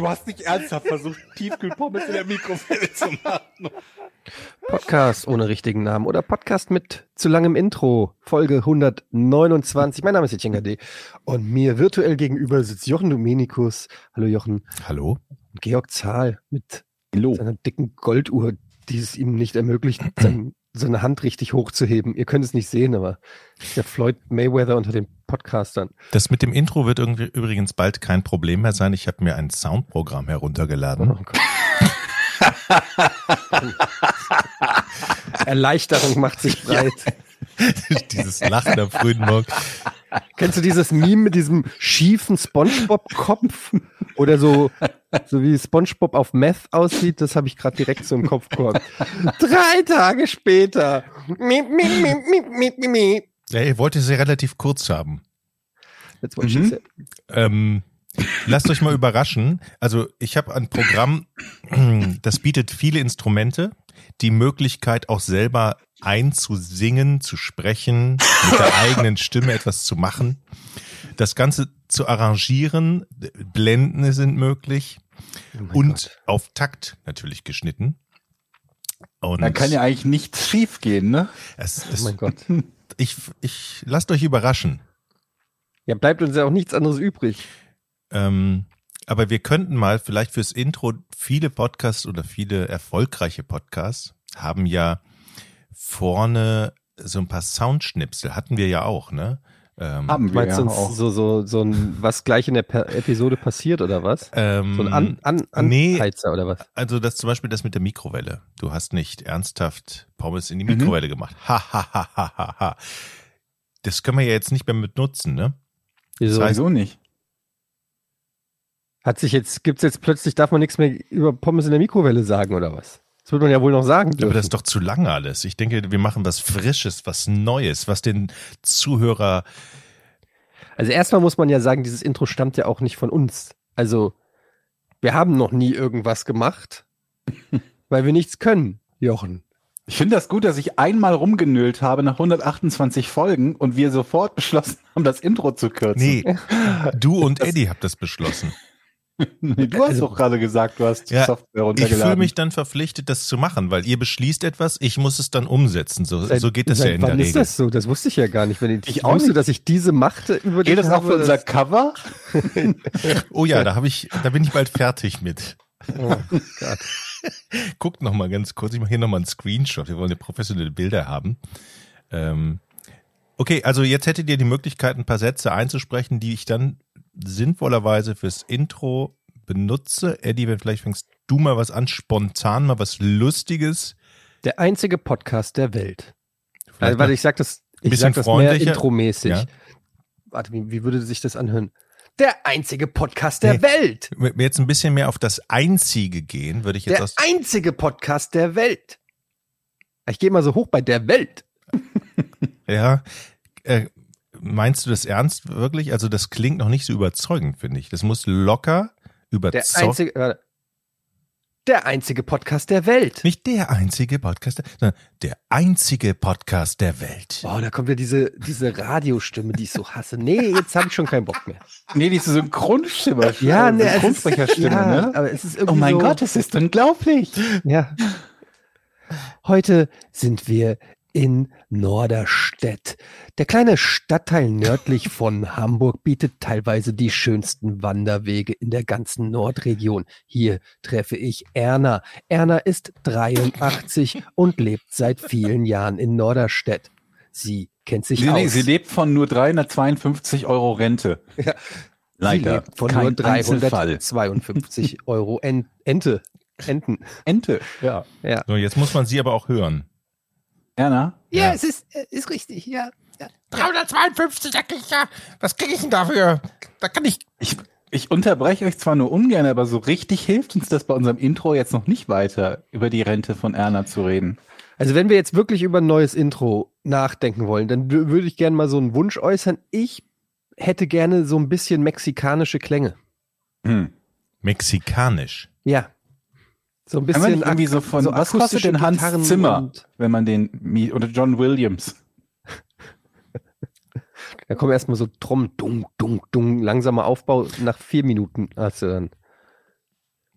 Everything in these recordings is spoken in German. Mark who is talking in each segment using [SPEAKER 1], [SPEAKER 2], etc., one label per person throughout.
[SPEAKER 1] Du hast nicht ernsthaft versucht, Tiefkühlpommes in der Mikrowelle zu machen.
[SPEAKER 2] Podcast ohne richtigen Namen oder Podcast mit zu langem Intro. Folge 129. Mein Name ist Etienne Gade und mir virtuell gegenüber sitzt Jochen Dominikus. Hallo Jochen.
[SPEAKER 3] Hallo.
[SPEAKER 2] Und Georg Zahl mit
[SPEAKER 1] Hallo.
[SPEAKER 2] seiner dicken Golduhr, die es ihm nicht ermöglicht, sein, seine Hand richtig hochzuheben. Ihr könnt es nicht sehen, aber der Floyd Mayweather unter den Podcastern.
[SPEAKER 3] Das mit dem Intro wird irgendwie übrigens bald kein Problem mehr sein. Ich habe mir ein Soundprogramm heruntergeladen.
[SPEAKER 2] Oh Gott. Erleichterung macht sich breit.
[SPEAKER 3] Dieses Lachen am frühen Morgen.
[SPEAKER 2] Kennst du dieses Meme mit diesem schiefen Spongebob-Kopf? Oder so, so wie Spongebob auf Meth aussieht? Das habe ich gerade direkt so im Kopf gehabt. Drei Tage später. Miep, miep, miep, miep, miep, miep, miep.
[SPEAKER 3] Ja, ihr wollt es ja relativ kurz haben.
[SPEAKER 2] Jetzt wollte ich jetzt-
[SPEAKER 3] Ähm, lasst euch mal überraschen. Also ich habe ein Programm, das bietet viele Instrumente, die Möglichkeit auch selber einzusingen, zu sprechen, mit der eigenen Stimme etwas zu machen. Das Ganze zu arrangieren, Blenden sind möglich
[SPEAKER 2] Oh
[SPEAKER 3] und
[SPEAKER 2] Gott.
[SPEAKER 3] auf Takt natürlich geschnitten. Und
[SPEAKER 1] Da kann ja eigentlich nichts schief gehen, ne?
[SPEAKER 3] es,
[SPEAKER 2] Oh
[SPEAKER 3] es,
[SPEAKER 2] mein Gott.
[SPEAKER 3] ich, ich lasst euch überraschen.
[SPEAKER 2] Ja, bleibt uns ja auch nichts anderes übrig.
[SPEAKER 3] Ähm, aber wir könnten mal vielleicht fürs Intro viele Podcasts oder viele erfolgreiche Podcasts haben ja vorne so ein paar Soundschnipsel. Hatten wir ja auch, ne? Ähm,
[SPEAKER 1] Haben wir
[SPEAKER 2] Meinst
[SPEAKER 1] ja
[SPEAKER 2] du
[SPEAKER 1] auch.
[SPEAKER 2] so, so, so ein, was gleich in der per Episode passiert oder was?
[SPEAKER 3] ähm,
[SPEAKER 2] So ein An, An, An
[SPEAKER 3] nee.
[SPEAKER 2] Anheizer oder was?
[SPEAKER 3] also das zum Beispiel das mit der Mikrowelle. Du hast nicht ernsthaft Pommes in die
[SPEAKER 1] Mhm.
[SPEAKER 3] Mikrowelle gemacht. Ha, ha, ha, ha, ha, ha. Das können wir ja jetzt nicht mehr mit nutzen, ne?
[SPEAKER 2] Wieso?
[SPEAKER 3] Das heißt-
[SPEAKER 1] Wieso nicht?
[SPEAKER 2] Hat sich jetzt, gibt's jetzt plötzlich, darf man nichts mehr über Pommes in der Mikrowelle sagen oder was? Das wird man ja wohl noch sagen
[SPEAKER 3] Aber
[SPEAKER 2] dürfen.
[SPEAKER 3] das ist doch zu lang alles. Ich denke, wir machen was Frisches, was Neues, was den Zuhörer
[SPEAKER 2] Also erstmal muss man ja sagen, dieses Intro stammt ja auch nicht von uns. Also wir haben noch nie irgendwas gemacht, weil wir nichts können, Jochen.
[SPEAKER 1] Ich finde das gut, dass ich einmal rumgenölt habe nach 128 Folgen und wir sofort beschlossen haben, das Intro zu kürzen.
[SPEAKER 3] Nee, du und Eddie habt das beschlossen.
[SPEAKER 1] Du hast
[SPEAKER 2] Also-
[SPEAKER 1] doch gerade gesagt, du hast die
[SPEAKER 3] Ja,
[SPEAKER 1] Software
[SPEAKER 3] Ich
[SPEAKER 1] runtergeladen.
[SPEAKER 3] fühle mich dann verpflichtet, das zu machen, weil ihr beschließt etwas, ich muss es dann umsetzen. So,
[SPEAKER 2] Seit-
[SPEAKER 3] so geht das ja in
[SPEAKER 2] wann
[SPEAKER 3] der
[SPEAKER 2] ist
[SPEAKER 3] Regel.
[SPEAKER 2] das so? Das wusste ich ja gar nicht. Wenn ich,
[SPEAKER 1] Ich
[SPEAKER 2] ich
[SPEAKER 1] auch
[SPEAKER 2] wusste,
[SPEAKER 1] nicht.
[SPEAKER 2] dass ich diese machte, über die
[SPEAKER 1] Geht das
[SPEAKER 2] ich
[SPEAKER 1] auch für unser Cover?
[SPEAKER 3] Oh ja, da habe ich, da bin ich bald fertig mit.
[SPEAKER 2] Oh Gott.
[SPEAKER 3] Guckt noch mal ganz kurz, ich mache hier noch mal einen Screenshot. Wir wollen ja professionelle Bilder haben. Ähm, okay, also jetzt hättet ihr die Möglichkeit, ein paar Sätze einzusprechen, die ich dann sinnvollerweise fürs Intro benutze. Eddie, wenn vielleicht fängst du mal was an, spontan mal was Lustiges.
[SPEAKER 2] Der einzige Podcast der Welt.
[SPEAKER 3] Vielleicht
[SPEAKER 2] Also, warte, ich sag das, ich sag das mehr intromäßig.
[SPEAKER 3] Ja.
[SPEAKER 2] Warte, wie, wie würde sich das anhören? Der einzige Podcast der
[SPEAKER 3] Nee.
[SPEAKER 2] Welt.
[SPEAKER 3] Wenn wir jetzt ein bisschen mehr auf das Einzige gehen, würde ich jetzt
[SPEAKER 2] Der
[SPEAKER 3] aus
[SPEAKER 2] einzige Podcast der Welt. Ich gehe mal so hoch bei der Welt.
[SPEAKER 3] Ja, äh, meinst du das ernst wirklich? Also das klingt noch nicht so überzeugend, finde ich. Das muss locker
[SPEAKER 2] Der
[SPEAKER 3] überzeugen.
[SPEAKER 2] einzige, warte. der einzige Podcast der Welt.
[SPEAKER 3] Nicht der einzige Podcast, sondern der einzige Podcast der Welt.
[SPEAKER 2] Boah, da kommt ja diese, diese Radiostimme, die ich so hasse. Nee, jetzt habe ich schon keinen Bock mehr.
[SPEAKER 1] Nee, diese Synchronstimme.
[SPEAKER 2] Ja, ne,
[SPEAKER 1] Synchronsprecherstimme,
[SPEAKER 2] ja,
[SPEAKER 1] ne?
[SPEAKER 2] aber es ist irgendwie
[SPEAKER 1] Oh mein
[SPEAKER 2] so,
[SPEAKER 1] Gott, es ist unglaublich.
[SPEAKER 2] Ja. Heute sind wir in Norderstedt. Der kleine Stadtteil nördlich von Hamburg bietet teilweise die schönsten Wanderwege in der ganzen Nordregion. Hier treffe ich Erna. Erna ist 83 und lebt seit vielen Jahren in Norderstedt. Sie kennt sich
[SPEAKER 1] Nee,
[SPEAKER 2] aus.
[SPEAKER 1] sie lebt von nur 352 Euro Rente.
[SPEAKER 2] Ja.
[SPEAKER 1] Leider.
[SPEAKER 2] Sie lebt von
[SPEAKER 1] Kein
[SPEAKER 2] nur
[SPEAKER 1] Einzelfall.
[SPEAKER 2] 352 Euro En Ente. Enten.
[SPEAKER 1] Ente, ja.
[SPEAKER 2] Ja.
[SPEAKER 3] So, jetzt muss man sie aber auch hören.
[SPEAKER 1] Erna?
[SPEAKER 3] Ja.
[SPEAKER 2] es ist, äh, ist richtig, ja.
[SPEAKER 4] 352, da krieg ich ja. Was krieg ich denn dafür? Da kann ich.
[SPEAKER 1] Ich, Ich unterbreche euch zwar nur ungern, aber so richtig hilft uns das bei unserem Intro jetzt noch nicht weiter, über die Rente von Erna zu reden.
[SPEAKER 2] Also wenn wir jetzt wirklich über ein neues Intro nachdenken wollen, dann wü- würde ich gerne mal so einen Wunsch äußern. Ich hätte gerne so ein bisschen mexikanische Klänge.
[SPEAKER 1] Hm.
[SPEAKER 3] Mexikanisch.
[SPEAKER 2] Ja. So ein bisschen
[SPEAKER 1] irgendwie so von, was kostet denn Hans
[SPEAKER 2] Gitarren
[SPEAKER 1] Zimmer,
[SPEAKER 2] und-
[SPEAKER 1] wenn man den, oder John Williams?
[SPEAKER 2] Da kommen erstmal so Trommeln, dung, dung, dung, langsamer Aufbau. Nach vier Minuten hast du dann.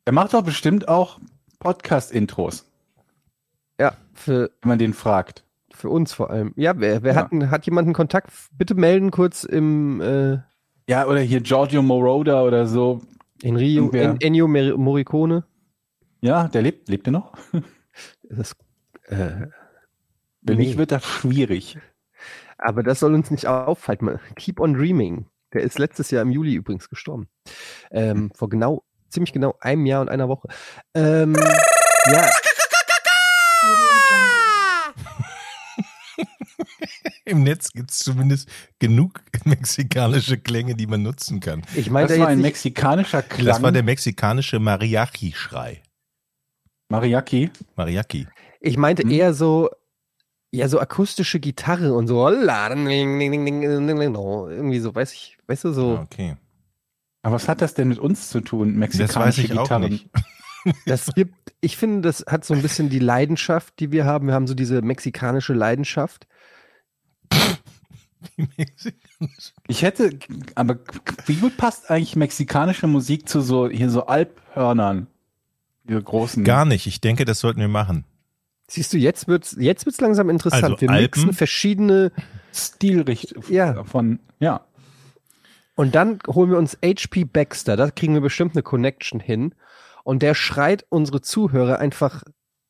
[SPEAKER 1] Er macht doch bestimmt auch Podcast-Intros,
[SPEAKER 2] Ja, für,
[SPEAKER 1] wenn man den fragt.
[SPEAKER 2] für uns vor allem. Ja, wer, wer
[SPEAKER 1] Ja.
[SPEAKER 2] Hat, hat jemanden Kontakt? Bitte melden kurz im äh,
[SPEAKER 1] Ja, oder hier Giorgio Moroder oder so.
[SPEAKER 2] in Rio,
[SPEAKER 1] Irgendwer.
[SPEAKER 2] en, Ennio Morricone.
[SPEAKER 1] Ja, der lebt, lebt er noch?
[SPEAKER 2] Das, äh,
[SPEAKER 1] Wenn
[SPEAKER 2] Nee.
[SPEAKER 1] nicht, wird das schwierig.
[SPEAKER 2] aber das soll uns nicht aufhalten. Keep on Dreaming. Der ist letztes Jahr im Juli übrigens gestorben. Ähm, vor genau, ziemlich genau einem Jahr und einer Woche. Ähm, ja,
[SPEAKER 3] Im Netz gibt es zumindest genug mexikanische Klänge, die man nutzen kann.
[SPEAKER 2] ich meinte
[SPEAKER 1] Das war
[SPEAKER 2] jetzt
[SPEAKER 1] ein mexikanischer Klang.
[SPEAKER 3] Das war der mexikanische Mariachi-Schrei.
[SPEAKER 1] Mariachi.
[SPEAKER 3] Mariachi.
[SPEAKER 2] ich meinte
[SPEAKER 1] Hm?
[SPEAKER 2] eher so, ja, so akustische Gitarre und so. Irgendwie so, weiß ich, weißt du, so.
[SPEAKER 3] Okay.
[SPEAKER 1] Aber was hat das denn mit uns zu tun,
[SPEAKER 3] Das
[SPEAKER 1] mexikanische
[SPEAKER 3] weiß ich auch
[SPEAKER 1] Gitarren?
[SPEAKER 3] nicht.
[SPEAKER 2] Das gibt, ich finde, das hat so ein bisschen die Leidenschaft, die wir haben. Wir haben so diese mexikanische Leidenschaft.
[SPEAKER 1] Ich hätte, aber wie gut passt eigentlich mexikanische Musik zu so, hier so Alphörnern? Diese großen.
[SPEAKER 3] Gar nicht. Ich denke, das sollten wir machen.
[SPEAKER 2] Siehst du, jetzt wird's, jetzt wird's langsam interessant.
[SPEAKER 3] Also
[SPEAKER 2] wir
[SPEAKER 3] Alpen?
[SPEAKER 2] mixen verschiedene
[SPEAKER 1] Stilricht
[SPEAKER 2] Ja.
[SPEAKER 1] von, ja.
[SPEAKER 2] und dann holen wir uns HP Baxter. Da kriegen wir bestimmt eine Connection hin. Und der schreit unsere Zuhörer einfach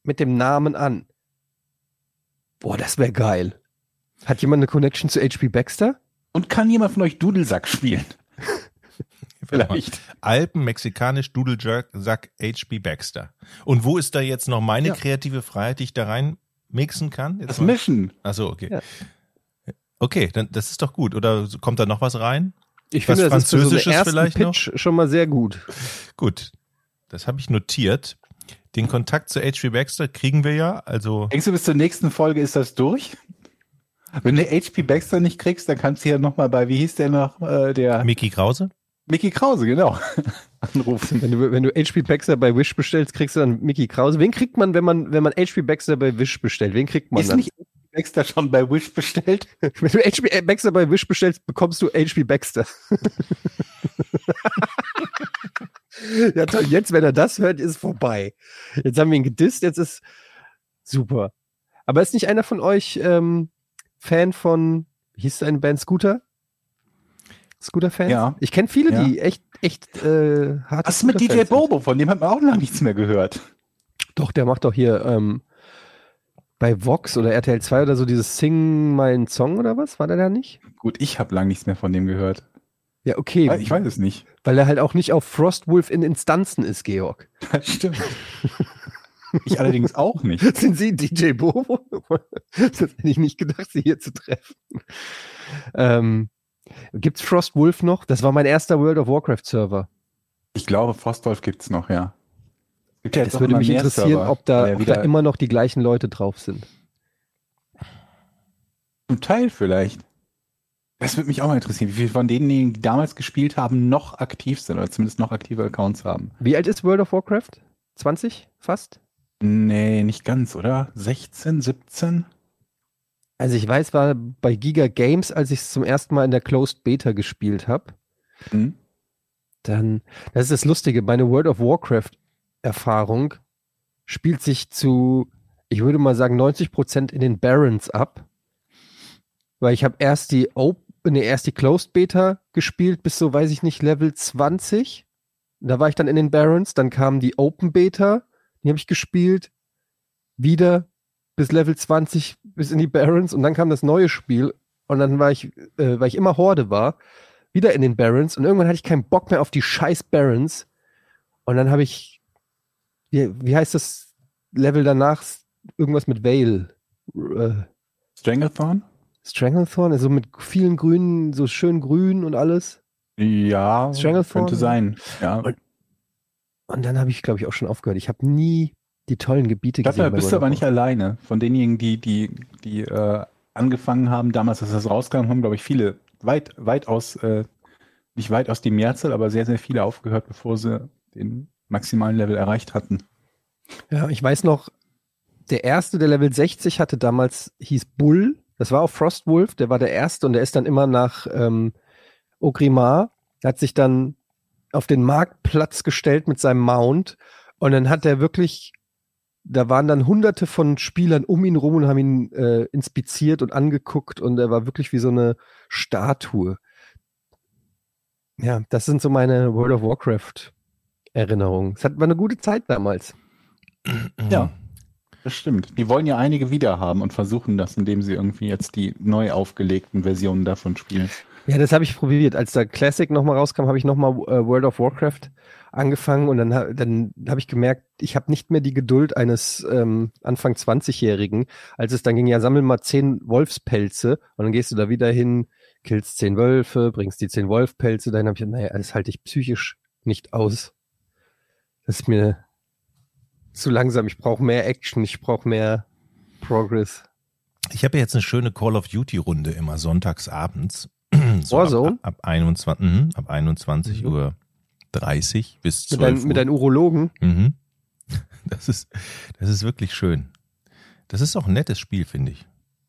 [SPEAKER 2] mit dem Namen an. Boah, das wäre geil. Hat jemand eine Connection zu HP Baxter?
[SPEAKER 1] Und kann jemand von euch Dudelsack spielen? Vielleicht.
[SPEAKER 3] Alpen, mexikanisch, Dudelsack, H.P. Baxter. Und wo ist da jetzt noch meine
[SPEAKER 2] Ja.
[SPEAKER 3] kreative Freiheit, die ich da rein mixen kann? Jetzt
[SPEAKER 1] Das
[SPEAKER 3] mal-
[SPEAKER 1] Mischen.
[SPEAKER 3] Achso, okay.
[SPEAKER 2] Ja.
[SPEAKER 3] Okay, dann das ist doch gut. Oder kommt da noch was rein?
[SPEAKER 2] Ich
[SPEAKER 3] Was
[SPEAKER 2] finde, das ist für so
[SPEAKER 3] Französisches vielleicht noch?
[SPEAKER 2] Pitch schon mal sehr gut.
[SPEAKER 3] Gut. Das habe ich notiert. Den Kontakt zu H.P. Baxter kriegen wir ja. Also
[SPEAKER 1] Denkst du, bis zur nächsten Folge ist das durch? Wenn du HP Baxter nicht kriegst, dann kannst du ja nochmal bei, wie hieß der noch, äh, der
[SPEAKER 3] Mickey Krause?
[SPEAKER 1] Mickey Krause, genau, anrufen.
[SPEAKER 2] Wenn du, wenn du HP Baxter bei Wish bestellst, kriegst du dann Mickey Krause. Wen kriegt man, wenn man, wenn man HP Baxter bei Wish bestellt? Wen kriegt man
[SPEAKER 1] Ist
[SPEAKER 2] dann?
[SPEAKER 1] nicht HP Baxter schon bei Wish bestellt?
[SPEAKER 2] Wenn du HP Baxter bei Wish bestellst, bekommst du HP Baxter. ja, toll. Jetzt, wenn er das hört, ist vorbei. Jetzt haben wir ihn gedisst, jetzt ist super. Aber ist nicht einer von euch ähm, Fan von, hieß deine Band Scooter? Scooter-Fans?
[SPEAKER 1] Ja.
[SPEAKER 2] Ich kenne viele,
[SPEAKER 1] Ja.
[SPEAKER 2] die echt, echt äh, harte
[SPEAKER 1] Was ist mit DJ. Bobo? Von dem hat man auch lange nichts mehr gehört.
[SPEAKER 2] Doch, der macht doch hier ähm, bei Vox oder RTL 2 oder so dieses Sing meinen Song oder was? War der da nicht?
[SPEAKER 1] Gut, ich habe lange nichts mehr von dem gehört.
[SPEAKER 2] Ja, okay.
[SPEAKER 1] Ich weiß es nicht.
[SPEAKER 2] Weil er halt auch nicht auf Frostwolf in Instanzen ist, Georg.
[SPEAKER 1] Das stimmt. Ich allerdings auch nicht.
[SPEAKER 2] Sind Sie DJ Bobo? das hätte ich nicht gedacht, Sie hier zu treffen. Ähm, gibt's Frostwolf noch? Das war mein erster World of Warcraft Server.
[SPEAKER 1] Ich glaube, Frostwolf gibt's noch, ja. Gibt ja
[SPEAKER 2] Das würde mich interessieren,
[SPEAKER 1] Server,
[SPEAKER 2] ob da,
[SPEAKER 1] ja
[SPEAKER 2] ob da
[SPEAKER 1] wieder
[SPEAKER 2] immer noch die gleichen Leute drauf sind.
[SPEAKER 1] Zum Teil vielleicht. Das würde mich auch mal interessieren, wie viele von denen, die damals gespielt haben, noch aktiv sind oder zumindest noch aktive Accounts haben.
[SPEAKER 2] Wie alt ist World of Warcraft? 20? Fast?
[SPEAKER 1] Nee, nicht ganz, oder? 16, 17?
[SPEAKER 2] Also ich weiß, war bei Giga Games, als ich es zum ersten Mal in der Closed Beta gespielt habe,
[SPEAKER 1] Hm?
[SPEAKER 2] dann, das ist das Lustige, meine World of Warcraft Erfahrung spielt sich zu, ich würde mal sagen, 90 Prozent in den Barons ab. Weil ich habe erst die Open, nee, erst die Closed Beta gespielt bis so, weiß ich nicht, Level 20. Da war ich dann in den Barons, dann kam die Open Beta, die habe ich gespielt, wieder bis Level 20 bis in die Barons und dann kam das neue Spiel und dann war ich, äh, weil ich immer Horde war, wieder in den Barons und irgendwann hatte ich keinen Bock mehr auf die scheiß Barons und dann habe ich, wie, wie heißt das Level danach? Irgendwas mit Vale. Äh,
[SPEAKER 1] Stranglethorn?
[SPEAKER 2] Stranglethorn, also mit vielen grünen, so schön grün und alles.
[SPEAKER 1] Ja,
[SPEAKER 2] Stranglethorn?
[SPEAKER 1] könnte sein. Ja.
[SPEAKER 2] Und- Und dann habe ich, glaube ich, auch schon aufgehört. Ich habe nie die tollen Gebiete
[SPEAKER 1] Ich glaube,
[SPEAKER 2] gesehen.
[SPEAKER 1] da bist du aber nicht alleine. Von denjenigen, die, die, die äh, angefangen haben, damals, als das rauskam, haben, glaube ich, viele weit, weitaus, äh, nicht weit aus die Mehrzahl, aber sehr, sehr viele aufgehört, bevor sie den maximalen Level erreicht hatten.
[SPEAKER 2] Ja, ich weiß noch, der erste, der Level 60 hatte damals, hieß Bull. Das war auch Frostwolf, der war der erste und der ist dann immer nach ähm, Ogrimmar, hat sich dann auf den Marktplatz gestellt mit seinem Mount und dann hat er wirklich, da waren dann hunderte von Spielern um ihn rum und haben ihn äh, inspiziert und angeguckt und er war wirklich wie so eine Statue. Ja, das sind so meine World of Warcraft Erinnerungen. Es hat, war eine gute Zeit damals.
[SPEAKER 1] Ja. Das stimmt. Die wollen ja einige wieder haben und versuchen das, indem sie irgendwie jetzt die neu aufgelegten Versionen davon spielen.
[SPEAKER 2] Ja, das habe ich probiert. Als der Classic nochmal rauskam, habe ich nochmal äh, World of Warcraft angefangen und dann, dann habe ich gemerkt, ich habe nicht mehr die Geduld eines ähm, Anfang 20-Jährigen, als es dann ging, ja, sammel mal zehn Wolfspelze und dann gehst du da wieder hin, killst zehn Wölfe, bringst die zehn Wolfpelze, dann habe ich, naja, das halte ich psychisch nicht aus. Das ist mir zu langsam. Ich brauche mehr Action, ich brauche mehr Progress.
[SPEAKER 3] Ich habe jetzt eine schöne Call of Duty Runde immer sonntags abends. So
[SPEAKER 2] Warzone?
[SPEAKER 3] Ab, ab 21, mhm, ab 21
[SPEAKER 2] Mhm.
[SPEAKER 3] Uhr 30 bis 12
[SPEAKER 2] Mit, dein,
[SPEAKER 3] Uhr.
[SPEAKER 2] mit deinen Urologen.
[SPEAKER 3] Mhm. Das ist, das ist wirklich schön. Das ist auch ein nettes Spiel, finde ich.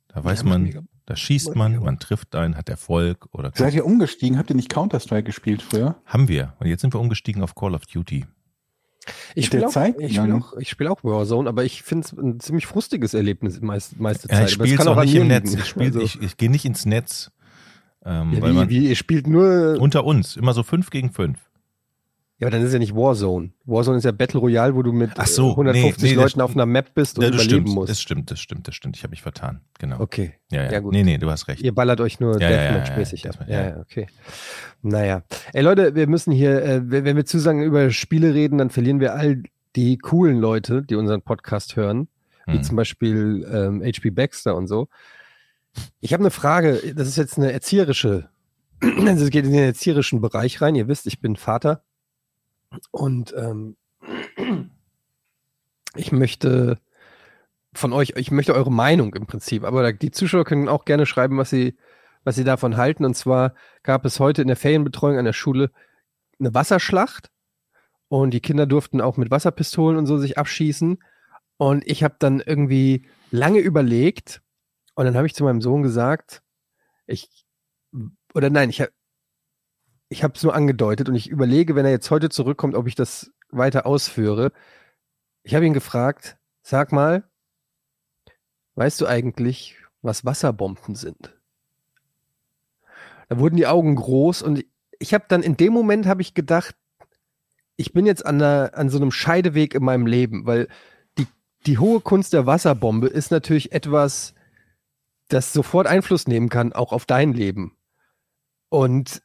[SPEAKER 3] Da weiß
[SPEAKER 2] Ja,
[SPEAKER 3] man,
[SPEAKER 2] mega-
[SPEAKER 3] da schießt man,
[SPEAKER 2] mega
[SPEAKER 3] man trifft einen, hat Erfolg oder
[SPEAKER 1] Seid ihr umgestiegen? Habt ihr nicht Counter-Strike gespielt früher?
[SPEAKER 3] haben wir. Und jetzt sind wir umgestiegen auf Call of Duty.
[SPEAKER 2] Ich spiele
[SPEAKER 1] der
[SPEAKER 2] auch,
[SPEAKER 1] Zeit
[SPEAKER 2] ich spiel auch, ich spiel auch Warzone, aber ich finde es ein ziemlich frustiges Erlebnis meist, meiste
[SPEAKER 3] Ja,
[SPEAKER 2] Zeit.
[SPEAKER 3] ich spiele
[SPEAKER 2] kann
[SPEAKER 3] auch
[SPEAKER 2] an
[SPEAKER 3] nicht im Netz. Ich, spiel,
[SPEAKER 2] Also,
[SPEAKER 3] ich, ich gehe nicht ins Netz. Ähm,
[SPEAKER 2] ja,
[SPEAKER 3] weil
[SPEAKER 2] wie,
[SPEAKER 3] man,
[SPEAKER 2] wie, ihr spielt nur.
[SPEAKER 3] unter uns, immer so fünf gegen fünf.
[SPEAKER 2] ja, aber dann ist ja nicht Warzone. Warzone ist ja Battle Royale, wo du mit
[SPEAKER 3] so,
[SPEAKER 2] äh, 150
[SPEAKER 3] nee, nee, das
[SPEAKER 2] Leuten auf einer Map bist und
[SPEAKER 3] Ja,
[SPEAKER 2] überleben
[SPEAKER 3] stimmt,
[SPEAKER 2] musst.
[SPEAKER 3] das stimmt, das stimmt, das stimmt. Ich habe mich vertan. Genau.
[SPEAKER 2] okay.
[SPEAKER 3] Ja, ja.
[SPEAKER 2] Ja, gut.
[SPEAKER 3] Nee, nee, du hast recht.
[SPEAKER 2] Ihr ballert euch nur
[SPEAKER 3] Ja, ja, ja,
[SPEAKER 2] Deathmatch-mäßig
[SPEAKER 3] ja,
[SPEAKER 2] Ja,
[SPEAKER 3] ja.
[SPEAKER 2] ja, okay. Naja. Ey Leute, wir müssen hier, äh, wenn wenn wir zu sagen über Spiele reden, dann verlieren wir all die coolen Leute, die unseren Podcast hören. wie
[SPEAKER 3] Hm.
[SPEAKER 2] zum Beispiel ähm, H.P. Baxter und so. Ich habe eine Frage, das ist jetzt eine erzieherische, also es geht in den erzieherischen Bereich rein. Ihr wisst, ich bin Vater und ähm, ich möchte von euch, ich möchte eure Meinung im Prinzip, aber die Zuschauer können auch gerne schreiben, was sie, was sie davon halten. Und zwar gab es heute in der Ferienbetreuung an der Schule eine Wasserschlacht und die Kinder durften auch mit Wasserpistolen und so sich abschießen. Und ich habe dann irgendwie lange überlegt und dann habe ich zu meinem Sohn gesagt, ich oder nein, ich habe ich habe es nur angedeutet und ich überlege, wenn er jetzt heute zurückkommt, ob ich das weiter ausführe. Ich habe ihn gefragt, sag mal, weißt du eigentlich, was Wasserbomben sind? Da wurden die Augen groß und ich habe dann in dem Moment habe ich gedacht, ich bin jetzt an, einer, an so einem Scheideweg in meinem Leben, weil die, die hohe Kunst der Wasserbombe ist natürlich etwas, das sofort Einfluss nehmen kann, auch auf dein Leben. Und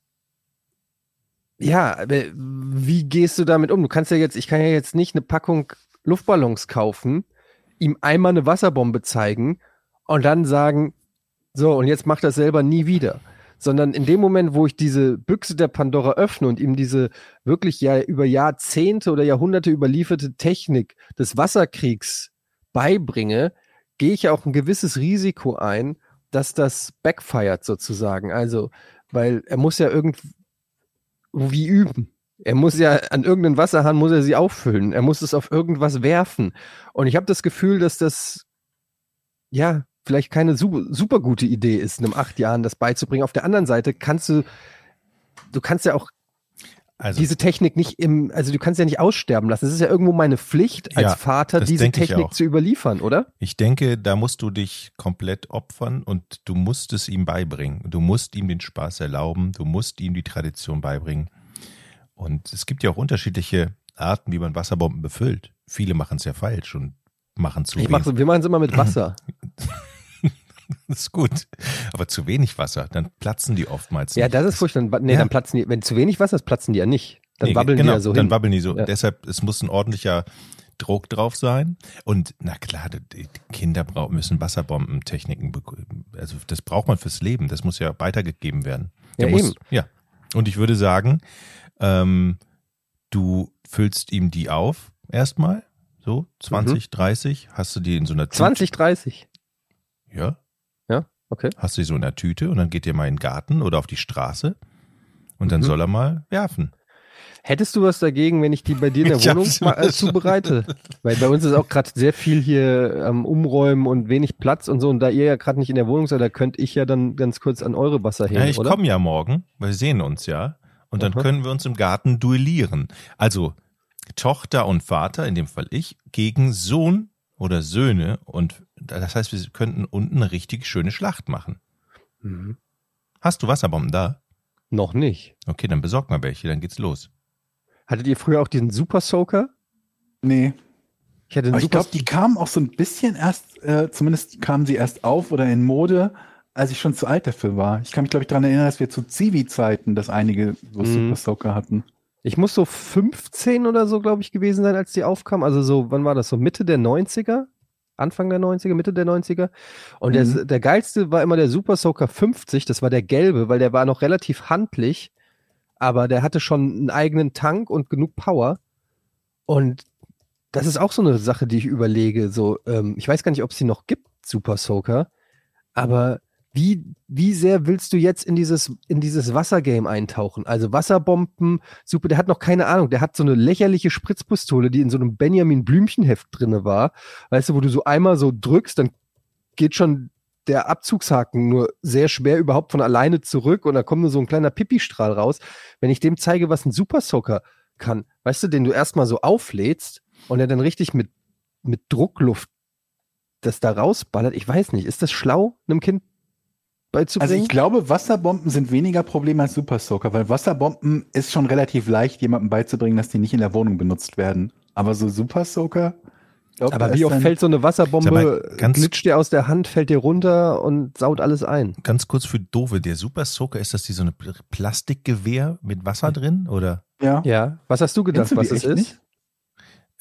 [SPEAKER 2] ja, wie gehst du damit um? Du kannst ja jetzt, ich kann ja jetzt nicht eine Packung Luftballons kaufen, ihm einmal eine Wasserbombe zeigen und dann sagen, so, und jetzt macht das selber nie wieder. Sondern in dem Moment, wo ich diese Büchse der Pandora öffne und ihm diese wirklich ja über Jahrzehnte oder Jahrhunderte überlieferte Technik des Wasserkriegs beibringe, gehe ich ja auch ein gewisses Risiko ein, dass das backfired sozusagen. Also, weil er muss ja irgendwie üben. Er muss ja an irgendeinen Wasserhahn muss er sie auffüllen. Er muss es auf irgendwas werfen. Und ich habe das Gefühl, dass das ja vielleicht keine super, super gute Idee ist, einem acht Jahren das beizubringen. Auf der anderen Seite kannst du, du kannst ja auch
[SPEAKER 3] Also,
[SPEAKER 2] diese Technik nicht im, also du kannst ja nicht aussterben lassen. Es ist ja irgendwo meine Pflicht als
[SPEAKER 3] Ja,
[SPEAKER 2] Vater, diese Technik zu überliefern, oder?
[SPEAKER 3] ich denke, da musst du dich komplett opfern und du musst es ihm beibringen. Du musst ihm den Spaß erlauben, du musst ihm die Tradition beibringen. Und es gibt ja auch unterschiedliche Arten, wie man Wasserbomben befüllt. Viele machen es ja falsch und machen zu
[SPEAKER 2] Ich
[SPEAKER 3] wenig.
[SPEAKER 2] mach, wir machen es immer mit Wasser.
[SPEAKER 3] Das ist gut. Aber zu wenig Wasser, dann platzen die oftmals
[SPEAKER 2] ja,
[SPEAKER 3] nicht.
[SPEAKER 2] das ist furchtbar. Dann- Nee,
[SPEAKER 3] Ja.
[SPEAKER 2] dann platzen die, wenn zu wenig Wasser ist, platzen die ja nicht. Dann
[SPEAKER 3] Nee,
[SPEAKER 2] wabbeln
[SPEAKER 3] genau,
[SPEAKER 2] die ja so
[SPEAKER 3] dann
[SPEAKER 2] hin.
[SPEAKER 3] wabbeln die so.
[SPEAKER 2] Ja.
[SPEAKER 3] Deshalb, es muss ein ordentlicher Druck drauf sein. Und na klar, die Kinder brauchen, müssen Wasserbombentechniken, also das braucht man fürs Leben. Das muss ja weitergegeben werden.
[SPEAKER 2] Ja,
[SPEAKER 3] muss,
[SPEAKER 2] eben.
[SPEAKER 3] Ja, Und ich würde sagen, ähm, du füllst ihm die auf erstmal. So, 20, 30, hast du die in so einer Tüte.
[SPEAKER 2] 20, 30.
[SPEAKER 3] Ja,
[SPEAKER 2] Ja, okay.
[SPEAKER 3] hast du die so in der Tüte und dann geht ihr mal in den Garten oder auf die Straße und dann
[SPEAKER 2] Mhm.
[SPEAKER 3] soll er mal werfen.
[SPEAKER 2] Hättest du was dagegen, wenn ich die bei dir in der
[SPEAKER 3] Ich
[SPEAKER 2] Wohnung
[SPEAKER 3] hab's
[SPEAKER 2] ma-
[SPEAKER 3] mir
[SPEAKER 2] äh, zubereite? Weil bei uns ist auch gerade sehr viel hier am Umräumen und wenig Platz und so. Und da ihr ja gerade nicht in der Wohnung seid, da könnte ich ja dann ganz kurz an eure Wasser heben,
[SPEAKER 3] Ja, ich komme ja morgen, wir sehen uns ja. Und dann
[SPEAKER 2] Aha.
[SPEAKER 3] können wir uns im Garten duellieren. Also Tochter und Vater, in dem Fall ich, gegen Sohn oder Söhne. Und das heißt, wir könnten unten eine richtig schöne Schlacht machen.
[SPEAKER 2] Mhm.
[SPEAKER 3] Hast du Wasserbomben da?
[SPEAKER 2] Noch nicht.
[SPEAKER 3] Okay, dann besorg mal welche, dann geht's los.
[SPEAKER 2] Hattet ihr früher auch diesen Super Soaker?
[SPEAKER 1] Nee.
[SPEAKER 2] Ich
[SPEAKER 1] ich glaube, die kamen auch so ein bisschen erst, äh, zumindest kamen sie erst auf oder in Mode, als ich schon zu alt dafür war. Ich kann mich, glaube ich, daran erinnern, dass wir zu Zivi-Zeiten, dass einige so
[SPEAKER 2] Mhm.
[SPEAKER 1] Super Soaker hatten.
[SPEAKER 2] Ich muss so 15 oder so, glaube ich, gewesen sein, als die aufkam. Also so, wann war das? So Mitte der 90er? Anfang der 90er, Mitte der 90er. Und
[SPEAKER 1] Mhm.
[SPEAKER 2] der, der geilste war immer der Super Soaker 50. Das war der gelbe, weil der war noch relativ handlich. Aber der hatte schon einen eigenen Tank und genug Power. Und das ist auch so eine Sache, die ich überlege. So, ähm, ich weiß gar nicht, ob es die noch gibt, Super Soaker. Aber wie, wie sehr willst du jetzt in dieses, in dieses Wassergame eintauchen? Also Wasserbomben, super, der hat noch keine Ahnung, der hat so eine lächerliche Spritzpistole, die in so einem Benjamin Blümchenheft drinne war. Weißt du, wo du so einmal so drückst, dann geht schon der Abzugshaken nur sehr schwer überhaupt von alleine zurück und da kommt nur so ein kleiner Pipistrahl raus. Wenn ich dem zeige, was ein Super Soaker kann, weißt du, den du erstmal so auflädst und er dann richtig mit, mit Druckluft das da rausballert, ich weiß nicht, ist das schlau, einem Kind
[SPEAKER 1] Also
[SPEAKER 2] beizubringen?
[SPEAKER 1] ich glaube, Wasserbomben sind weniger Problem als Super Soaker, weil Wasserbomben ist schon relativ leicht, jemandem beizubringen, dass die nicht in der Wohnung benutzt werden. Aber so Super Soaker, glaub,
[SPEAKER 2] Aber wie oft fällt so eine Wasserbombe,
[SPEAKER 3] ganz-
[SPEAKER 2] glitscht dir aus der Hand, fällt dir runter und saut alles ein?
[SPEAKER 3] Ganz kurz für Dove, der Super Soaker, ist das die so eine Pl- Plastikgewehr mit Wasser drin? Oder
[SPEAKER 1] Ja.
[SPEAKER 2] Ja. Was hast du gedacht,
[SPEAKER 1] du
[SPEAKER 2] was es ist?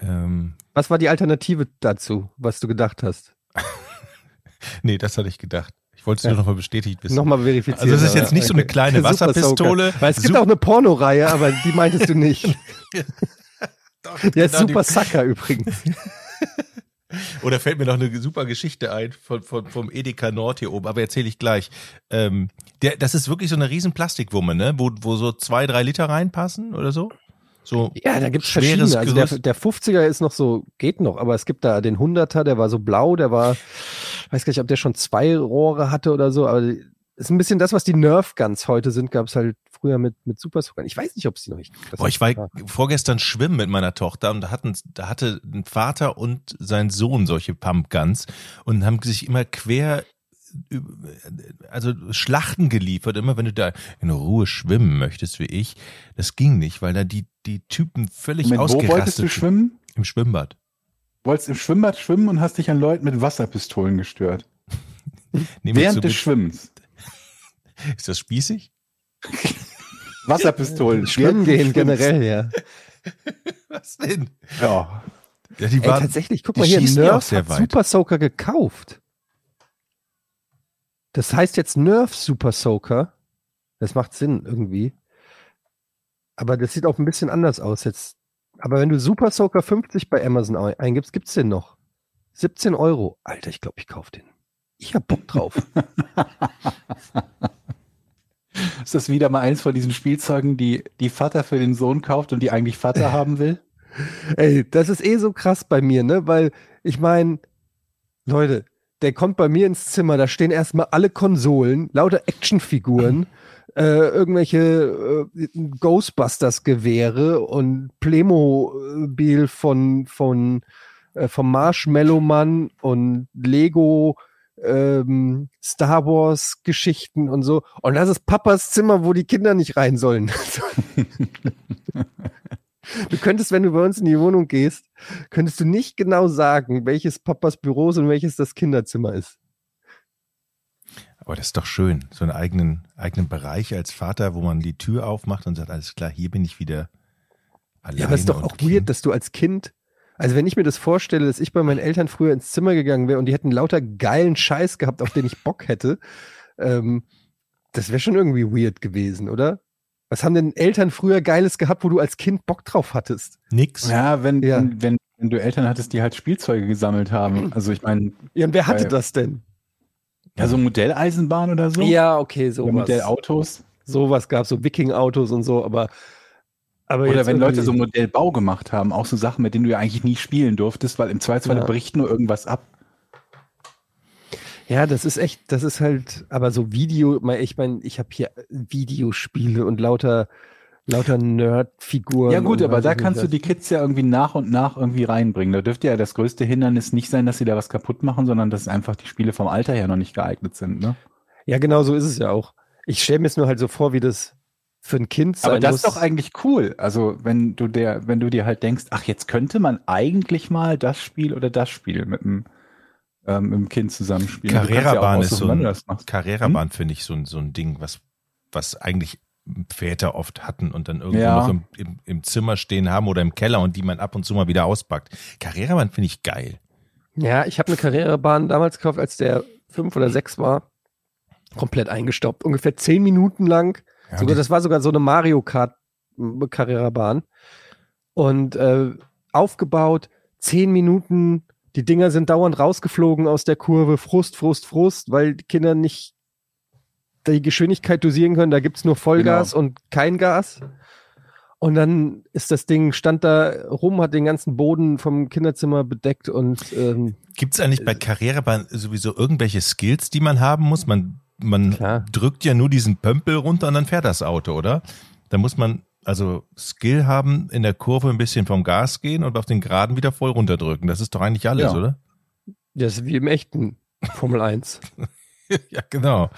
[SPEAKER 3] ähm,
[SPEAKER 2] Was war die Alternative dazu, was du gedacht hast?
[SPEAKER 3] nee, das hatte ich gedacht. Ich wollte es
[SPEAKER 2] Ja.
[SPEAKER 3] nur nochmal bestätigt wissen.
[SPEAKER 2] Nochmal verifizieren.
[SPEAKER 3] Also es ist jetzt nicht so eine kleine
[SPEAKER 2] Super
[SPEAKER 3] Wasserpistole.
[SPEAKER 2] Weil es gibt
[SPEAKER 3] Sup-
[SPEAKER 2] auch eine Pornoreihe, aber die meintest du nicht.
[SPEAKER 3] Doch,
[SPEAKER 2] Der ist
[SPEAKER 3] genau,
[SPEAKER 2] Super Sucker übrigens.
[SPEAKER 3] Oder fällt mir noch eine super Geschichte ein von, von, vom Edeka Nord hier oben, aber erzähle ich gleich. Ähm, der, das ist wirklich so eine riesen Plastikwumme, ne? Wo, wo so zwei, drei Liter reinpassen oder so. So
[SPEAKER 2] Ja, da gibt's
[SPEAKER 3] Schweres
[SPEAKER 2] verschiedene. Also der, der 50er ist noch so, geht noch, aber es gibt da den 100er, der war so blau, der war, weiß gar nicht, ob der schon zwei Rohre hatte oder so, aber ist ein bisschen das, was die Nerf Guns heute sind, gab's halt früher mit, mit Super Soaker. Ich weiß nicht, ob es die noch nicht gibt.
[SPEAKER 3] Boah, ich war
[SPEAKER 2] klar.
[SPEAKER 3] vorgestern schwimmen mit meiner Tochter und da hatten, da hatte ein Vater und sein Sohn solche Pumpguns und haben sich immer quer, also Schlachten geliefert. Immer wenn du da in Ruhe schwimmen möchtest wie ich, das ging nicht, weil da die, die Typen völlig
[SPEAKER 1] Moment, wo
[SPEAKER 3] ausgerastet
[SPEAKER 1] wolltest du schwimmen?
[SPEAKER 3] Im Schwimmbad.
[SPEAKER 1] Wolltest im Schwimmbad schwimmen und hast dich an Leuten mit Wasserpistolen gestört. Während des Schwimmens.
[SPEAKER 3] Ist das spießig?
[SPEAKER 1] Wasserpistolen.
[SPEAKER 2] Schwimmen gehen generell, ja.
[SPEAKER 3] Was denn?
[SPEAKER 1] Ja.
[SPEAKER 3] Ja, die
[SPEAKER 2] Ey,
[SPEAKER 3] waren,
[SPEAKER 2] tatsächlich, guck
[SPEAKER 3] die
[SPEAKER 2] mal hier, Nerf hat
[SPEAKER 3] weit.
[SPEAKER 2] Super Soaker gekauft. Das heißt jetzt Nerf Super Soaker. Das macht Sinn irgendwie. Aber das sieht auch ein bisschen anders aus jetzt. Aber wenn du Super Soaker 50 bei Amazon ein- eingibst, gibt's den noch. 17 Euro. Alter, ich glaube, ich kauf den. Ich hab Bock drauf.
[SPEAKER 1] Ist das wieder mal eins von diesen Spielzeugen, die die Vater für den Sohn kauft und die eigentlich Vater haben will?
[SPEAKER 2] Ey, das ist eh so krass bei mir, ne? Weil ich meine, Leute, der kommt bei mir ins Zimmer, da stehen erstmal alle Konsolen, lauter Actionfiguren, äh, irgendwelche äh, Ghostbusters-Gewehre und Playmobil von, von äh, vom Marshmallow Mann und Lego ähm, Star Wars Geschichten und so. Und das ist Papas Zimmer, wo die Kinder nicht rein sollen. Du könntest, wenn du bei uns in die Wohnung gehst, könntest du nicht genau sagen, welches Papas Büro ist und welches das Kinderzimmer ist.
[SPEAKER 3] Aber das ist doch schön. So einen eigenen, eigenen Bereich als Vater, wo man die Tür aufmacht und sagt, alles klar, hier bin ich wieder alleine.
[SPEAKER 2] Ja, aber es ist doch auch
[SPEAKER 3] Kind.
[SPEAKER 2] weird, dass du als Kind, also wenn ich mir das vorstelle, dass ich bei meinen Eltern früher ins Zimmer gegangen wäre und die hätten lauter geilen Scheiß gehabt, auf den ich Bock hätte, ähm, das wäre schon irgendwie weird gewesen, oder? Was haben denn Eltern früher Geiles gehabt, wo du als Kind Bock drauf hattest?
[SPEAKER 3] Nix.
[SPEAKER 1] Ja, wenn,
[SPEAKER 2] Ja.
[SPEAKER 1] wenn, wenn du Eltern hattest, die halt Spielzeuge gesammelt haben. Also ich meine,
[SPEAKER 2] Ja, und wer hatte
[SPEAKER 1] Weil-
[SPEAKER 2] das denn?
[SPEAKER 1] Ja, so Modelleisenbahn oder so.
[SPEAKER 2] Ja, okay,
[SPEAKER 1] Oder
[SPEAKER 2] sowas.
[SPEAKER 1] Modellautos.
[SPEAKER 2] Sowas gab so Wiking-Autos und so, aber. aber
[SPEAKER 1] Oder wenn Leute so Modellbau gemacht haben, auch so Sachen, mit denen du ja eigentlich nie spielen durftest, weil im Zweifelsfall
[SPEAKER 2] Ja.
[SPEAKER 1] bricht nur irgendwas ab.
[SPEAKER 2] Ja, das ist echt, das ist halt, aber so Video, mein- ich meine, ich habe hier Videospiele und lauter, lauter Nerd-Figuren.
[SPEAKER 1] Ja gut, aber da kannst du die Kids ja irgendwie nach und nach irgendwie reinbringen. Da dürfte ja das größte Hindernis nicht sein, dass sie da was kaputt machen, sondern dass einfach die Spiele vom Alter her noch nicht geeignet sind. Ne?
[SPEAKER 2] Ja, genau so ist es ja auch. Ich stelle mir es nur halt so vor, wie das für ein Kind sein
[SPEAKER 1] Aber das
[SPEAKER 2] muss.
[SPEAKER 1] ist doch eigentlich cool. Also wenn du der, wenn du dir halt denkst, ach, jetzt könnte man eigentlich mal das Spiel oder das Spiel mit dem, ähm, mit dem Kind zusammenspielen. Kannst ja
[SPEAKER 3] Carrera-Bahn ist so ein. Carrera-Bahn finde ich so ein, so ein Ding, was, was eigentlich Väter oft hatten und dann irgendwo
[SPEAKER 1] Ja.
[SPEAKER 3] noch im, im, im Zimmer stehen haben oder im Keller und die man ab und zu mal wieder auspackt. Carrera-Bahn finde ich geil.
[SPEAKER 2] Ja, ich habe eine Karrierebahn damals gekauft, als der fünf oder sechs war. Komplett eingestaubt. Ungefähr zehn Minuten lang.
[SPEAKER 3] Ja,
[SPEAKER 2] sogar, das war sogar so eine Mario Kart Karrierebahn. Und äh, aufgebaut, zehn Minuten. Die Dinger sind dauernd rausgeflogen aus der Kurve. Frust, Frust, Frust, weil die Kinder nicht die Geschwindigkeit dosieren können. Da gibt's nur Vollgas und kein Gas. Und dann ist das Ding, stand da rum, hat den ganzen Boden vom Kinderzimmer bedeckt und ähm,
[SPEAKER 3] Gibt es eigentlich bei Carrera-Bahn sowieso irgendwelche Skills, die man haben muss? Man, man
[SPEAKER 2] Klar.
[SPEAKER 3] drückt ja nur diesen Pömpel runter und dann fährt das Auto, oder? Da muss man also Skill haben, in der Kurve ein bisschen vom Gas gehen und auf den Geraden wieder voll runterdrücken. Das ist doch eigentlich alles,
[SPEAKER 1] Ja.
[SPEAKER 3] oder?
[SPEAKER 2] das ist wie im echten Formel 1.
[SPEAKER 3] ja, genau.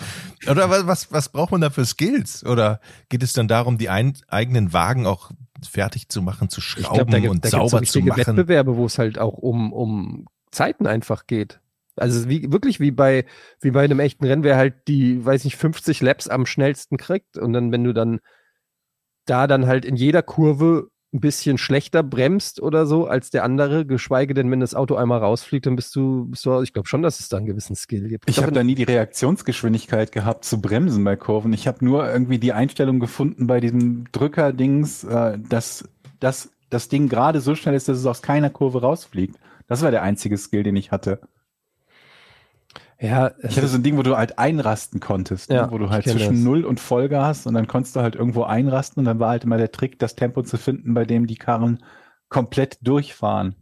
[SPEAKER 3] Oder was, was, was braucht man da für Skills? Oder geht es dann darum, die ein, eigenen Wagen auch fertig zu machen, zu schrauben
[SPEAKER 2] glaube, da, gibt-
[SPEAKER 3] und
[SPEAKER 2] da gibt's so
[SPEAKER 3] sauber zu machen?
[SPEAKER 2] Wettbewerbe, wo es halt auch um, um Zeiten einfach geht. Also wie, wirklich wie bei, wie bei einem echten Rennen, wer halt die, weiß nicht, 50 Laps am schnellsten kriegt. Und dann, wenn du dann da dann halt in jeder Kurve ein bisschen schlechter bremst oder so als der andere, geschweige denn, wenn das Auto einmal rausfliegt, dann bist du, bist du ich glaube schon, dass es da einen gewissen Skill gibt.
[SPEAKER 1] Ich habe da nie die Reaktionsgeschwindigkeit gehabt zu bremsen bei Kurven. Ich habe nur irgendwie die Einstellung gefunden bei diesem Drückerdings, äh, dass, dass das Ding gerade so schnell ist, dass es aus keiner Kurve rausfliegt. Das war der einzige Skill, den ich hatte.
[SPEAKER 2] Ja,
[SPEAKER 1] Ich hatte so ein Ding, wo du halt einrasten konntest,
[SPEAKER 2] Ja,
[SPEAKER 1] ne? wo du halt zwischen
[SPEAKER 2] das.
[SPEAKER 1] Null und Vollgas und dann konntest du halt irgendwo einrasten und dann war halt immer der Trick, das Tempo zu finden, bei dem die Karren komplett durchfahren.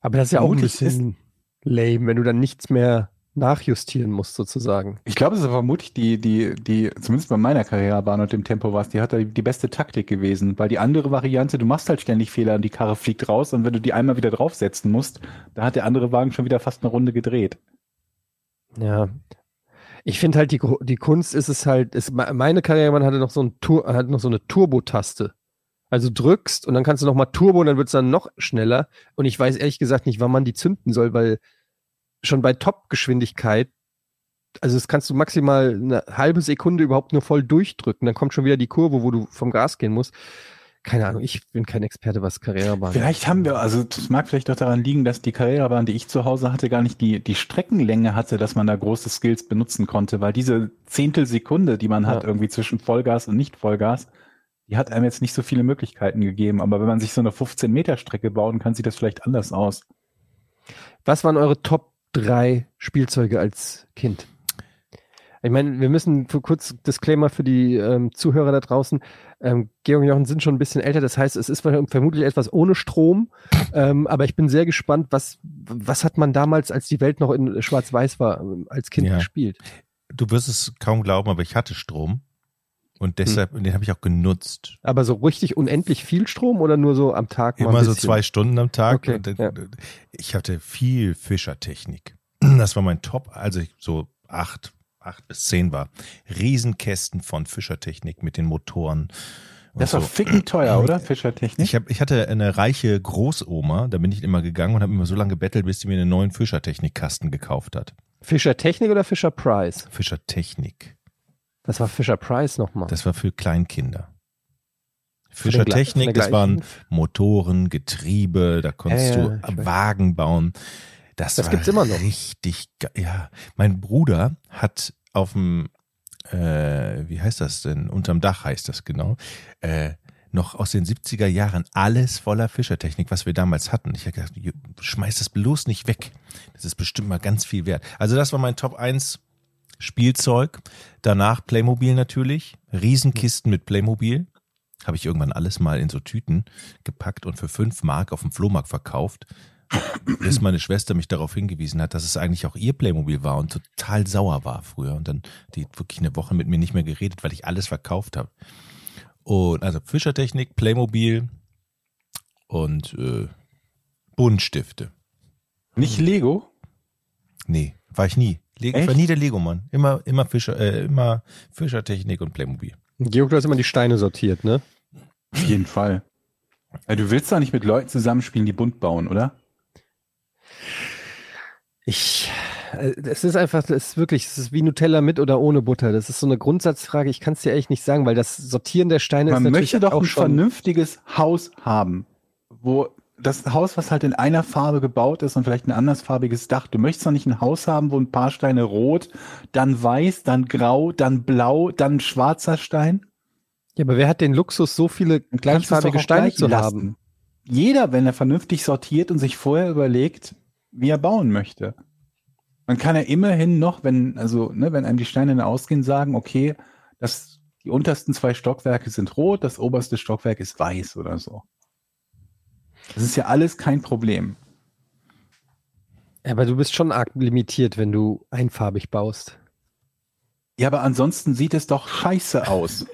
[SPEAKER 2] aber das ist ja auch ein bisschen lame, wenn du dann nichts mehr nachjustieren musst, sozusagen.
[SPEAKER 1] Ich glaube, es ist vermutlich die, die, die, zumindest bei meiner Karrierebahn und dem Tempo war es, die hat da die beste Taktik gewesen, weil die andere Variante, du machst halt ständig Fehler und die Karre fliegt raus und wenn du die einmal wieder draufsetzen musst, da hat der andere Wagen schon wieder fast eine Runde gedreht.
[SPEAKER 2] Ja. Ich finde halt, die, die Kunst ist es halt, ist, me- meine Karrierebahn hatte noch so ein Tur hat noch so eine Turbo-Taste. Also drückst und dann kannst du noch mal Turbo und dann wird es dann noch schneller. Und ich weiß ehrlich gesagt nicht, wann man die zünden soll, weil schon bei Top-Geschwindigkeit, also das kannst du maximal eine halbe Sekunde überhaupt nur voll durchdrücken. Dann kommt schon wieder die Kurve, wo du vom Gas gehen musst. Keine Ahnung, ich bin kein Experte, was Karrierebahn
[SPEAKER 1] Vielleicht haben wir, also es mag vielleicht doch daran liegen, dass die Karrierebahn, die ich zu Hause hatte, gar nicht die, die Streckenlänge hatte, dass man da große Skills benutzen konnte, weil diese Zehntelsekunde, die man hat,
[SPEAKER 2] Ja.
[SPEAKER 1] irgendwie zwischen Vollgas und Nicht-Vollgas, die hat einem jetzt nicht so viele Möglichkeiten gegeben. Aber wenn man sich so eine 15-Meter-Strecke bauen kann, sieht das vielleicht anders aus.
[SPEAKER 2] Was waren eure Top 3 Spielzeuge als Kind? Ich meine, wir müssen für kurz Disclaimer für die ähm, Zuhörer da draußen. Ähm, Georg und Jochen sind schon ein bisschen älter, das heißt, es ist vermutlich etwas ohne Strom. Ähm, aber ich bin sehr gespannt, was, was hat man damals, als die Welt noch in Schwarz-Weiß war, ähm, als Kind
[SPEAKER 3] Ja.
[SPEAKER 2] gespielt?
[SPEAKER 3] Du wirst es kaum glauben, aber ich hatte Strom. Und deshalb,
[SPEAKER 2] Hm.
[SPEAKER 3] den habe ich auch genutzt.
[SPEAKER 2] Aber so richtig unendlich viel Strom oder nur so am Tag?
[SPEAKER 3] Immer so zwei Stunden am Tag.
[SPEAKER 2] Okay,
[SPEAKER 3] Und, dann-
[SPEAKER 2] ja.
[SPEAKER 3] Ich hatte viel Fischertechnik. Das war mein Top, also so acht, acht bis zehn war. Riesenkästen von Fischertechnik mit den Motoren.
[SPEAKER 1] Das war
[SPEAKER 3] so.
[SPEAKER 1] ficken teuer, oder? Fischertechnik?
[SPEAKER 3] Ich, hab, ich hatte eine reiche Großoma, da bin ich immer gegangen und habe immer so lange gebettelt, bis sie mir einen neuen Fischertechnikkasten gekauft hat.
[SPEAKER 2] Fischer Technik oder Fischer Price?
[SPEAKER 3] Fischertechnik.
[SPEAKER 2] Das war Fischer Price nochmal.
[SPEAKER 3] Das war für Kleinkinder. Fischertechnik, das waren Motoren, Getriebe, da konntest
[SPEAKER 2] Ja, ja,
[SPEAKER 3] du. Wagen bauen. Das,
[SPEAKER 2] Das
[SPEAKER 3] war
[SPEAKER 2] gibt's immer noch.
[SPEAKER 3] richtig geil. Ja, mein Bruder hat auf dem äh, wie heißt das denn? Unterm Dach heißt das genau. Äh, noch aus den 70er Jahren alles voller Fischertechnik, was wir damals hatten. Ich habe gedacht, schmeiß das bloß nicht weg. Das ist bestimmt mal ganz viel wert. Also das war mein Top 1 Spielzeug. Danach Playmobil natürlich. Riesenkisten mit Playmobil. Habe ich irgendwann alles mal in so Tüten gepackt und für fünf Mark auf dem Flohmarkt verkauft. Bis meine Schwester mich darauf hingewiesen hat, dass es eigentlich auch ihr Playmobil war und total sauer war früher. Und dann die wirklich eine Woche mit mir nicht mehr geredet, weil ich alles verkauft habe. Und also Fischertechnik, Playmobil und äh, Buntstifte.
[SPEAKER 1] Nicht Lego?
[SPEAKER 3] Nee, war ich nie. Le ich war nie der Lego-Mann. Immer, immer Fischer, äh, immer Fischertechnik und Playmobil.
[SPEAKER 2] Georg, du hast immer die Steine sortiert, ne?
[SPEAKER 1] Auf jeden Fall. Ja, du willst doch nicht mit Leuten zusammenspielen, die bunt bauen, oder?
[SPEAKER 2] Ich, äh, es ist einfach, es ist wirklich, es ist wie Nutella mit oder ohne Butter. Das ist so eine Grundsatzfrage. Ich kann es dir echt nicht sagen, weil das Sortieren der Steine
[SPEAKER 1] Man
[SPEAKER 2] ist natürlich
[SPEAKER 1] möchte doch ein vernünftiges Haus haben, wo das Haus, was halt in einer Farbe gebaut ist und vielleicht ein andersfarbiges Dach. Du möchtest doch nicht ein Haus haben, wo ein paar Steine rot, dann weiß, dann grau, dann blau, dann schwarzer Stein.
[SPEAKER 2] Ja, aber wer hat den Luxus, so viele gleichfarbige Steine
[SPEAKER 1] gleich
[SPEAKER 2] zu
[SPEAKER 1] lassen.
[SPEAKER 2] haben?
[SPEAKER 1] Jeder, wenn er vernünftig sortiert und sich vorher überlegt, wie er bauen möchte. Man kann ja immerhin noch, wenn, also, ne, wenn einem die Steine ausgehen, sagen, okay, das, die untersten zwei Stockwerke sind rot, das oberste Stockwerk ist weiß oder so. Das ist ja alles kein Problem.
[SPEAKER 2] Aber du bist schon arg limitiert, wenn du einfarbig baust.
[SPEAKER 1] Ja, aber ansonsten sieht es doch scheiße aus.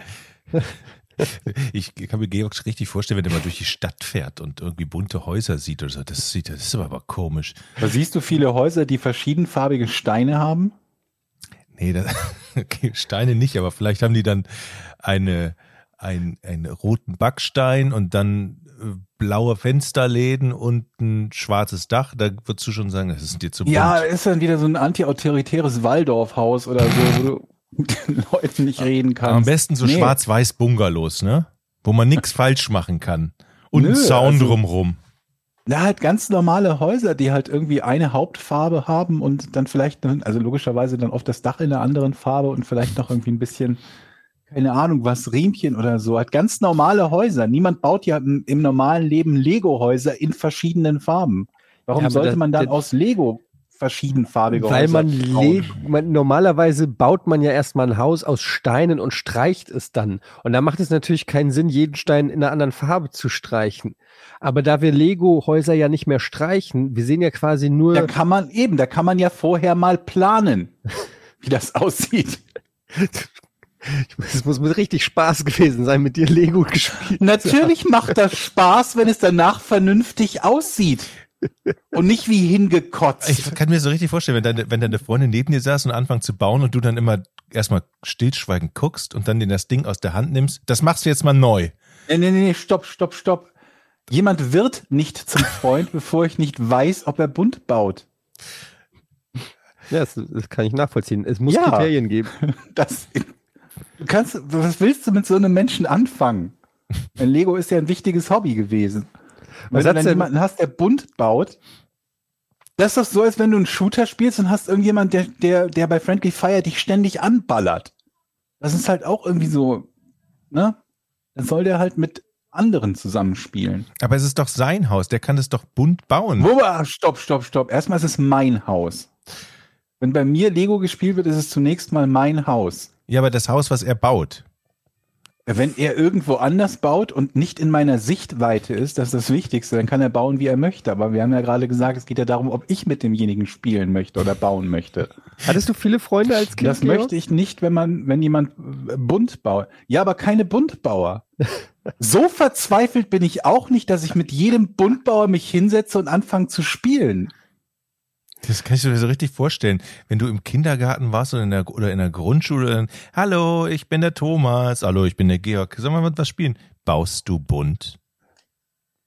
[SPEAKER 3] Ich kann mir Georg richtig vorstellen, wenn er mal durch die Stadt fährt und irgendwie bunte Häuser sieht oder so. Das sieht, das ist aber, aber komisch.
[SPEAKER 1] Da siehst du viele Häuser, die verschiedenfarbige Steine haben.
[SPEAKER 3] Nee, das, okay, Steine nicht, aber vielleicht haben die dann eine, ein, einen roten Backstein und dann äh, blaue Fensterläden und ein schwarzes Dach. Da würdest du schon sagen, das ist dir zu bunt.
[SPEAKER 1] Ja, ist dann wieder so ein anti-autoritäres Waldorfhaus oder so, wo du mit den Leuten nicht reden kannst.
[SPEAKER 3] Am besten so
[SPEAKER 1] Nee.
[SPEAKER 3] schwarz-weiß Bungalows, ne? Wo man nichts falsch machen kann. Und
[SPEAKER 1] Nö,
[SPEAKER 3] ein Zaun
[SPEAKER 1] also-
[SPEAKER 3] drumrum.
[SPEAKER 1] Na, halt ganz normale Häuser, die halt irgendwie eine Hauptfarbe haben und dann vielleicht, dann- also logischerweise dann oft das Dach in einer anderen Farbe und vielleicht noch irgendwie ein bisschen, keine Ahnung, was, Riemchen oder so. Halt ganz normale Häuser. Niemand baut ja im, im normalen Leben Lego-Häuser in verschiedenen Farben. Warum
[SPEAKER 2] Ja,
[SPEAKER 1] sollte
[SPEAKER 2] das-
[SPEAKER 1] man dann
[SPEAKER 2] das-
[SPEAKER 1] aus Lego verschiedenfarbige
[SPEAKER 2] Weil
[SPEAKER 1] Häuser
[SPEAKER 2] man,
[SPEAKER 1] bauen?
[SPEAKER 2] le man normalerweise baut man ja erstmal ein Haus aus Steinen und streicht es dann. Und da macht es natürlich keinen Sinn, jeden Stein in einer anderen Farbe zu streichen. Aber da wir Lego-Häuser ja nicht mehr streichen, wir sehen ja quasi nur.
[SPEAKER 1] Da kann man eben, da kann man ja vorher mal planen, wie das aussieht.
[SPEAKER 2] Es muss mit richtig Spaß gewesen sein, mit dir Lego gespielt.
[SPEAKER 1] Natürlich macht das Spaß, wenn es danach vernünftig aussieht. Und nicht wie hingekotzt.
[SPEAKER 3] Ich kann mir so richtig vorstellen, wenn deine, wenn deine Freundin neben dir saß und anfängt zu bauen und du dann immer erstmal stillschweigend guckst und dann dir das Ding aus der Hand nimmst. Das machst du jetzt mal neu.
[SPEAKER 1] Nee, nee, nee, stopp, stopp, stopp. Jemand wird nicht zum Freund, bevor ich nicht weiß, ob er bunt baut.
[SPEAKER 2] Ja, das, das kann ich nachvollziehen. Es muss
[SPEAKER 1] Ja.
[SPEAKER 2] Kriterien geben.
[SPEAKER 1] Das, du kannst, was willst du mit so einem Menschen anfangen? Ein Lego ist ja ein wichtiges Hobby gewesen. Wenn
[SPEAKER 2] Was
[SPEAKER 1] du
[SPEAKER 2] hat's
[SPEAKER 1] dann jemanden hast, der bunt baut, das ist doch so, als wenn du einen Shooter spielst und hast irgendjemand, der, der, der bei Friendly Fire dich ständig anballert. Das ist halt auch irgendwie so, ne? Dann soll der halt mit anderen zusammenspielen.
[SPEAKER 3] Aber es ist doch sein Haus, der kann es doch bunt bauen.
[SPEAKER 1] Wobei, stopp, stopp, stopp. Erstmal ist es mein Haus. Wenn bei mir Lego gespielt wird, ist es zunächst mal mein Haus.
[SPEAKER 3] Ja, aber das Haus, was er baut.
[SPEAKER 1] Wenn er irgendwo anders baut und nicht in meiner Sichtweite ist, das ist das Wichtigste, dann kann er bauen, wie er möchte. Aber wir haben ja gerade gesagt, es geht ja darum, ob ich mit demjenigen spielen möchte oder bauen möchte.
[SPEAKER 2] Hattest du viele Freunde als Kind?
[SPEAKER 1] Das
[SPEAKER 2] Georg?
[SPEAKER 1] möchte ich nicht, wenn man, wenn jemand äh, bunt baut. Ja, aber keine Buntbauer. So verzweifelt bin ich auch nicht, dass ich mit jedem Buntbauer mich hinsetze und anfange zu spielen.
[SPEAKER 3] Das kann ich mir so richtig vorstellen. Wenn du im Kindergarten warst oder in der, oder in der Grundschule, dann, hallo, ich bin der Thomas, hallo, ich bin der Georg. Sollen wir mal was spielen? Baust du bunt?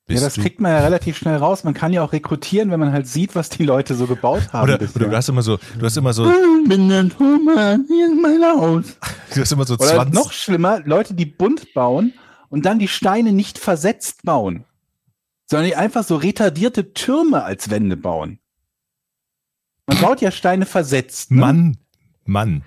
[SPEAKER 3] Bist
[SPEAKER 1] ja, das
[SPEAKER 3] du,
[SPEAKER 1] kriegt man ja relativ schnell raus. Man kann ja auch rekrutieren, wenn man halt sieht, was die Leute so gebaut haben.
[SPEAKER 3] oder, oder du hast immer so, du hast immer so,
[SPEAKER 1] Ich bin der Thomas, hier ist mein Haus.
[SPEAKER 3] du hast immer so
[SPEAKER 1] Oder
[SPEAKER 3] 20,
[SPEAKER 1] noch schlimmer, Leute, die bunt bauen und dann die Steine nicht versetzt bauen, sondern die einfach so retardierte Türme als Wände bauen. Man baut ja Steine versetzt. Ne?
[SPEAKER 3] Mann, Mann.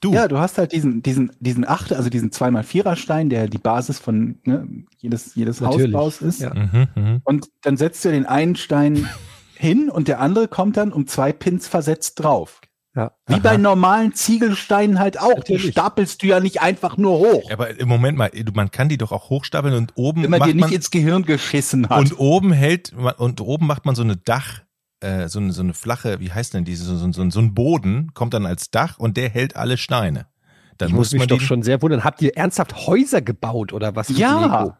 [SPEAKER 3] Du.
[SPEAKER 1] Ja, du hast halt diesen, diesen, diesen Achte, also diesen 2x4er-Stein, der die Basis von ne, jedes, jedes
[SPEAKER 2] Natürlich.
[SPEAKER 1] Hausbaus ist.
[SPEAKER 2] Ja.
[SPEAKER 3] Mhm, mhm.
[SPEAKER 1] Und dann setzt du den einen Stein hin und der andere kommt dann um zwei Pins versetzt drauf.
[SPEAKER 2] Ja.
[SPEAKER 1] Wie
[SPEAKER 3] Aha.
[SPEAKER 1] bei normalen Ziegelsteinen halt auch. Die
[SPEAKER 2] Natürlich.
[SPEAKER 1] stapelst du ja nicht einfach nur hoch.
[SPEAKER 3] Aber im Moment mal, man kann die doch auch hochstapeln und oben
[SPEAKER 1] wenn man
[SPEAKER 3] macht
[SPEAKER 1] dir nicht
[SPEAKER 3] man,
[SPEAKER 1] ins Gehirn geschissen hat.
[SPEAKER 3] und oben hält man- und oben macht man so eine Dach, äh, so eine, so eine flache, wie heißt denn diese, so, so, so, so ein Boden kommt dann als Dach und der hält alle Steine. Dann
[SPEAKER 2] Ich muss
[SPEAKER 3] muss
[SPEAKER 2] mich
[SPEAKER 3] man
[SPEAKER 2] doch schon sehr wundern. Habt ihr ernsthaft Häuser gebaut oder was?
[SPEAKER 1] ja.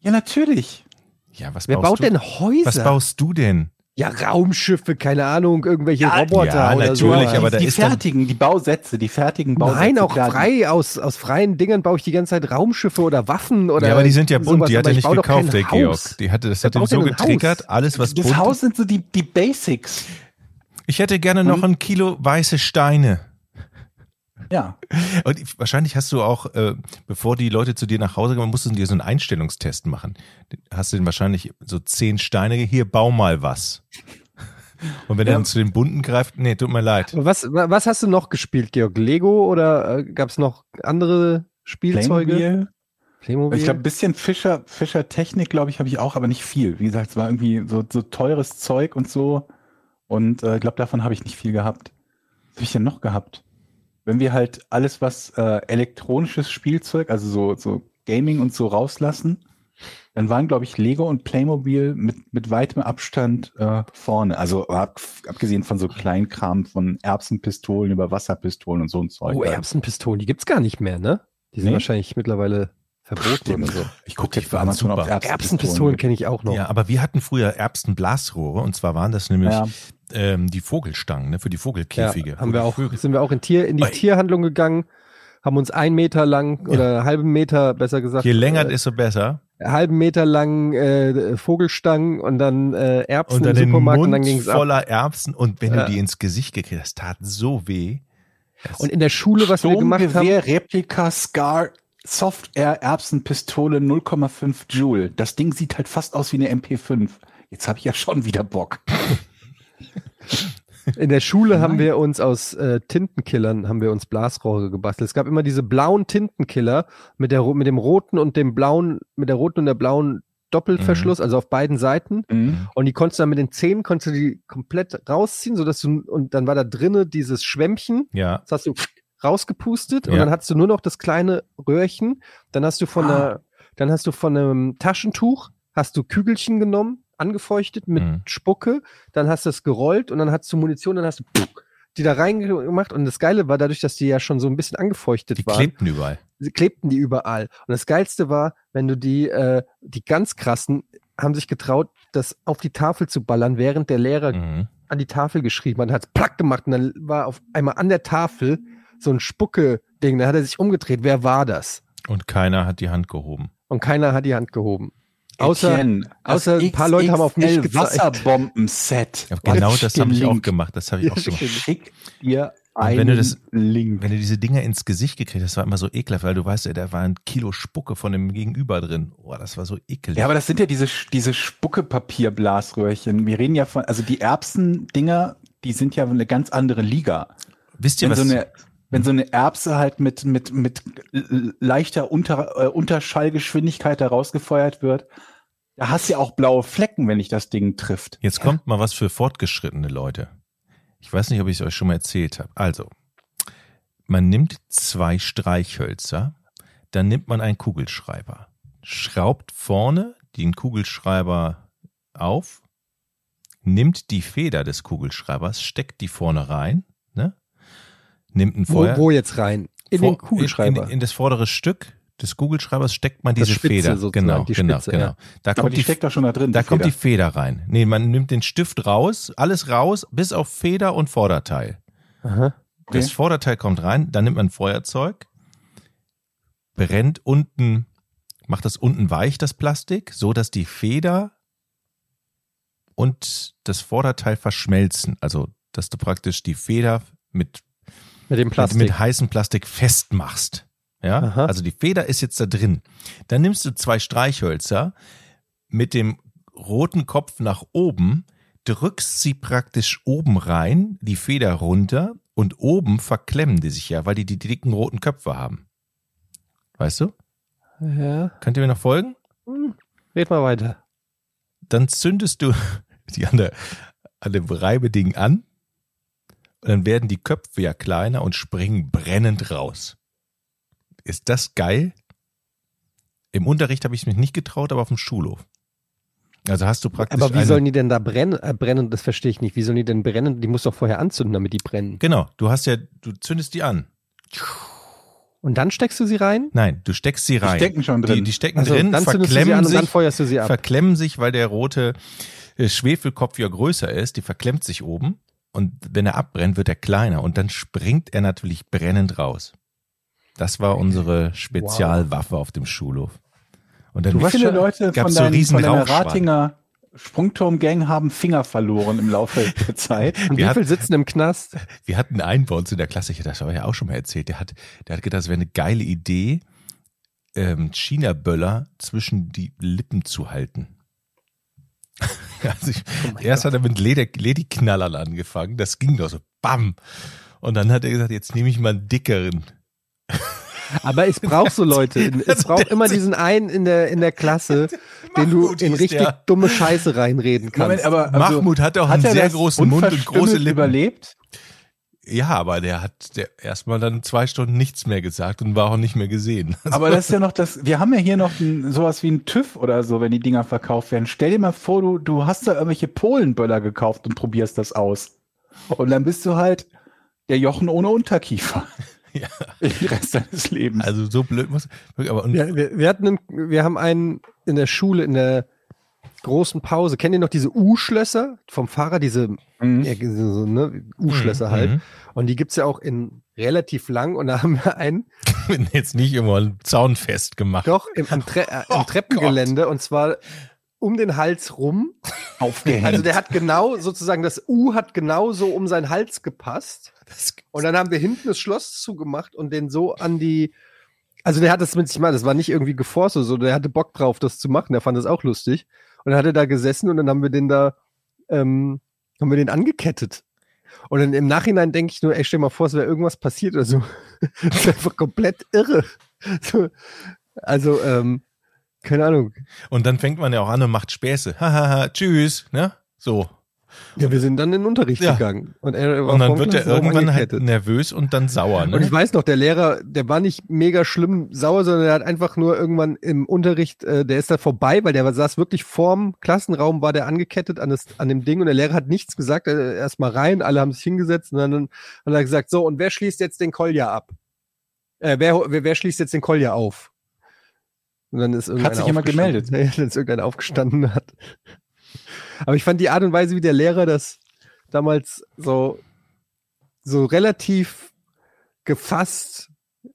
[SPEAKER 1] Ja, natürlich.
[SPEAKER 3] Ja, was
[SPEAKER 2] Wer
[SPEAKER 3] baust
[SPEAKER 2] baut
[SPEAKER 3] du?
[SPEAKER 2] denn Häuser?
[SPEAKER 3] Was baust du denn?
[SPEAKER 2] Ja, Raumschiffe, keine Ahnung, irgendwelche
[SPEAKER 1] Ja,
[SPEAKER 2] Roboter
[SPEAKER 3] ja,
[SPEAKER 2] oder so.
[SPEAKER 3] natürlich, aber da
[SPEAKER 1] die
[SPEAKER 3] ist dann-
[SPEAKER 1] fertigen, die Bausätze, die fertigen Bausätze.
[SPEAKER 2] Nein, auch
[SPEAKER 1] klar,
[SPEAKER 2] frei, aus, aus freien Dingern baue ich die ganze Zeit Raumschiffe oder Waffen oder
[SPEAKER 3] ja, aber die sind ja bunt,
[SPEAKER 2] sowas,
[SPEAKER 3] die hat er
[SPEAKER 2] ich
[SPEAKER 3] nicht gekauft, der Georg. Die hatte, das hat ihn so getriggert,
[SPEAKER 2] Haus?
[SPEAKER 3] alles was
[SPEAKER 1] Das
[SPEAKER 3] bunt
[SPEAKER 1] Haus sind so die, die Basics.
[SPEAKER 3] Ich hätte gerne noch ein Kilo weiße Steine.
[SPEAKER 1] Ja.
[SPEAKER 3] Und ich- wahrscheinlich hast du auch, äh, bevor die Leute zu dir nach Hause kommen, musst du dir so einen Einstellungstest machen. Hast du denn wahrscheinlich so zehn Steine, hier bau mal was. Und wenn er
[SPEAKER 1] Ja.
[SPEAKER 3] dann zu den bunten greift, nee, tut mir leid.
[SPEAKER 2] Was, wa- was hast du noch gespielt, Georg? Lego oder äh, gab es noch andere Spielzeuge?
[SPEAKER 1] Playmobil.
[SPEAKER 2] Playmobil?
[SPEAKER 1] Ich glaube, ein bisschen Fischer, Fischer Technik, glaube ich, habe ich auch, aber nicht viel. Wie gesagt, es war irgendwie so, so teures Zeug und so. Und äh, ich glaube, davon habe ich nicht viel gehabt. Was habe ich denn noch gehabt? Wenn wir halt alles, was äh, elektronisches Spielzeug, also so, so Gaming und so rauslassen, dann waren, glaube ich, Lego und Playmobil mit, mit weitem Abstand äh, vorne. Also ab, abgesehen von so Kleinkram von Erbsenpistolen über Wasserpistolen und so ein Zeug.
[SPEAKER 2] oh,
[SPEAKER 1] halt.
[SPEAKER 2] Erbsenpistolen, die gibt's gar nicht mehr, ne? Die sind
[SPEAKER 1] Nee.
[SPEAKER 2] wahrscheinlich mittlerweile verboten oder so.
[SPEAKER 1] Ich gucke jetzt bei
[SPEAKER 3] waren
[SPEAKER 1] Amazon auf Erbsenpistolen.
[SPEAKER 2] Erbsenpistolen kenne ich auch noch.
[SPEAKER 3] Ja, aber wir hatten früher Erbsenblasrohre und zwar waren das nämlich
[SPEAKER 1] Ja.
[SPEAKER 3] Ähm, die Vogelstangen, ne, für die Vogelkäfige.
[SPEAKER 2] Ja, haben wir auch,
[SPEAKER 3] Vögel-
[SPEAKER 2] sind wir auch in, Tier, in die
[SPEAKER 3] Oi.
[SPEAKER 2] Tierhandlung gegangen, haben uns einen Meter lang oder einen halben Meter, besser gesagt,
[SPEAKER 3] Je länger
[SPEAKER 2] äh,
[SPEAKER 3] desto besser.
[SPEAKER 2] einen halben Meter lang äh, Vogelstangen und dann äh, Erbsen
[SPEAKER 3] Und dann
[SPEAKER 2] im
[SPEAKER 3] den
[SPEAKER 2] Supermarkt und dann ging's ab.
[SPEAKER 3] voller Erbsen und wenn
[SPEAKER 2] Ja.
[SPEAKER 3] du die ins Gesicht gekriegt hast, tat so weh. Das-
[SPEAKER 2] Und in der Schule, was wir gemacht haben,
[SPEAKER 1] Replika Scar Soft Air Erbsenpistole 0,5 Joule. Das Ding sieht halt fast aus wie eine MP5. Jetzt habe ich ja schon wieder Bock.
[SPEAKER 2] In der Schule haben
[SPEAKER 1] Nein.
[SPEAKER 2] wir uns aus äh, Tintenkillern haben wir uns Blasrohre gebastelt. Es gab immer diese blauen Tintenkiller mit der mit dem roten und dem blauen mit der roten und der blauen Doppelverschluss, also auf beiden Seiten.
[SPEAKER 1] Mhm.
[SPEAKER 2] Und die konntest du dann mit den Zähnen konntest du die komplett rausziehen, sodass du und dann war da drinne dieses Schwämmchen.
[SPEAKER 3] ja,
[SPEAKER 2] Das hast du rausgepustet und
[SPEAKER 3] Ja.
[SPEAKER 2] dann hast du nur noch das kleine Röhrchen. Dann hast du von
[SPEAKER 1] Ah.
[SPEAKER 2] einer, dann hast du von einem Taschentuch hast du Kügelchen genommen, angefeuchtet mit
[SPEAKER 3] Mhm.
[SPEAKER 2] Spucke. Dann hast du es gerollt und dann hast du Munition, dann hast du die da reingemacht. Und das Geile war dadurch, dass die ja schon so ein bisschen angefeuchtet
[SPEAKER 3] die
[SPEAKER 2] waren,
[SPEAKER 3] klebten überall.
[SPEAKER 2] sie klebten die überall. Und das Geilste war, wenn du die, äh, die ganz krassen haben sich getraut, das auf die Tafel zu ballern, während der Lehrer
[SPEAKER 3] Mhm.
[SPEAKER 2] an die Tafel geschrieben hat, hat es plack gemacht und dann war auf einmal an der Tafel so ein Spucke-Ding. Da hat er sich umgedreht. Wer war das?
[SPEAKER 3] Und keiner hat die Hand gehoben.
[SPEAKER 2] Und keiner hat die Hand gehoben. Außer,
[SPEAKER 1] Etienne,
[SPEAKER 2] außer ein paar Leute haben auf mich gezeigt.
[SPEAKER 1] Wasserbomben-Set.
[SPEAKER 3] Ja, genau das habe ich auch gemacht. Das habe ich auch gemacht.
[SPEAKER 2] schick
[SPEAKER 1] dir einen
[SPEAKER 3] wenn du das-
[SPEAKER 1] Link.
[SPEAKER 3] Wenn du diese Dinger ins Gesicht gekriegt hast, war immer so ekelhaft, weil du weißt, ja, da war ein Kilo Spucke von dem Gegenüber drin. Oh, das war so ekelig.
[SPEAKER 1] Ja, aber das sind ja diese, diese Spucke-Papierblasröhrchen. Wir reden ja von, also die Erbsen-Dinger, die sind ja eine ganz andere Liga.
[SPEAKER 3] Wisst ihr
[SPEAKER 1] Wenn
[SPEAKER 3] was?
[SPEAKER 1] so, eine, wenn so eine Erbse halt mit, mit, mit leichter Unter, äh, Unterschallgeschwindigkeit da rausgefeuert wird, da hast du ja auch blaue Flecken, wenn dich das Ding trifft.
[SPEAKER 3] Jetzt kommt mal was für fortgeschrittene Leute. Ich weiß nicht, ob ich es euch schon mal erzählt habe. Also, man nimmt zwei Streichhölzer, dann nimmt man einen Kugelschreiber, schraubt vorne den Kugelschreiber auf, nimmt die Feder des Kugelschreibers, steckt die vorne rein, ne? Nimmt ein
[SPEAKER 2] wo,
[SPEAKER 3] Feuer.
[SPEAKER 2] wo jetzt rein? In
[SPEAKER 3] vor-
[SPEAKER 2] den Kugelschreiber.
[SPEAKER 3] In, in das vordere Stück des Kugelschreibers steckt man
[SPEAKER 2] Das
[SPEAKER 3] diese
[SPEAKER 2] Spitze
[SPEAKER 3] Feder.
[SPEAKER 2] sozusagen,
[SPEAKER 3] Genau,
[SPEAKER 2] die
[SPEAKER 3] genau,
[SPEAKER 2] Spitze,
[SPEAKER 3] genau.
[SPEAKER 2] ja.
[SPEAKER 3] Da
[SPEAKER 1] Aber
[SPEAKER 3] kommt
[SPEAKER 1] die
[SPEAKER 3] die
[SPEAKER 1] steckt da schon da drin.
[SPEAKER 3] da kommt die
[SPEAKER 1] Feder.
[SPEAKER 3] Rein. Nee, man nimmt den Stift raus, alles raus, bis auf Feder und Vorderteil.
[SPEAKER 2] Aha.
[SPEAKER 1] Okay.
[SPEAKER 3] Das Vorderteil kommt rein, dann nimmt man ein Feuerzeug, brennt unten, macht das unten weich, das Plastik, so dass die Feder und das Vorderteil verschmelzen. Also, dass du praktisch die Feder mit,
[SPEAKER 2] Mit dem
[SPEAKER 3] mit,
[SPEAKER 2] Plastik.
[SPEAKER 3] mit heißem Plastik festmachst. Ja,
[SPEAKER 2] Aha.
[SPEAKER 3] also die Feder ist jetzt da drin. Dann nimmst du zwei Streichhölzer mit dem roten Kopf nach oben, drückst sie praktisch oben rein, die Feder runter und oben verklemmen die sich ja, weil die die dicken roten Köpfe haben. Weißt du?
[SPEAKER 2] Ja.
[SPEAKER 3] Könnt ihr mir noch folgen?
[SPEAKER 2] Hm. Red mal weiter.
[SPEAKER 3] Dann zündest du die an, der, an dem Reibeding an und dann werden die Köpfe ja kleiner und springen brennend raus. Ist das geil? Im Unterricht habe ich es mich nicht getraut, aber auf dem Schulhof. Also hast du praktisch
[SPEAKER 2] Aber wie
[SPEAKER 3] eine,
[SPEAKER 2] sollen die denn da brennen? Äh, brennen, das verstehe ich nicht. Wie sollen die denn brennen? Die musst du doch vorher anzünden, damit die brennen.
[SPEAKER 3] Genau, du hast ja, du zündest die an.
[SPEAKER 2] Und dann steckst du sie rein?
[SPEAKER 3] Nein, du steckst sie rein.
[SPEAKER 1] stecken schon drin.
[SPEAKER 3] Die, die stecken
[SPEAKER 2] Also,
[SPEAKER 3] drin,
[SPEAKER 2] dann zündest du sie
[SPEAKER 3] verklemmen
[SPEAKER 2] an und dann
[SPEAKER 3] sich,
[SPEAKER 2] feuerst du sie ab.
[SPEAKER 3] verklemmen sich, weil der rote äh, Schwefelkopf ja größer ist. Die verklemmt sich oben. Und wenn er abbrennt, wird er kleiner. Und dann springt er natürlich brennend raus. Das war unsere Spezialwaffe auf dem Schulhof. Und dann
[SPEAKER 1] Wie viele Leute
[SPEAKER 3] gab's
[SPEAKER 1] von,
[SPEAKER 3] so
[SPEAKER 1] deinen, von deiner. Ratinger Sprungturmgang haben Finger verloren im Laufe der Zeit?
[SPEAKER 2] Und
[SPEAKER 3] Wir
[SPEAKER 2] wie viel sitzen im Knast?
[SPEAKER 3] Wir hatten einen bei uns in der Klasse, ich hatte das aber ja auch schon mal erzählt, der hat, der hat gedacht, das wäre eine geile Idee, ähm, China-Böller zwischen die Lippen zu halten. also ich, erst hat er mit Leder, Lediknallern angefangen, das ging doch so, bam. Und dann hat er gesagt, jetzt nehme ich mal einen dickeren.
[SPEAKER 2] Aber es braucht so Leute. Es
[SPEAKER 3] Also
[SPEAKER 2] braucht
[SPEAKER 3] der
[SPEAKER 2] immer
[SPEAKER 3] hat
[SPEAKER 2] diesen einen in der, in der Klasse, den du in richtig
[SPEAKER 3] der.
[SPEAKER 2] dumme Scheiße reinreden kannst.
[SPEAKER 1] Moment, aber
[SPEAKER 3] Mahmoud hatte auch
[SPEAKER 1] hat
[SPEAKER 3] einen sehr großen Mund und große Lippen.
[SPEAKER 1] überlebt?
[SPEAKER 3] Ja, aber der hat der erstmal dann zwei Stunden nichts mehr gesagt und war auch nicht mehr gesehen.
[SPEAKER 1] Aber das ist ja noch das, wir haben ja hier noch ein, sowas wie ein TÜV oder so, wenn die Dinger verkauft werden. Stell dir mal vor, du, du hast da irgendwelche Polenböller gekauft und probierst das aus. Und dann bist du halt der Jochen ohne Unterkiefer.
[SPEAKER 3] Ja.
[SPEAKER 1] Den Rest deines Lebens.
[SPEAKER 3] Also so blöd muss. Aber und,
[SPEAKER 2] wir, wir, wir hatten, einen, wir haben einen in der Schule in der großen Pause. Kennt ihr noch diese U-Schlösser vom Fahrer? Diese
[SPEAKER 1] Mhm.
[SPEAKER 2] ja, so, ne, U-Schlösser halt.
[SPEAKER 3] Mhm.
[SPEAKER 2] Und die gibt's ja auch in relativ lang. Und da haben wir einen,
[SPEAKER 3] bin jetzt nicht immer einen Zaun festgemacht.
[SPEAKER 2] doch im, am, Tre äh,
[SPEAKER 3] Oh
[SPEAKER 2] im Treppengelände. Und zwar um den Hals rum.
[SPEAKER 1] Aufgehängt.
[SPEAKER 2] Also der hat genau, sozusagen, das U hat genau so um seinen Hals gepasst. Und dann haben wir hinten das Schloss zugemacht und den so an die. Also der hat das mit sich mal, das war nicht irgendwie geforst oder so, der hatte Bock drauf, das zu machen, der fand das auch lustig. Und dann hat er da gesessen und dann haben wir den da, ähm, haben wir den angekettet. Und dann im Nachhinein denke ich nur, ey, stell mal vor, es wäre irgendwas passiert oder so. das ist einfach komplett irre. So, also, ähm, keine Ahnung.
[SPEAKER 3] und dann fängt man ja auch an und macht Späße. Hahaha, tschüss, ne? So.
[SPEAKER 2] Ja, wir sind dann in den Unterricht
[SPEAKER 3] Ja.
[SPEAKER 2] gegangen. Und, er war
[SPEAKER 3] Und dann wird er irgendwann halt nervös und dann sauer,
[SPEAKER 2] Und ich
[SPEAKER 3] ne?
[SPEAKER 2] weiß noch, der Lehrer, der war nicht mega schlimm sauer, sondern er hat einfach nur irgendwann im Unterricht, äh, der ist da vorbei, weil der saß wirklich vorm Klassenraum, war der angekettet an, das, an dem Ding und der Lehrer hat nichts gesagt, er erst mal rein, alle haben sich hingesetzt und dann hat er gesagt, so, und wer schließt jetzt den Kolja ab? Äh, wer, wer, wer schließt jetzt den Kolja auf? Und dann ist irgendeiner
[SPEAKER 1] sich jemand gemeldet?
[SPEAKER 2] Ja, dann ist irgendeiner aufgestanden hat. Aber ich fand die Art und Weise, wie der Lehrer das damals so, so relativ gefasst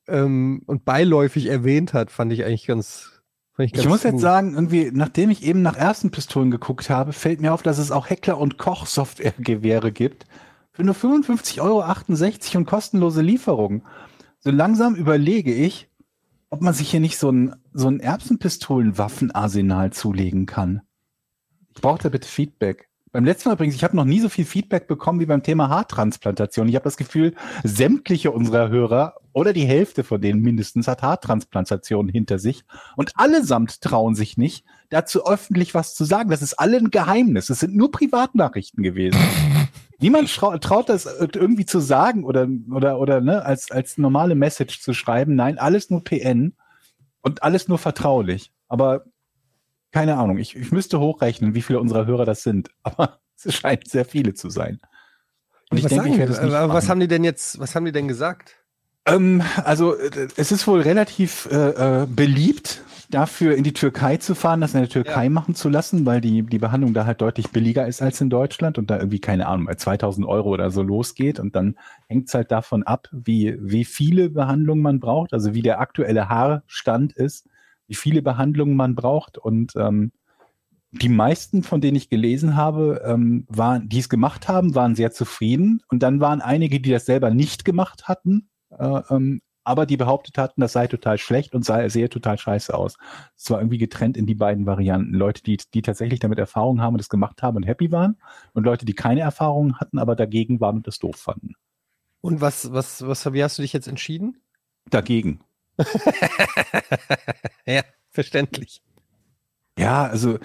[SPEAKER 2] ähm, und beiläufig erwähnt hat, fand ich eigentlich ganz. Fand ich, ganz
[SPEAKER 1] Ich muss jetzt
[SPEAKER 2] gut.
[SPEAKER 1] sagen, irgendwie, nachdem ich eben nach ersten Pistolen geguckt habe, fällt mir auf, dass es auch Heckler und Koch Softwaregewehre gibt. Für nur 55,68 Euro und kostenlose Lieferung. So langsam überlege ich, ob man sich hier nicht so ein, so ein Erbsenpistolen-Waffenarsenal zulegen kann. Ich brauche da bitte Feedback. Beim letzten Mal übrigens, ich habe noch nie so viel Feedback bekommen wie beim Thema Haartransplantation. Ich habe das Gefühl, sämtliche unserer Hörer oder die Hälfte von denen mindestens hat Haartransplantationen hinter sich und allesamt trauen sich nicht, dazu öffentlich was zu sagen. Das ist alle ein Geheimnis. Es sind nur Privatnachrichten gewesen. Niemand trau- traut das irgendwie zu sagen oder, oder, oder ne, als, als normale Message zu schreiben. Nein, alles nur PN und alles nur vertraulich. Aber keine Ahnung, ich, ich müsste hochrechnen, wie viele unserer Hörer das sind. Aber es scheint sehr viele zu sein. Und ich
[SPEAKER 2] was
[SPEAKER 1] denke, ich werde es nicht
[SPEAKER 2] was haben die denn jetzt, was haben die denn gesagt?
[SPEAKER 1] Ähm, also äh, es ist wohl relativ äh, äh, beliebt, dafür in die Türkei zu fahren, das in der Türkei
[SPEAKER 2] Ja.
[SPEAKER 1] machen zu lassen, weil die, die Behandlung da halt deutlich billiger ist als in Deutschland und da irgendwie, keine Ahnung, bei 2000 Euro oder so losgeht. Und dann hängt es halt davon ab, wie, wie viele Behandlungen man braucht, also wie der aktuelle Haarstand ist, wie viele Behandlungen man braucht. Und ähm, die meisten, von denen ich gelesen habe, ähm, waren, die es gemacht haben, waren sehr zufrieden. Und dann waren einige, die das selber nicht gemacht hatten, äh, ähm, aber die behauptet hatten, das sei total schlecht und sei, sehe total scheiße aus. Es war irgendwie getrennt in die beiden Varianten. Leute, die, die tatsächlich damit Erfahrung haben und das gemacht haben und happy waren und Leute, die keine Erfahrung hatten, aber dagegen waren und das doof fanden.
[SPEAKER 2] Und was, was, was, wie hast du dich jetzt entschieden?
[SPEAKER 1] Dagegen.
[SPEAKER 2] ja, verständlich.
[SPEAKER 1] Ja, also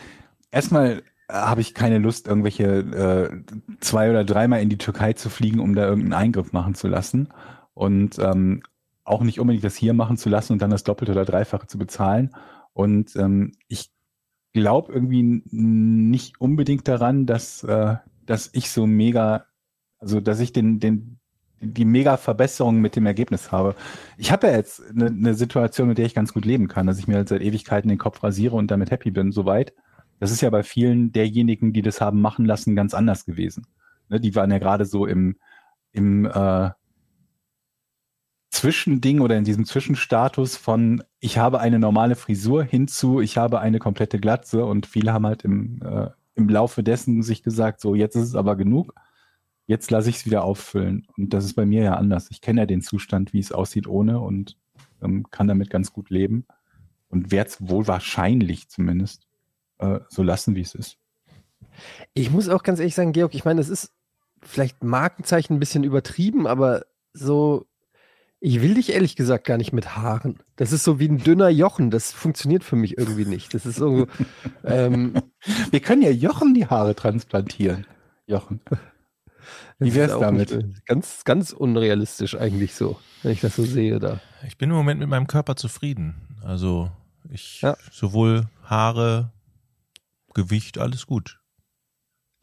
[SPEAKER 1] erstmal habe ich keine Lust, irgendwelche äh, zwei oder dreimal in die Türkei zu fliegen, um da irgendeinen Eingriff machen zu lassen. Und ähm, auch nicht unbedingt das hier machen zu lassen und dann das Doppelte oder Dreifache zu bezahlen. Und ähm, ich glaube irgendwie nicht unbedingt daran, dass, äh, dass ich so mega, also dass ich den, den, die mega Verbesserung mit dem Ergebnis habe. Ich habe ja jetzt eine, eine Situation, mit der ich ganz gut leben kann, dass ich mir halt seit Ewigkeiten den Kopf rasiere und damit happy bin, soweit. Das ist ja bei vielen derjenigen, die das haben machen lassen, ganz anders gewesen. Ne, die waren ja gerade so im, im äh, Zwischending oder in diesem Zwischenstatus von ich habe eine normale Frisur hinzu, ich habe eine komplette Glatze und viele haben halt im, äh, im Laufe dessen sich gesagt, so jetzt ist es aber genug, jetzt lasse ich es wieder auffüllen. Und das ist bei mir ja anders. Ich kenne ja den Zustand, wie es aussieht ohne und ähm, kann damit ganz gut leben und werde es wohl wahrscheinlich zumindest äh, so lassen, wie es ist.
[SPEAKER 2] Ich muss auch ganz ehrlich sagen, Georg, ich meine, es ist vielleicht Markenzeichen ein bisschen übertrieben, aber so, ich will dich ehrlich gesagt gar nicht mit Haaren. Das ist so wie ein dünner Jochen. Das funktioniert für mich irgendwie nicht. Das ist so. ähm,
[SPEAKER 1] Wir können ja Jochen die Haare transplantieren. Jochen. Wie
[SPEAKER 2] ist auch
[SPEAKER 1] damit?
[SPEAKER 2] nicht, Ganz, ganz unrealistisch eigentlich so, wenn ich das so sehe da.
[SPEAKER 3] Ich bin im Moment mit meinem Körper zufrieden. Also ich
[SPEAKER 2] Ja.
[SPEAKER 3] sowohl Haare, Gewicht, alles gut.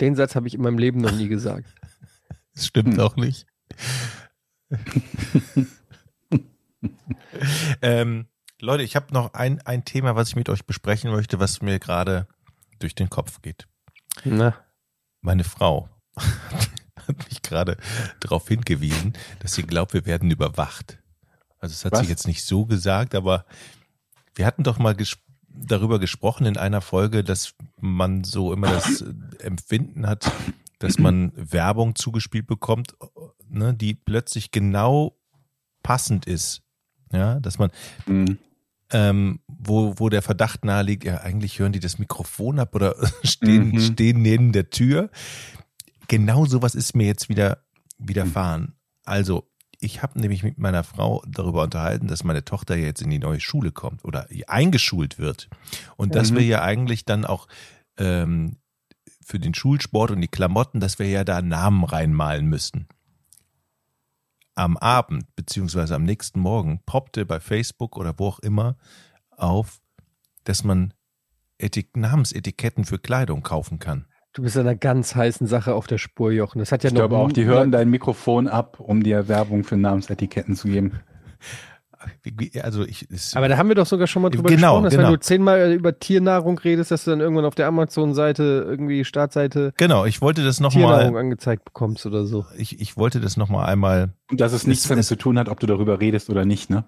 [SPEAKER 2] Den Satz habe ich in meinem Leben noch nie gesagt.
[SPEAKER 3] Das stimmt
[SPEAKER 1] Hm.
[SPEAKER 3] auch nicht. ähm, Leute, ich habe noch ein, ein Thema, was ich mit euch besprechen möchte, was mir gerade durch den Kopf geht.
[SPEAKER 2] Na,
[SPEAKER 3] Meine Frau hat mich gerade darauf hingewiesen, dass sie glaubt, wir werden überwacht. Also das hat
[SPEAKER 1] Was?
[SPEAKER 3] sie jetzt nicht so gesagt, aber wir hatten doch mal ges darüber gesprochen in einer Folge, dass man so immer das äh, Empfinden hat, dass man Werbung zugespielt bekommt, ne, die plötzlich genau passend ist. Ja, dass man
[SPEAKER 1] Mhm.
[SPEAKER 3] ähm, wo, wo der Verdacht naheliegt, ja, eigentlich hören die das Mikrofon ab oder stehen,
[SPEAKER 1] Mhm.
[SPEAKER 3] stehen neben der Tür. Genau sowas ist mir jetzt wieder widerfahren. Also, ich habe nämlich mit meiner Frau darüber unterhalten, dass meine Tochter jetzt in die neue Schule kommt oder eingeschult wird. Und dass
[SPEAKER 1] Mhm.
[SPEAKER 3] wir ja eigentlich dann auch ähm, für den Schulsport und die Klamotten, dass wir ja da Namen reinmalen müssten am Abend beziehungsweise am nächsten Morgen poppte bei Facebook oder wo auch immer auf, dass man Etik Namensetiketten für Kleidung kaufen kann.
[SPEAKER 2] Du bist einer ganz heißen Sache auf der Spur, Jochen. Das hat ja
[SPEAKER 1] Ich
[SPEAKER 2] noch
[SPEAKER 1] glaube auch, die hören dein Mikrofon ab, um dir Werbung für Namensetiketten zu geben.
[SPEAKER 3] Also ich,
[SPEAKER 2] Aber da haben wir doch sogar schon mal drüber
[SPEAKER 3] Genau,
[SPEAKER 2] gesprochen, dass
[SPEAKER 3] genau.
[SPEAKER 2] wenn du zehnmal über Tiernahrung redest, dass du dann irgendwann auf der Amazon-Seite irgendwie Startseite
[SPEAKER 3] genau, ich wollte das
[SPEAKER 2] Tiernahrung
[SPEAKER 3] nochmal,
[SPEAKER 2] angezeigt bekommst oder so.
[SPEAKER 3] ich, ich wollte das nochmal einmal,
[SPEAKER 1] Und dass es nichts
[SPEAKER 3] Es-
[SPEAKER 1] damit
[SPEAKER 3] es-
[SPEAKER 1] zu tun hat, ob du darüber redest oder nicht, ne?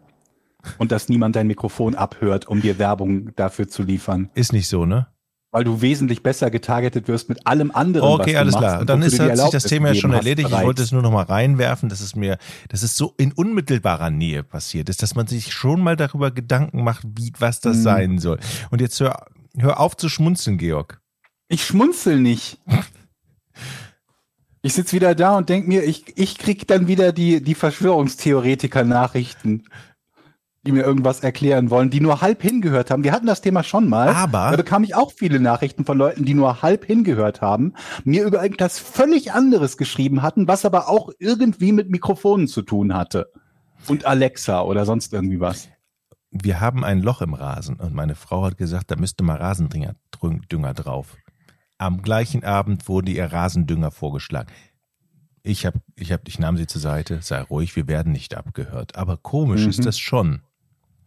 [SPEAKER 1] Und dass niemand dein Mikrofon abhört, um dir Werbung dafür zu liefern.
[SPEAKER 3] ist nicht so, ne?
[SPEAKER 1] Weil du wesentlich besser getargetet wirst mit allem anderen, was
[SPEAKER 3] Okay, alles
[SPEAKER 1] machst
[SPEAKER 3] klar.
[SPEAKER 1] und
[SPEAKER 3] Dann ist, hat sich das Thema ja schon erledigt. Ich wollte es nur nochmal reinwerfen, dass es mir, dass es so in unmittelbarer Nähe passiert ist, dass man sich schon mal darüber Gedanken macht, wie, was das
[SPEAKER 1] Hm.
[SPEAKER 3] sein soll. Und jetzt hör, hör auf zu schmunzeln, Georg.
[SPEAKER 1] Ich schmunzel nicht. Ich sitz wieder da und denk mir, ich, ich krieg dann wieder die, die Verschwörungstheoretiker-Nachrichten, die mir irgendwas erklären wollen, die nur halb hingehört haben. Wir hatten das Thema schon mal.
[SPEAKER 3] Aber-
[SPEAKER 1] Da bekam ich auch viele Nachrichten von Leuten, die nur halb hingehört haben, mir über irgendwas völlig anderes geschrieben hatten, was aber auch irgendwie mit Mikrofonen zu tun hatte. Und Alexa oder sonst irgendwie was.
[SPEAKER 3] wir haben ein Loch im Rasen und meine Frau hat gesagt, da müsste mal Rasendünger drauf. Am gleichen Abend wurde ihr Rasendünger vorgeschlagen. Ich hab, ich hab, ich nahm sie zur Seite, sei ruhig, wir werden nicht abgehört. Aber komisch
[SPEAKER 1] Mhm.
[SPEAKER 3] ist das schon.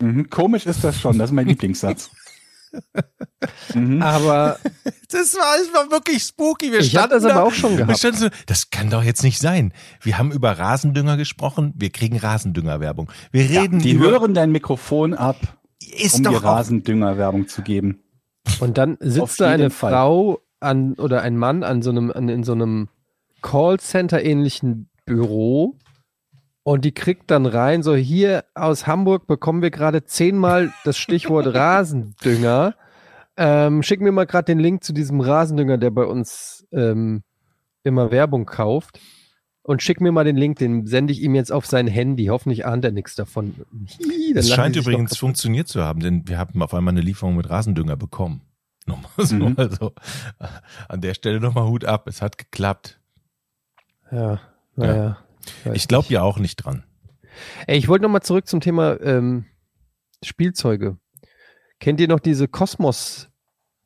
[SPEAKER 1] Mhm, komisch ist das schon, das ist mein Lieblingssatz. Mhm.
[SPEAKER 2] Aber
[SPEAKER 3] Das war, das war wirklich spooky. Wir
[SPEAKER 2] ich habe das
[SPEAKER 3] standen
[SPEAKER 2] aber
[SPEAKER 3] da-
[SPEAKER 2] auch schon gehabt.
[SPEAKER 3] standen so, das kann doch jetzt nicht sein. Wir haben über Rasendünger gesprochen, wir kriegen Rasendüngerwerbung. Wir
[SPEAKER 1] Ja,
[SPEAKER 3] reden
[SPEAKER 1] die
[SPEAKER 3] über,
[SPEAKER 1] hören dein Mikrofon ab,
[SPEAKER 3] ist
[SPEAKER 1] um dir Rasendünger-Werbung zu geben.
[SPEAKER 2] Und dann sitzt da eine
[SPEAKER 1] Fall.
[SPEAKER 2] Frau an oder ein Mann an so einem, an, in so einem Callcenter-ähnlichen Büro Und die kriegt dann rein, so hier aus Hamburg bekommen wir gerade zehnmal das Stichwort Rasendünger. Ähm, schick mir mal gerade den Link zu diesem Rasendünger, der bei uns ähm, immer Werbung kauft. Und schick mir mal den Link, den sende ich ihm jetzt auf sein Handy. Hoffentlich ahnt er nichts davon. Hi, lachen
[SPEAKER 3] scheint übrigens funktioniert zu haben, denn wir haben auf einmal eine Lieferung mit Rasendünger bekommen. Nochmal so,
[SPEAKER 1] Mhm.
[SPEAKER 3] also, an der Stelle nochmal Hut ab. Es hat geklappt.
[SPEAKER 2] Ja, naja. Weiß
[SPEAKER 3] Ich glaube ja auch nicht dran.
[SPEAKER 2] Ey, ich wollte nochmal zurück zum Thema ähm, Spielzeuge. Kennt ihr noch diese Kosmos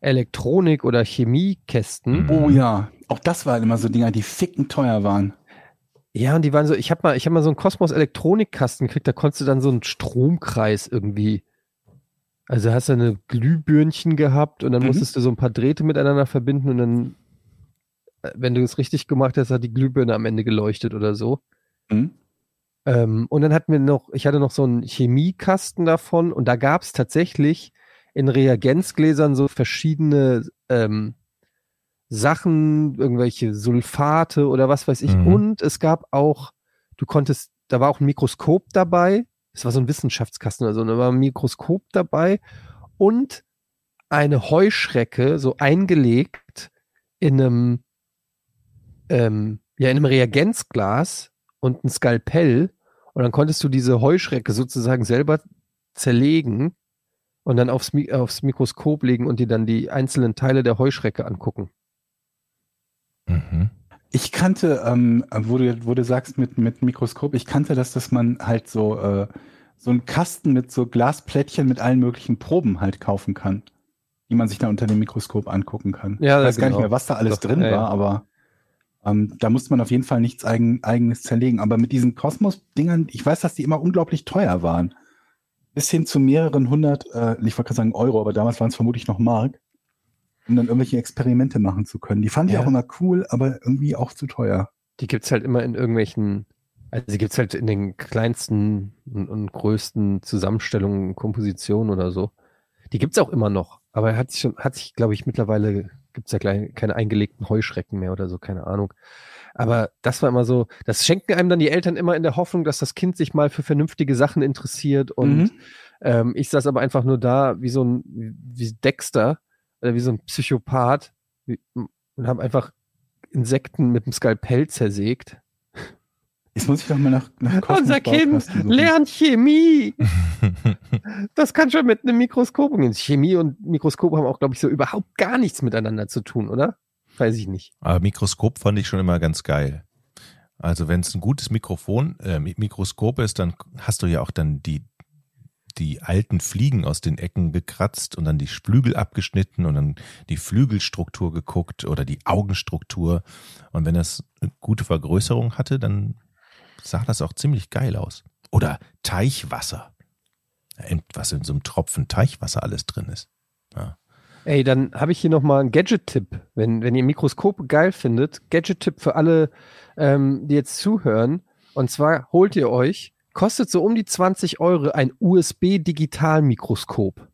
[SPEAKER 2] Elektronik- oder Chemiekästen?
[SPEAKER 3] Mhm.
[SPEAKER 1] Oh ja, auch das waren immer so Dinger, die ficken teuer waren.
[SPEAKER 2] Ja, und die waren so, ich habe mal, ich habe mal so einen Kosmos Elektronikkasten gekriegt, da konntest du dann so einen Stromkreis irgendwie. Also hast du eine Glühbirnchen gehabt und dann
[SPEAKER 1] Mhm.
[SPEAKER 2] musstest du so ein paar Drähte miteinander verbinden und dann, wenn du es richtig gemacht hast, hat die Glühbirne am Ende geleuchtet oder so.
[SPEAKER 1] Hm?
[SPEAKER 2] Ähm, und dann hatten wir noch, ich hatte noch so einen Chemiekasten davon und da gab es tatsächlich in Reagenzgläsern so verschiedene ähm, Sachen, irgendwelche Sulfate oder was weiß ich.
[SPEAKER 3] Mhm.
[SPEAKER 2] Und es gab auch, du konntest, da war auch ein Mikroskop dabei. Es war so ein Wissenschaftskasten oder so, und da war ein Mikroskop dabei und eine Heuschrecke so eingelegt in einem, ähm, ja, in einem Reagenzglas und ein Skalpell. Und dann konntest du diese Heuschrecke sozusagen selber zerlegen und dann aufs, Mi aufs Mikroskop legen und dir dann die einzelnen Teile der Heuschrecke angucken.
[SPEAKER 3] Mhm.
[SPEAKER 1] Ich kannte, ähm, wo, du, wo du sagst mit, mit Mikroskop, ich kannte das, dass man halt so, äh, so einen Kasten mit so Glasplättchen mit allen möglichen Proben halt kaufen kann, die man sich dann unter dem Mikroskop angucken kann.
[SPEAKER 2] Ja,
[SPEAKER 1] ich weiß gar
[SPEAKER 2] genau.
[SPEAKER 1] nicht mehr, was da alles
[SPEAKER 2] Doch,
[SPEAKER 1] drin
[SPEAKER 2] ja, ja.
[SPEAKER 1] war, aber ähm, da musste man auf jeden Fall nichts eigen, eigenes zerlegen. Aber mit diesen Kosmos-Dingern, ich weiß, dass die immer unglaublich teuer waren. Bis hin zu mehreren hundert, äh, ich wollte gerade sagen Euro, aber damals waren es vermutlich noch Mark, um dann irgendwelche Experimente machen zu können. Die fand ich
[SPEAKER 2] Ja.
[SPEAKER 1] auch immer cool, aber irgendwie auch zu teuer.
[SPEAKER 2] Die gibt's halt immer in irgendwelchen, also die gibt's halt in den kleinsten und, und größten Zusammenstellungen, Kompositionen oder so. Die gibt's auch immer noch, aber hat sich schon, hat sich, glaube ich, mittlerweile gibt's ja gleich keine eingelegten Heuschrecken mehr oder so, keine Ahnung. Aber das war immer so, das schenken einem dann die Eltern immer in der Hoffnung, dass das Kind sich mal für vernünftige Sachen interessiert und
[SPEAKER 1] Mhm.
[SPEAKER 2] ähm, ich saß aber einfach nur da wie so ein, wie Dexter oder wie so ein Psychopath wie, und habe einfach Insekten mit dem Skalpell zersägt.
[SPEAKER 1] Jetzt muss ich doch mal nach, nach
[SPEAKER 2] Unser Kind lernt Chemie. Das kann schon mit einem Mikroskop umgehen. Chemie und Mikroskop haben auch, glaube ich, so überhaupt gar nichts miteinander zu tun, oder? Weiß ich nicht.
[SPEAKER 3] Aber Mikroskop fand ich schon immer ganz geil. Also wenn es ein gutes Mikrofon, äh, Mi- Mikroskop ist, dann hast du ja auch dann die, die alten Fliegen aus den Ecken gekratzt und dann die Flügel abgeschnitten und dann die Flügelstruktur geguckt oder die Augenstruktur. Und wenn das eine gute Vergrößerung hatte, dann sah das auch ziemlich geil aus. Oder Teichwasser. Was in so einem Tropfen Teichwasser alles drin ist. Ja.
[SPEAKER 2] Ey, dann habe ich hier nochmal einen Gadget-Tipp. Wenn, wenn ihr Mikroskope geil findet, Gadget-Tipp für alle, ähm, die jetzt zuhören. Und zwar holt ihr euch, kostet so um die 20 Euro, ein USB-Digitalmikroskop.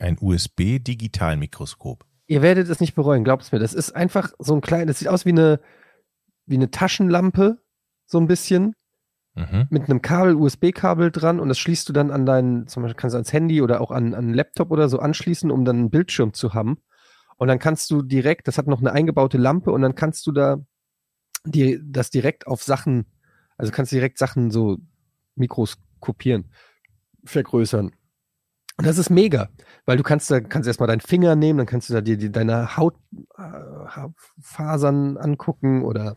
[SPEAKER 3] Ein USB-Digitalmikroskop.
[SPEAKER 2] Ihr werdet es nicht bereuen, glaubt es mir. Das ist einfach so ein kleines, das sieht aus wie eine, wie eine Taschenlampe, so ein bisschen,
[SPEAKER 3] Mhm.
[SPEAKER 2] mit einem Kabel, USB-Kabel dran und das schließt du dann an deinen, zum Beispiel kannst du ans Handy oder auch an, an einen Laptop oder so anschließen, um dann einen Bildschirm zu haben. Und dann kannst du direkt, das hat noch eine eingebaute Lampe und dann kannst du da die, das direkt auf Sachen, also kannst du direkt Sachen so mikroskopieren, vergrößern. Und das ist mega, weil du kannst da kannst erstmal deinen Finger nehmen, dann kannst du da dir die, deine Hautfasern angucken oder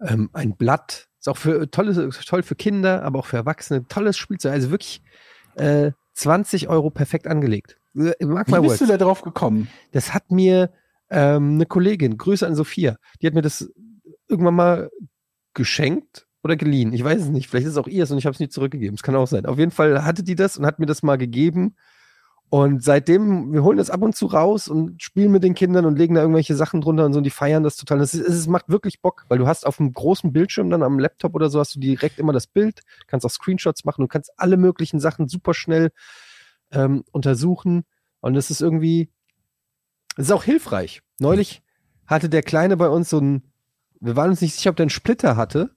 [SPEAKER 2] ähm, ein Blatt. Ist auch für tolles, toll für Kinder, aber auch für Erwachsene. Tolles Spielzeug. Also wirklich äh, 20 Euro perfekt angelegt. Äh, Mark
[SPEAKER 1] Wie
[SPEAKER 2] words.
[SPEAKER 1] bist du da drauf gekommen?
[SPEAKER 2] Das hat mir ähm, eine Kollegin, Grüße an Sophia, die hat mir das irgendwann mal geschenkt oder geliehen. Ich weiß es nicht. Vielleicht ist es auch ihrs und ich habe es nicht zurückgegeben. Es kann auch sein. Auf jeden Fall hatte die das und hat mir das mal gegeben. Und seitdem, wir holen das ab und zu raus und spielen mit den Kindern und legen da irgendwelche Sachen drunter und so und die feiern das total. Das ist, es macht wirklich Bock, weil du hast auf einem großen Bildschirm dann am Laptop oder so hast du direkt immer das Bild, kannst auch Screenshots machen, du kannst alle möglichen Sachen super schnell ähm, untersuchen und es ist irgendwie, es ist auch hilfreich. Neulich hatte der Kleine bei uns so ein, wir waren uns nicht sicher, ob der einen Splitter hatte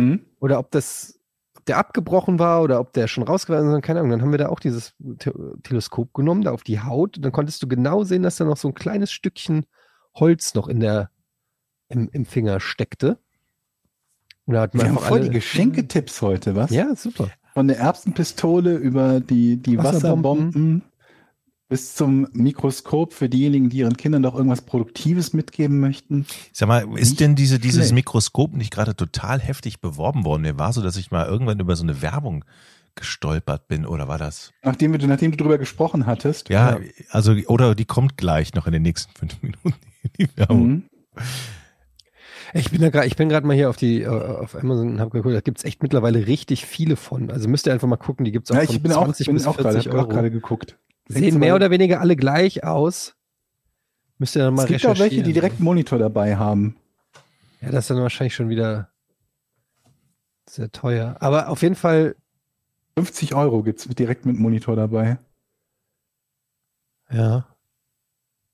[SPEAKER 1] Hm?
[SPEAKER 2] oder ob das der abgebrochen war oder ob der schon rausgewachsen ist, keine Ahnung. Dann haben wir da auch dieses Te Teleskop genommen, da auf die Haut. Und dann konntest du genau sehen, dass da noch so ein kleines Stückchen Holz noch in der, im, im Finger steckte. Und da hat man
[SPEAKER 1] Wir haben voll die Geschenketipps heute, was?
[SPEAKER 2] Ja, super.
[SPEAKER 1] Von der Erbsenpistole über die, die
[SPEAKER 2] Wasserbomben.
[SPEAKER 1] Wasserbomben bis zum Mikroskop für diejenigen, die ihren Kindern doch irgendwas Produktives mitgeben möchten.
[SPEAKER 3] Sag mal, ist
[SPEAKER 1] Nicht
[SPEAKER 3] denn diese, dieses
[SPEAKER 1] schlecht.
[SPEAKER 3] Mikroskop nicht gerade total heftig beworben worden? Mir war so, dass ich mal irgendwann über so eine Werbung gestolpert bin, oder war das?
[SPEAKER 1] Nachdem, wir, nachdem du drüber gesprochen hattest.
[SPEAKER 3] Ja, also, oder die kommt gleich noch in den nächsten fünf Minuten, die Werbung.
[SPEAKER 1] Mhm.
[SPEAKER 2] Ich bin da gerade, ich bin gerade mal hier auf die, äh, auf Amazon und habe geguckt, da gibt's echt mittlerweile richtig viele von. Also müsst ihr einfach mal gucken, die gibt's auch
[SPEAKER 1] Ja,
[SPEAKER 2] von
[SPEAKER 1] ich bin auch,
[SPEAKER 2] 20
[SPEAKER 1] bin
[SPEAKER 2] bis
[SPEAKER 1] auch gerade,
[SPEAKER 2] 40
[SPEAKER 1] hab auch
[SPEAKER 2] Euro.
[SPEAKER 1] gerade geguckt.
[SPEAKER 2] Sehen mehr oder weniger alle gleich aus. Müsst ihr dann mal
[SPEAKER 1] Es gibt auch welche, die
[SPEAKER 2] recherchieren.
[SPEAKER 1] direkt einen Monitor dabei haben.
[SPEAKER 2] Ja, das ist dann wahrscheinlich schon wieder sehr teuer. Aber auf jeden Fall,
[SPEAKER 1] 50 Euro gibt's mit direkt mit Monitor dabei.
[SPEAKER 2] ja.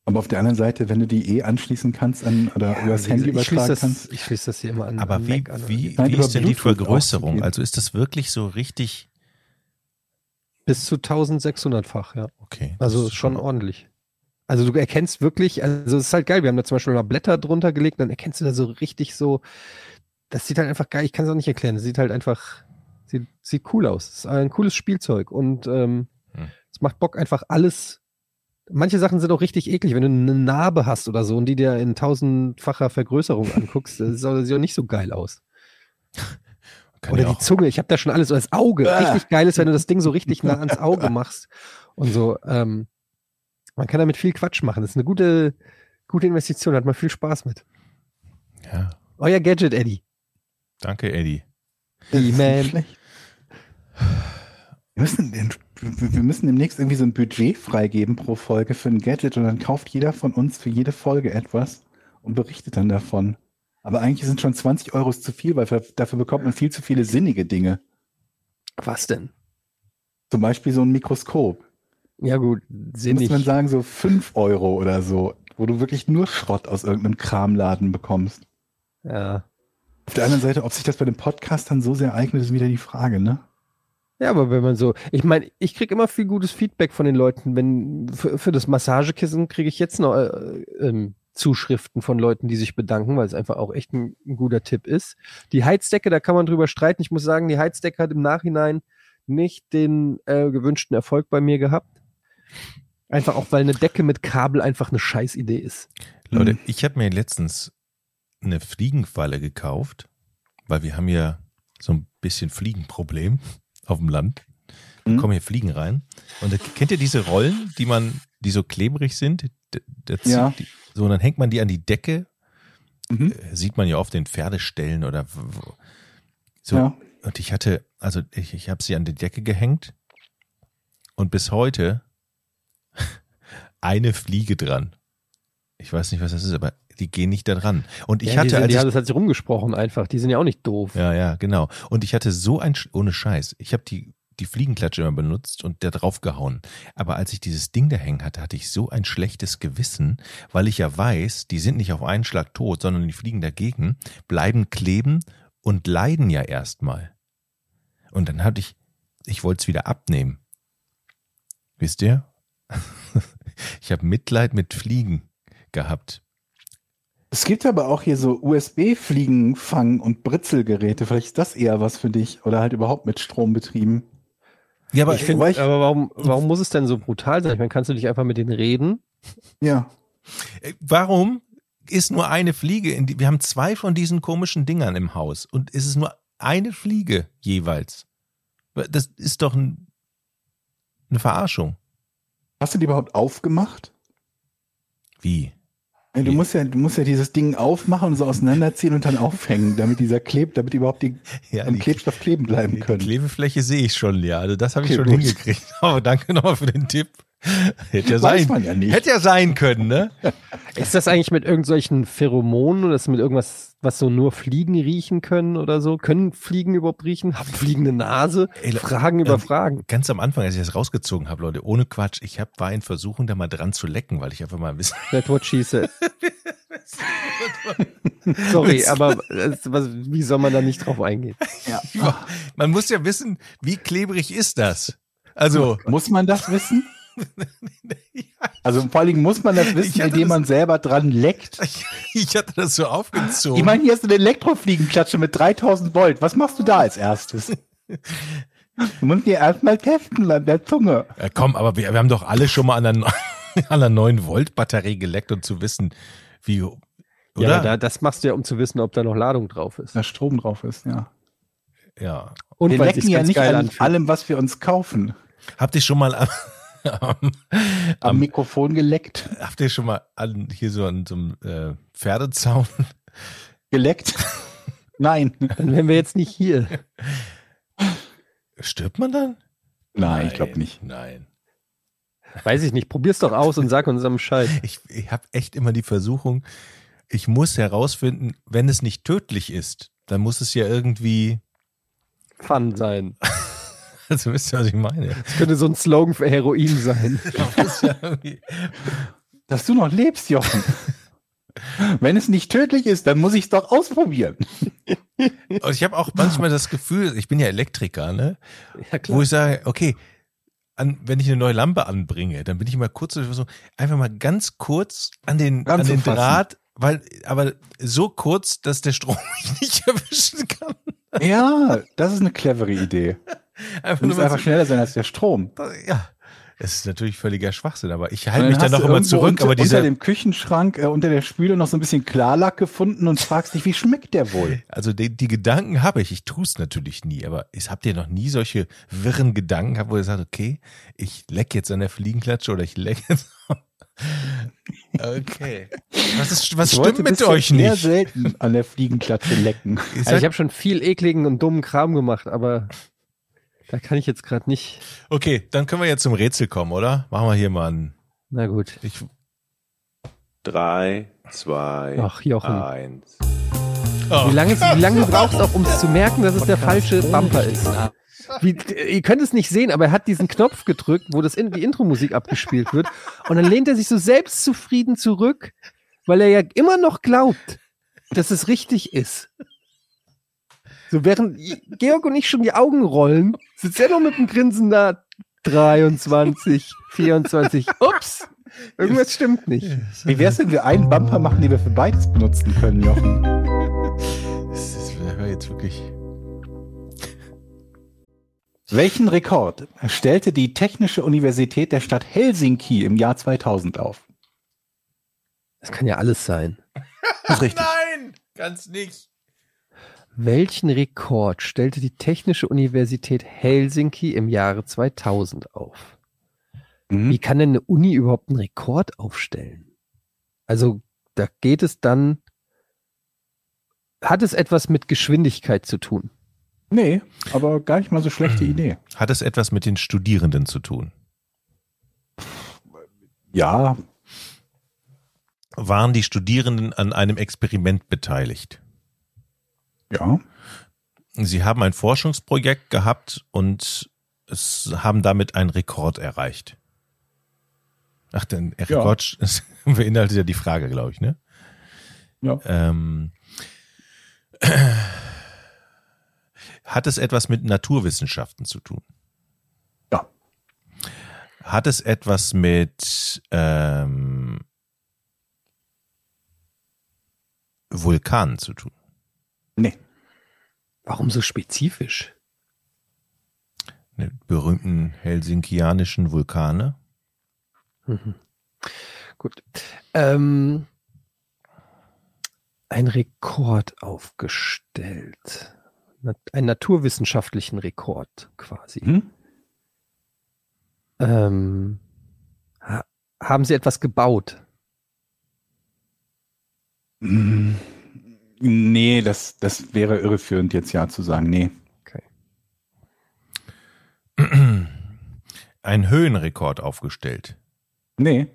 [SPEAKER 1] Aber auf der anderen Seite, wenn du die eh anschließen kannst an, oder über das
[SPEAKER 2] Wie
[SPEAKER 1] Handy übertragen
[SPEAKER 2] das,
[SPEAKER 1] kannst.
[SPEAKER 2] ich schließe das hier immer an.
[SPEAKER 3] Aber wie,
[SPEAKER 2] an.
[SPEAKER 3] wie, wie
[SPEAKER 1] über
[SPEAKER 3] ist denn die Vergrößerung? Also ist das wirklich so richtig?
[SPEAKER 2] Bis zu 1600-fach, ja.
[SPEAKER 3] Okay.
[SPEAKER 2] Also schon ordentlich. Also du erkennst wirklich, also es ist halt geil, wir haben da zum Beispiel mal Blätter drunter gelegt, dann erkennst du da so richtig so, das sieht halt einfach geil, ich kann es auch nicht erklären, das sieht halt einfach, sieht, sieht cool aus. Es ist ein cooles Spielzeug und ähm,
[SPEAKER 3] Hm.
[SPEAKER 2] es macht Bock einfach alles. Manche Sachen sind auch richtig eklig, wenn du eine Narbe hast oder so und die dir in tausendfacher Vergrößerung anguckst, das sieht auch nicht so geil aus.
[SPEAKER 3] Kann
[SPEAKER 2] Oder die
[SPEAKER 3] auch-
[SPEAKER 2] Zunge, ich habe da schon alles so als Auge.
[SPEAKER 1] Ah.
[SPEAKER 2] Richtig geil ist, wenn du das Ding so richtig nah ans Auge machst und so. Ähm, man kann damit viel Quatsch machen. Das ist eine gute, gute Investition, hat man viel Spaß mit.
[SPEAKER 3] Ja,
[SPEAKER 2] Euer Gadget, Eddie.
[SPEAKER 3] danke, Eddie.
[SPEAKER 1] Das nicht schlecht. Wir müssen, den- wir müssen demnächst irgendwie so ein Budget freigeben pro Folge für ein Gadget und dann kauft jeder von uns für jede Folge etwas und berichtet dann davon. Aber eigentlich sind schon 20 Euro zu viel, weil für, dafür bekommt man viel zu viele sinnige Dinge.
[SPEAKER 2] Was denn?
[SPEAKER 1] Zum Beispiel so ein Mikroskop.
[SPEAKER 2] Ja gut, sinnig.
[SPEAKER 1] muss man sagen, so 5 Euro oder so, wo du wirklich nur Schrott aus irgendeinem Kramladen bekommst.
[SPEAKER 2] Ja.
[SPEAKER 1] Auf der anderen Seite, ob sich das bei dem Podcast dann so sehr eignet, ist wieder die Frage, ne?
[SPEAKER 2] Ja, aber wenn man so, ich meine, ich krieg immer viel gutes Feedback von den Leuten, wenn für, für das Massagekissen kriege ich jetzt noch äh, ähm, Zuschriften von Leuten, die sich bedanken, weil es einfach auch echt ein, ein guter Tipp ist. Die Heizdecke, da kann man drüber streiten. Ich muss sagen, die Heizdecke hat im Nachhinein nicht den äh, gewünschten Erfolg bei mir gehabt. Einfach auch, weil eine Decke mit Kabel einfach eine Scheißidee ist.
[SPEAKER 3] Leute,
[SPEAKER 1] Hm.
[SPEAKER 3] ich habe mir letztens eine Fliegenfalle gekauft, weil wir haben ja so ein bisschen Fliegenproblem auf dem Land. Da
[SPEAKER 1] Hm.
[SPEAKER 3] kommen hier Fliegen rein. Und da, kennt ihr diese Rollen, die man, die so klebrig sind? Da zieht
[SPEAKER 1] Ja.
[SPEAKER 3] Die, so, und dann hängt man die an die Decke.
[SPEAKER 1] Mhm.
[SPEAKER 3] Äh, Sieht man ja oft in Pferdeställen oder so.
[SPEAKER 1] Ja.
[SPEAKER 3] Und ich hatte, also ich, ich habe sie an die Decke gehängt und bis heute eine Fliege dran. Ich weiß nicht, was das ist, aber die gehen nicht da dran. Und ich
[SPEAKER 2] ja,
[SPEAKER 3] hatte,
[SPEAKER 2] die, sind-
[SPEAKER 3] als
[SPEAKER 2] die
[SPEAKER 3] ich,
[SPEAKER 2] hat, das hat sich rumgesprochen einfach. Die sind ja auch nicht doof.
[SPEAKER 3] ja, ja, genau. Und ich hatte so ein, ohne Scheiß, ich habe die, die Fliegenklatsche immer benutzt und da drauf gehauen. Aber als ich dieses Ding da hängen hatte, hatte ich so ein schlechtes Gewissen, weil ich ja weiß, die sind nicht auf einen Schlag tot, sondern die fliegen dagegen, bleiben kleben und leiden ja erstmal. Und dann hatte ich, ich wollte es wieder abnehmen. Wisst ihr? Ich habe Mitleid mit Fliegen gehabt.
[SPEAKER 1] Es gibt aber auch hier so USB-Fliegenfang- und Britzelgeräte. Vielleicht ist das eher was für dich oder halt überhaupt mit Strom betrieben.
[SPEAKER 3] Ja, aber
[SPEAKER 2] ich finde,
[SPEAKER 1] wobei ich-
[SPEAKER 2] aber warum, warum muss es denn so brutal sein? Ich meine, kannst du nicht einfach mit denen reden?
[SPEAKER 1] Ja.
[SPEAKER 3] Äh, Warum ist nur eine Fliege? In die, wir haben zwei von diesen komischen Dingern im Haus und es ist nur eine Fliege jeweils. Das ist doch ein, eine Verarschung.
[SPEAKER 1] Hast du die überhaupt aufgemacht?
[SPEAKER 3] Wie?
[SPEAKER 1] Ja, du musst ja, du musst ja dieses Ding aufmachen und so auseinanderziehen und dann aufhängen, damit dieser klebt, damit die überhaupt die
[SPEAKER 3] Ja,
[SPEAKER 1] am
[SPEAKER 3] die,
[SPEAKER 1] Klebstoff kleben bleiben
[SPEAKER 3] die
[SPEAKER 1] können.
[SPEAKER 3] Klebefläche sehe ich schon, ja. Also das habe ich
[SPEAKER 1] Okay,
[SPEAKER 3] schon
[SPEAKER 1] gut.
[SPEAKER 3] hingekriegt. Aber danke nochmal für den Tipp. Hätte ja
[SPEAKER 1] Weiß
[SPEAKER 3] sein,
[SPEAKER 1] man ja nicht.
[SPEAKER 3] hätte ja sein können, ne?
[SPEAKER 2] Ist das eigentlich mit irgendwelchen Pheromonen oder ist das mit irgendwas, was so nur Fliegen riechen können oder so? Können Fliegen überhaupt riechen? Haben Fliegen eine Nase?
[SPEAKER 3] Ey,
[SPEAKER 2] Fragen über
[SPEAKER 3] ähm,
[SPEAKER 2] Fragen.
[SPEAKER 3] Ganz am Anfang, als ich das rausgezogen habe, Leute, ohne Quatsch, ich hab, war in Versuchung, da mal dran zu lecken, weil ich einfach mal wissen
[SPEAKER 2] That's what she said. Sorry, aber was, wie soll man da nicht drauf eingehen?
[SPEAKER 3] Man muss ja wissen, wie klebrig ist das? Also,
[SPEAKER 1] Muss man das wissen? Also vor allen Dingen muss man das wissen, indem
[SPEAKER 3] das-
[SPEAKER 1] man selber dran leckt.
[SPEAKER 3] ich hatte das so aufgezogen.
[SPEAKER 1] Ich meine, hier ist eine Elektrofliegenklatsche mit 3000 Volt. Was machst du da als erstes? Du musst dir erstmal testen an der Zunge.
[SPEAKER 3] Ja, komm, aber wir, wir haben doch alle schon mal an einer, an einer 9 Volt Batterie geleckt und zu wissen, wie, oder?
[SPEAKER 2] Ja, da, das machst du ja, um zu wissen, ob da noch Ladung drauf ist.
[SPEAKER 1] Da Strom drauf ist, ja.
[SPEAKER 3] ja.
[SPEAKER 2] Und
[SPEAKER 1] wir lecken ja nicht an
[SPEAKER 2] anfühlt.
[SPEAKER 1] allem, was wir uns kaufen.
[SPEAKER 3] Habt ihr schon mal am, am,
[SPEAKER 1] Mikrofon geleckt.
[SPEAKER 3] habt ihr schon mal an, hier so an so einem äh, Pferdezaun?
[SPEAKER 1] Geleckt? Nein.
[SPEAKER 2] Dann wären wir jetzt nicht hier.
[SPEAKER 3] Stirbt man dann?
[SPEAKER 1] Nein, ich glaube nicht.
[SPEAKER 3] Nein.
[SPEAKER 2] Weiß ich nicht. Probier's doch aus und sag uns am Bescheid.
[SPEAKER 3] Ich, ich habe echt immer die Versuchung, ich muss herausfinden, wenn es nicht tödlich ist, dann muss es ja irgendwie,
[SPEAKER 2] Fun sein.
[SPEAKER 3] also wisst ihr, was ich meine?
[SPEAKER 2] Das könnte so ein Slogan für Heroin sein.
[SPEAKER 1] Dass du noch lebst, Jochen. Wenn es nicht tödlich ist, dann muss ich es doch ausprobieren.
[SPEAKER 3] Und ich habe auch manchmal das Gefühl, ich bin ja Elektriker, ne?
[SPEAKER 2] Ja,
[SPEAKER 3] Wo ich sage, okay, an, wenn ich eine neue Lampe anbringe, dann bin ich mal kurz so, einfach mal ganz kurz an den, an den. Draht, weil, aber so kurz, dass der Strom mich nicht erwischen kann.
[SPEAKER 1] Ja, das ist eine clevere Idee.
[SPEAKER 3] Einfach
[SPEAKER 1] Du musst einfach
[SPEAKER 3] so-
[SPEAKER 1] schneller sein als der Strom.
[SPEAKER 3] Ja. Es ist natürlich völliger Schwachsinn, aber ich halte mich dann
[SPEAKER 1] hast
[SPEAKER 3] noch immer zurück.
[SPEAKER 1] Unter,
[SPEAKER 3] aber
[SPEAKER 1] unter
[SPEAKER 3] dieser,
[SPEAKER 1] dem Küchenschrank, äh, unter der Spüle noch so ein bisschen Klarlack gefunden und fragst dich, wie schmeckt der wohl?
[SPEAKER 3] also die, die Gedanken habe ich, ich tue es natürlich nie, aber ist, habt ihr noch nie solche wirren Gedanken gehabt, wo ihr sagt, okay, ich leck jetzt an der Fliegenklatsche oder ich leck jetzt. okay. Was, ist, was
[SPEAKER 1] Ich
[SPEAKER 3] stimmt mit euch
[SPEAKER 1] Sehr
[SPEAKER 3] nicht?
[SPEAKER 1] selten an der Fliegenklatsche lecken.
[SPEAKER 2] Also ich habe schon viel ekligen und dummen Kram gemacht, aber da kann ich jetzt gerade nicht.
[SPEAKER 3] okay, dann können wir jetzt zum Rätsel kommen, oder? Machen wir hier mal einen.
[SPEAKER 2] Na gut.
[SPEAKER 3] Ich,
[SPEAKER 5] Drei, zwei,
[SPEAKER 2] Ach, Jochen.
[SPEAKER 5] eins.
[SPEAKER 3] oh,
[SPEAKER 2] Wie lange, wie lange du brauchst, auch um es zu merken, dass es der falsche Bumper ist. Wie, ihr könnt es nicht sehen, aber er hat diesen Knopf gedrückt, wo das in, die Intro-Musik abgespielt wird. Und dann lehnt er sich so selbstzufrieden zurück, weil er ja immer noch glaubt, dass es richtig ist. So während Georg und ich schon die Augen rollen, sitzt er noch mit dem Grinsen da. 23, 24. Ups, irgendwas stimmt nicht.
[SPEAKER 1] Wie wär's, wenn wir einen Bumper machen, den wir für beides benutzen können, Jochen?
[SPEAKER 3] das ist das war jetzt wirklich.
[SPEAKER 1] Welchen Rekord stellte die Technische Universität der Stadt Helsinki im Jahr 2000 auf?
[SPEAKER 2] Das kann ja alles sein.
[SPEAKER 1] Das ist richtig.
[SPEAKER 3] Nein, ganz nicht.
[SPEAKER 2] Welchen Rekord stellte die Technische Universität Helsinki im Jahre 2000 auf?
[SPEAKER 1] Mhm.
[SPEAKER 2] Wie kann denn eine Uni überhaupt einen Rekord aufstellen? Also, da geht es dann, hat es etwas mit Geschwindigkeit zu tun?
[SPEAKER 1] Nee, aber gar nicht mal so schlechte Idee.
[SPEAKER 3] Hat es etwas mit den Studierenden zu tun?
[SPEAKER 1] Ja,
[SPEAKER 3] Waren die Studierenden an einem Experiment beteiligt?
[SPEAKER 1] Ja.
[SPEAKER 3] Sie haben ein Forschungsprojekt gehabt und es haben damit einen Rekord erreicht. Ach, der
[SPEAKER 1] Ja.
[SPEAKER 3] Rekord das beinhaltet ja die Frage, glaube ich, ne?
[SPEAKER 1] Ja.
[SPEAKER 3] Ähm, hat es etwas mit Naturwissenschaften zu tun?
[SPEAKER 1] Ja.
[SPEAKER 3] Hat es etwas mit ähm, Vulkanen zu tun?
[SPEAKER 1] Nee.
[SPEAKER 2] Warum so spezifisch?
[SPEAKER 3] Ne, berühmten helsinkianischen Vulkane?
[SPEAKER 2] Mhm. Gut. Ähm, ein Rekord aufgestellt. Na- Einen naturwissenschaftlichen Rekord quasi.
[SPEAKER 1] Hm?
[SPEAKER 2] Ähm, ha haben Sie etwas gebaut?
[SPEAKER 1] Mm, Nee, das, das wäre irreführend, jetzt ja zu sagen. Nee.
[SPEAKER 3] Einen Höhenrekord aufgestellt.
[SPEAKER 1] Nee.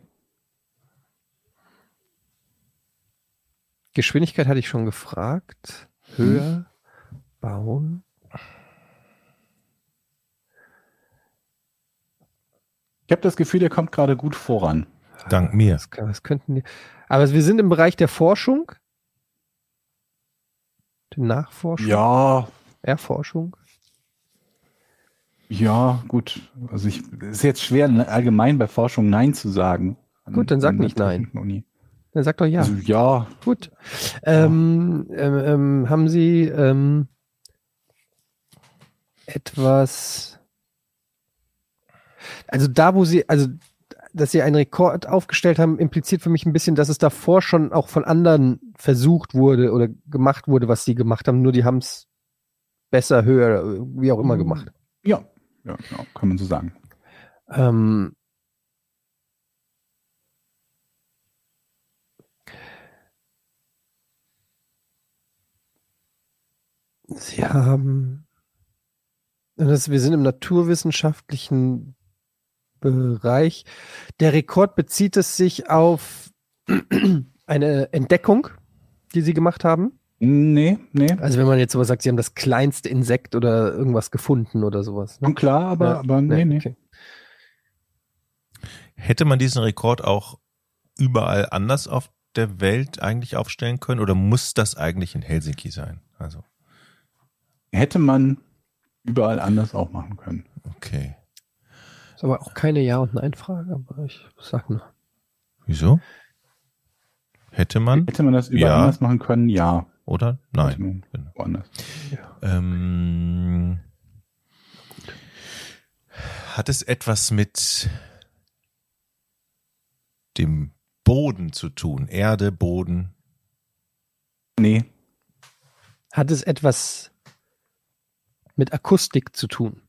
[SPEAKER 2] Geschwindigkeit hatte ich schon gefragt. Höher bauen.
[SPEAKER 1] Ich habe das Gefühl, der kommt gerade gut voran.
[SPEAKER 3] Dank mir.
[SPEAKER 2] Was, kann- was könnten die? Aber wir sind im Bereich der Forschung. Der Nachforschung.
[SPEAKER 1] Ja,
[SPEAKER 2] Erforschung.
[SPEAKER 1] ja, gut. Also ich es ist jetzt schwer, allgemein bei Forschung Nein zu sagen.
[SPEAKER 2] Gut, dann sag nicht Nein.
[SPEAKER 1] Uni.
[SPEAKER 2] Dann sag doch ja.
[SPEAKER 1] Also ja,
[SPEAKER 2] Gut. Ähm, ähm, ähm, haben Sie ähm, etwas. Also da, wo Sie, also dass Sie einen Rekord aufgestellt haben, impliziert für mich ein bisschen, dass es davor schon auch von anderen versucht wurde oder gemacht wurde, was Sie gemacht haben. Nur die haben es besser, höher, wie auch immer gemacht.
[SPEAKER 1] ja, ja, genau, kann man so sagen.
[SPEAKER 2] Ähm, Sie haben. Das, wir sind im naturwissenschaftlichen Bereich. Der Rekord bezieht es sich auf eine Entdeckung, die Sie gemacht haben.
[SPEAKER 1] Nee, nee.
[SPEAKER 2] Also wenn man jetzt sowas sagt, Sie haben das kleinste Insekt oder irgendwas gefunden oder sowas. Ne?
[SPEAKER 1] Klar, aber,
[SPEAKER 2] Ja,
[SPEAKER 1] aber nee, nee.
[SPEAKER 2] okay.
[SPEAKER 3] Hätte man diesen Rekord auch überall anders auf der Welt eigentlich aufstellen können oder muss das eigentlich in Helsinki sein? Also,
[SPEAKER 1] Hätte man überall anders auch machen können.
[SPEAKER 3] okay.
[SPEAKER 2] Ist aber auch keine Ja- und Nein-Frage, aber ich sag nur.
[SPEAKER 3] Wieso? Hätte man
[SPEAKER 1] Hätte man das überall
[SPEAKER 3] Ja.
[SPEAKER 1] anders machen können? Ja.
[SPEAKER 3] oder? Nein. Genau.
[SPEAKER 1] Woanders.
[SPEAKER 3] Ähm, hat es etwas mit dem Boden zu tun? Erde, Boden?
[SPEAKER 1] Nee,
[SPEAKER 2] Hat es etwas mit Akustik zu tun?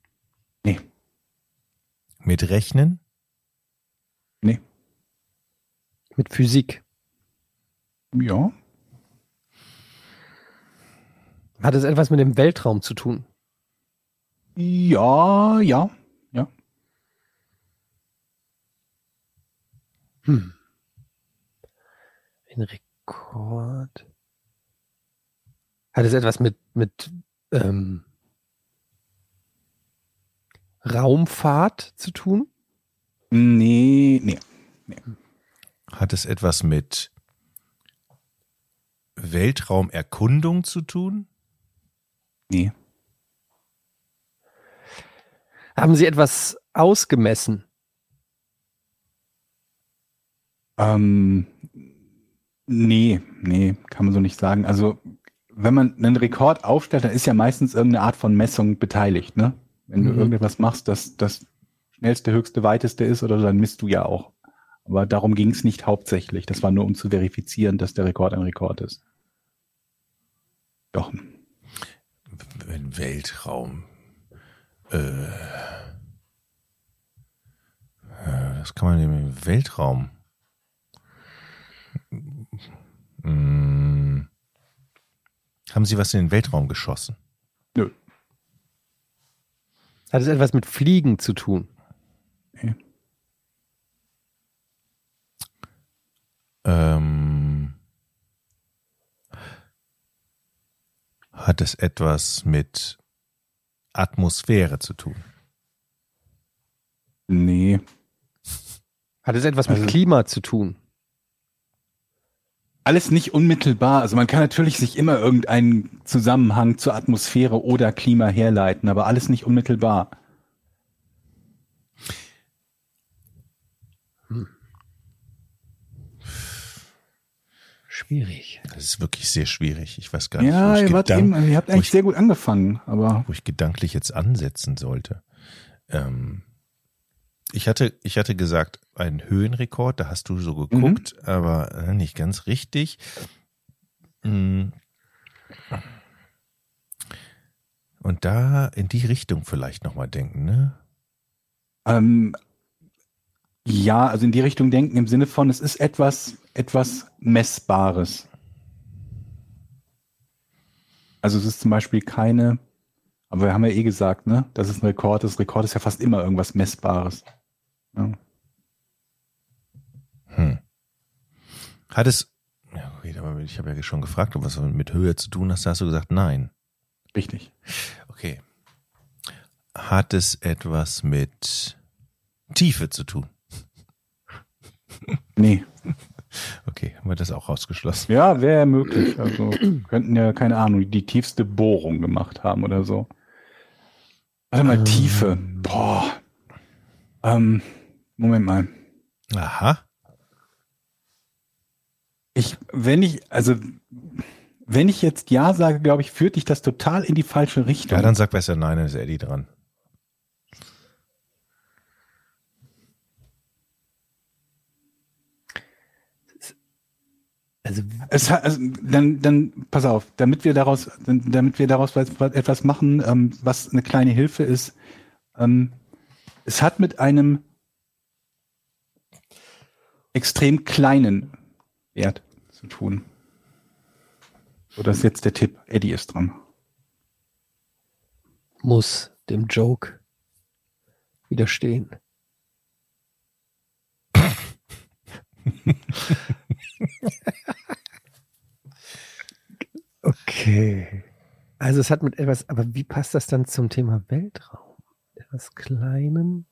[SPEAKER 3] Mit Rechnen?
[SPEAKER 1] nee.
[SPEAKER 2] Mit Physik?
[SPEAKER 1] Ja,
[SPEAKER 2] Hat es etwas mit dem Weltraum zu tun?
[SPEAKER 1] ja, ja, ja.
[SPEAKER 2] Hm. Ein Rekord. Hat es etwas mit, mit ähm, Raumfahrt zu tun?
[SPEAKER 1] Nee, nee.
[SPEAKER 3] Hat es etwas mit Weltraumerkundung zu tun?
[SPEAKER 1] Nee.
[SPEAKER 2] Haben Sie etwas ausgemessen?
[SPEAKER 1] Ähm, nee, nee, kann man so nicht sagen. Also, wenn man einen Rekord aufstellt, dann ist ja meistens irgendeine Art von Messung beteiligt, ne? Wenn du
[SPEAKER 2] Mhm.
[SPEAKER 1] irgendetwas machst, das das schnellste, höchste, weiteste ist oder so, dann misst du ja auch. Aber darum ging es nicht hauptsächlich. Das war nur, um zu verifizieren, dass der Rekord ein Rekord ist. Doch.
[SPEAKER 3] Wenn Weltraum. Äh, äh, was kann man denn im Weltraum? Hm. Haben Sie was in den Weltraum geschossen?
[SPEAKER 2] Hat es etwas mit Fliegen zu tun?
[SPEAKER 3] Ähm, hat es etwas mit Atmosphäre zu tun?
[SPEAKER 1] Nee.
[SPEAKER 2] Hat es etwas mit
[SPEAKER 1] Also-
[SPEAKER 2] Klima zu tun?
[SPEAKER 1] Alles nicht unmittelbar. Also man kann natürlich sich immer irgendeinen Zusammenhang zur Atmosphäre oder Klima herleiten, aber alles nicht unmittelbar.
[SPEAKER 2] Schwierig.
[SPEAKER 3] Das ist wirklich sehr schwierig. Ich weiß gar nicht,
[SPEAKER 1] Ja,
[SPEAKER 3] wo, ich
[SPEAKER 1] ihr, wart eben, ihr habt
[SPEAKER 3] wo
[SPEAKER 1] eigentlich
[SPEAKER 3] ich-
[SPEAKER 1] sehr gut angefangen, aber
[SPEAKER 3] wo ich gedanklich jetzt ansetzen sollte. Ähm, ich hatte, ich hatte gesagt, einen Höhenrekord, da hast du so geguckt, aber äh, nicht ganz richtig. Mm. Und da in die Richtung vielleicht nochmal denken, ne?
[SPEAKER 1] ähm, ja, also in die Richtung denken im Sinne von, es ist etwas, etwas Messbares. Also es ist zum Beispiel keine, aber wir haben ja eh gesagt, ne, dass es ein Rekord ist. Rekord ist ja fast immer irgendwas Messbares. Ja.
[SPEAKER 3] Hm. Hat es, ja, okay, aber ich habe ja schon gefragt, ob was mit Höhe zu tun hast, da hast du gesagt, nein.
[SPEAKER 1] Richtig.
[SPEAKER 3] Okay. Hat es etwas mit Tiefe zu tun?
[SPEAKER 1] Nee.
[SPEAKER 3] Okay, haben wir das auch rausgeschlossen.
[SPEAKER 1] Ja, wäre möglich. Also könnten ja, keine Ahnung, die tiefste Bohrung gemacht haben oder so. Warte mal,
[SPEAKER 2] Ähm.
[SPEAKER 1] Tiefe. Boah. Ähm, Moment mal.
[SPEAKER 3] Aha.
[SPEAKER 1] Ich, wenn ich, also, wenn ich jetzt Ja sage, glaube ich, führt dich das total in die falsche Richtung.
[SPEAKER 3] Ja, dann sag besser nein, dann ist Eddie dran.
[SPEAKER 2] Also,
[SPEAKER 1] Es also, dann, dann, pass auf, damit wir daraus, damit wir daraus was- was- etwas machen, ähm, was eine kleine Hilfe ist. Ähm, es hat mit einem extrem kleinen Wert zu tun. So, das ist jetzt der Tipp. Eddie ist dran.
[SPEAKER 2] muss dem Joke widerstehen. okay. Also es hat mit etwas, aber wie passt das dann zum Thema Weltraum? Etwas Kleinen?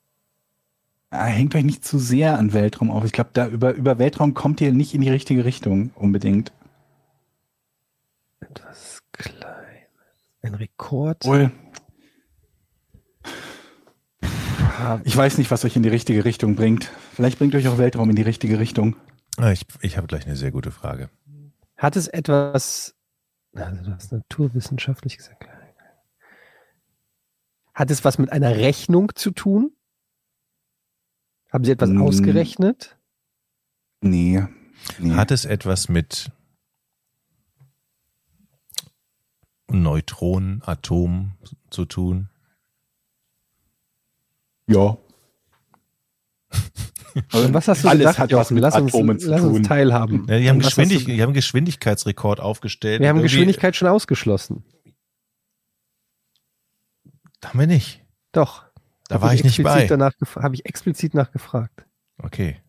[SPEAKER 1] Ah, hängt euch nicht zu sehr an Weltraum auf. Ich glaube, da über, über Weltraum kommt ihr nicht in die richtige Richtung unbedingt.
[SPEAKER 2] Etwas Kleines. Ein Rekord?
[SPEAKER 1] Wohl,
[SPEAKER 2] Ah,
[SPEAKER 1] ich weiß nicht, was euch in die richtige Richtung bringt. Vielleicht bringt euch auch Weltraum in die richtige Richtung.
[SPEAKER 3] Ah, Ich, ich habe gleich eine sehr gute Frage.
[SPEAKER 2] Hat es etwas, also du hast naturwissenschaftlich gesagt, hat es was mit einer Rechnung zu tun? Haben Sie etwas
[SPEAKER 1] Mm.
[SPEAKER 2] ausgerechnet?
[SPEAKER 1] Nee. nee.
[SPEAKER 3] Hat es etwas mit Neutronen, Atomen zu tun?
[SPEAKER 1] ja.
[SPEAKER 2] Und was hast du
[SPEAKER 1] Alles
[SPEAKER 2] gesagt,
[SPEAKER 1] hat was mit
[SPEAKER 2] lass uns,
[SPEAKER 1] Atomen zu
[SPEAKER 2] lass
[SPEAKER 1] tun.
[SPEAKER 2] uns teilhaben.
[SPEAKER 3] Ja, die, haben Geschwindig, die haben einen Geschwindigkeitsrekord aufgestellt.
[SPEAKER 2] Wir haben Geschwindigkeit schon ausgeschlossen.
[SPEAKER 3] Haben wir nicht.
[SPEAKER 2] Doch.
[SPEAKER 3] Da
[SPEAKER 2] Hab
[SPEAKER 3] war ich nicht bei.
[SPEAKER 2] Danach habe ich explizit nachgefragt.
[SPEAKER 3] Okay.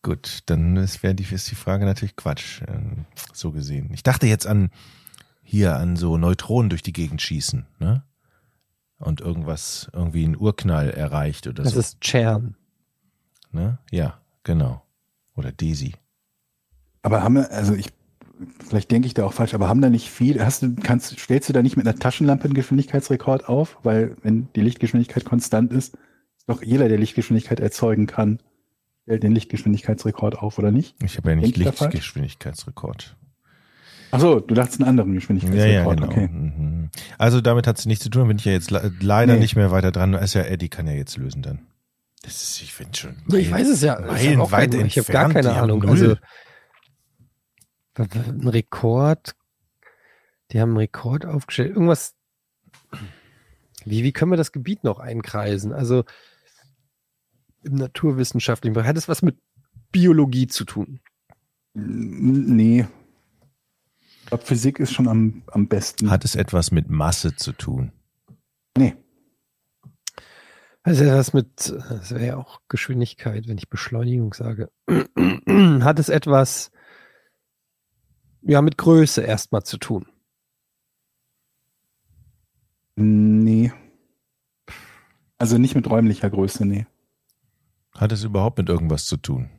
[SPEAKER 3] Gut, dann ist, wär die, ist die Frage natürlich Quatsch, ähm, so gesehen. Ich dachte jetzt an hier an so Neutronen durch die Gegend schießen, ne? Und irgendwas, irgendwie einen Urknall erreicht oder
[SPEAKER 2] Das
[SPEAKER 3] so.
[SPEAKER 2] ist CERN.
[SPEAKER 3] ne? Ja, genau. Oder Daisy.
[SPEAKER 1] Aber haben wir, also ich, vielleicht denke ich da auch falsch, aber haben da nicht viel, hast du, kannst, stellst du da nicht mit einer Taschenlampe einen Geschwindigkeitsrekord auf? Weil wenn die Lichtgeschwindigkeit konstant ist, ist doch jeder, der Lichtgeschwindigkeit erzeugen kann, stellt den Lichtgeschwindigkeitsrekord auf, oder nicht?
[SPEAKER 3] Ich habe ja nicht? Lichtgeschwindigkeitsrekord.
[SPEAKER 1] Ach so, du dachtest einen anderen
[SPEAKER 3] Ja,
[SPEAKER 1] Geschwindigkeitsrekord,
[SPEAKER 3] ja, genau.
[SPEAKER 1] okay.
[SPEAKER 3] Mhm. Also damit hat es nichts zu tun, bin ich ja jetzt le leider
[SPEAKER 1] Nee.
[SPEAKER 3] nicht mehr weiter dran. Ist ja Eddie kann ja jetzt lösen dann. Das ist, ich finde schon.
[SPEAKER 2] Ich weiß es ja. Ich
[SPEAKER 3] Meilenweit
[SPEAKER 2] habe auch kein- ich habe gar keine Ahnung.
[SPEAKER 3] null.
[SPEAKER 2] Also ein Rekord. Die haben einen Rekord aufgestellt. Irgendwas. Wie, wie können wir das Gebiet noch einkreisen? Also im naturwissenschaftlichen Bereich. Hat es was mit Biologie zu tun?
[SPEAKER 1] Nee. Ich glaube, Physik ist schon am, am besten.
[SPEAKER 3] Hat es etwas mit Masse zu tun?
[SPEAKER 1] nee.
[SPEAKER 2] Also etwas mit, das wäre ja auch Geschwindigkeit, wenn ich Beschleunigung sage. Hat es etwas ja mit Größe erstmal zu tun?
[SPEAKER 1] Nee. Also nicht mit räumlicher Größe, nee.
[SPEAKER 3] Hat es überhaupt mit irgendwas zu tun?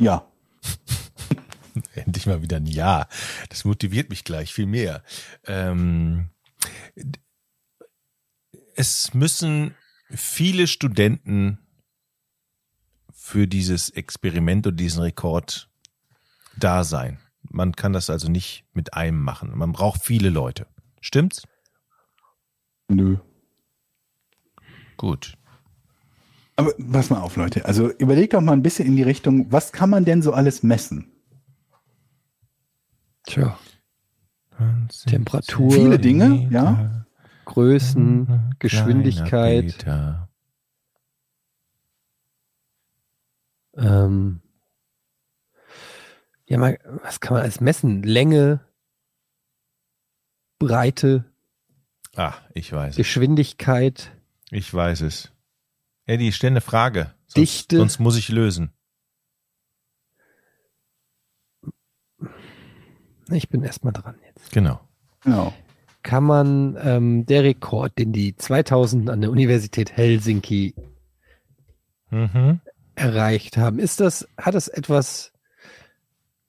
[SPEAKER 1] Ja.
[SPEAKER 3] Endlich mal wieder ein Ja. Das motiviert mich gleich viel mehr. Ähm, es müssen viele Studenten für dieses Experiment und diesen Rekord da sein. Man kann das also nicht mit einem machen. Man braucht viele Leute. Stimmt's?
[SPEAKER 1] Nö.
[SPEAKER 3] Gut.
[SPEAKER 1] Aber pass mal auf, Leute. Also überlegt doch mal ein bisschen in die Richtung, was kann man denn so alles messen?
[SPEAKER 2] Tja, Temperatur,
[SPEAKER 1] Viele Dinge, ja.
[SPEAKER 2] Größen, Geschwindigkeit.
[SPEAKER 3] Kleiner
[SPEAKER 2] Ähm, ja, mal, was kann man alles messen? Länge, Breite.
[SPEAKER 3] Ah, ich weiß es.
[SPEAKER 2] Geschwindigkeit.
[SPEAKER 3] Ich weiß es. Eddie, stell eine Frage. Sonst,
[SPEAKER 2] Dichte.
[SPEAKER 3] Sonst muss ich lösen.
[SPEAKER 2] Ich bin erstmal dran jetzt.
[SPEAKER 3] Genau.
[SPEAKER 1] Genau.
[SPEAKER 2] Kann man ähm, der Rekord, den die 2000 an der Universität Helsinki
[SPEAKER 3] Mhm.
[SPEAKER 2] erreicht haben. Ist das, hat es etwas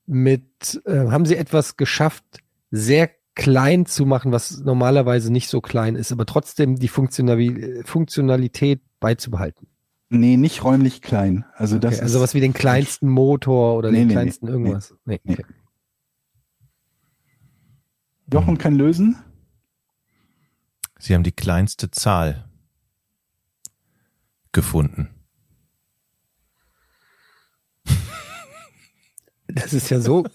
[SPEAKER 2] mit, äh, haben Sie etwas geschafft, sehr klein zu machen, was normalerweise nicht so klein ist, aber trotzdem die Funktionali Funktionalität beizubehalten?
[SPEAKER 1] Nee, nicht räumlich klein. Also das
[SPEAKER 2] Okay, also
[SPEAKER 1] ist,
[SPEAKER 2] was wie den kleinsten Motor oder
[SPEAKER 1] Nee,
[SPEAKER 2] den
[SPEAKER 1] nee,
[SPEAKER 2] kleinsten
[SPEAKER 1] nee,
[SPEAKER 2] irgendwas. Nee,
[SPEAKER 1] nee.
[SPEAKER 2] okay.
[SPEAKER 1] Jochen kann lösen.
[SPEAKER 3] Sie haben die kleinste Zahl gefunden.
[SPEAKER 2] Das ist ja so.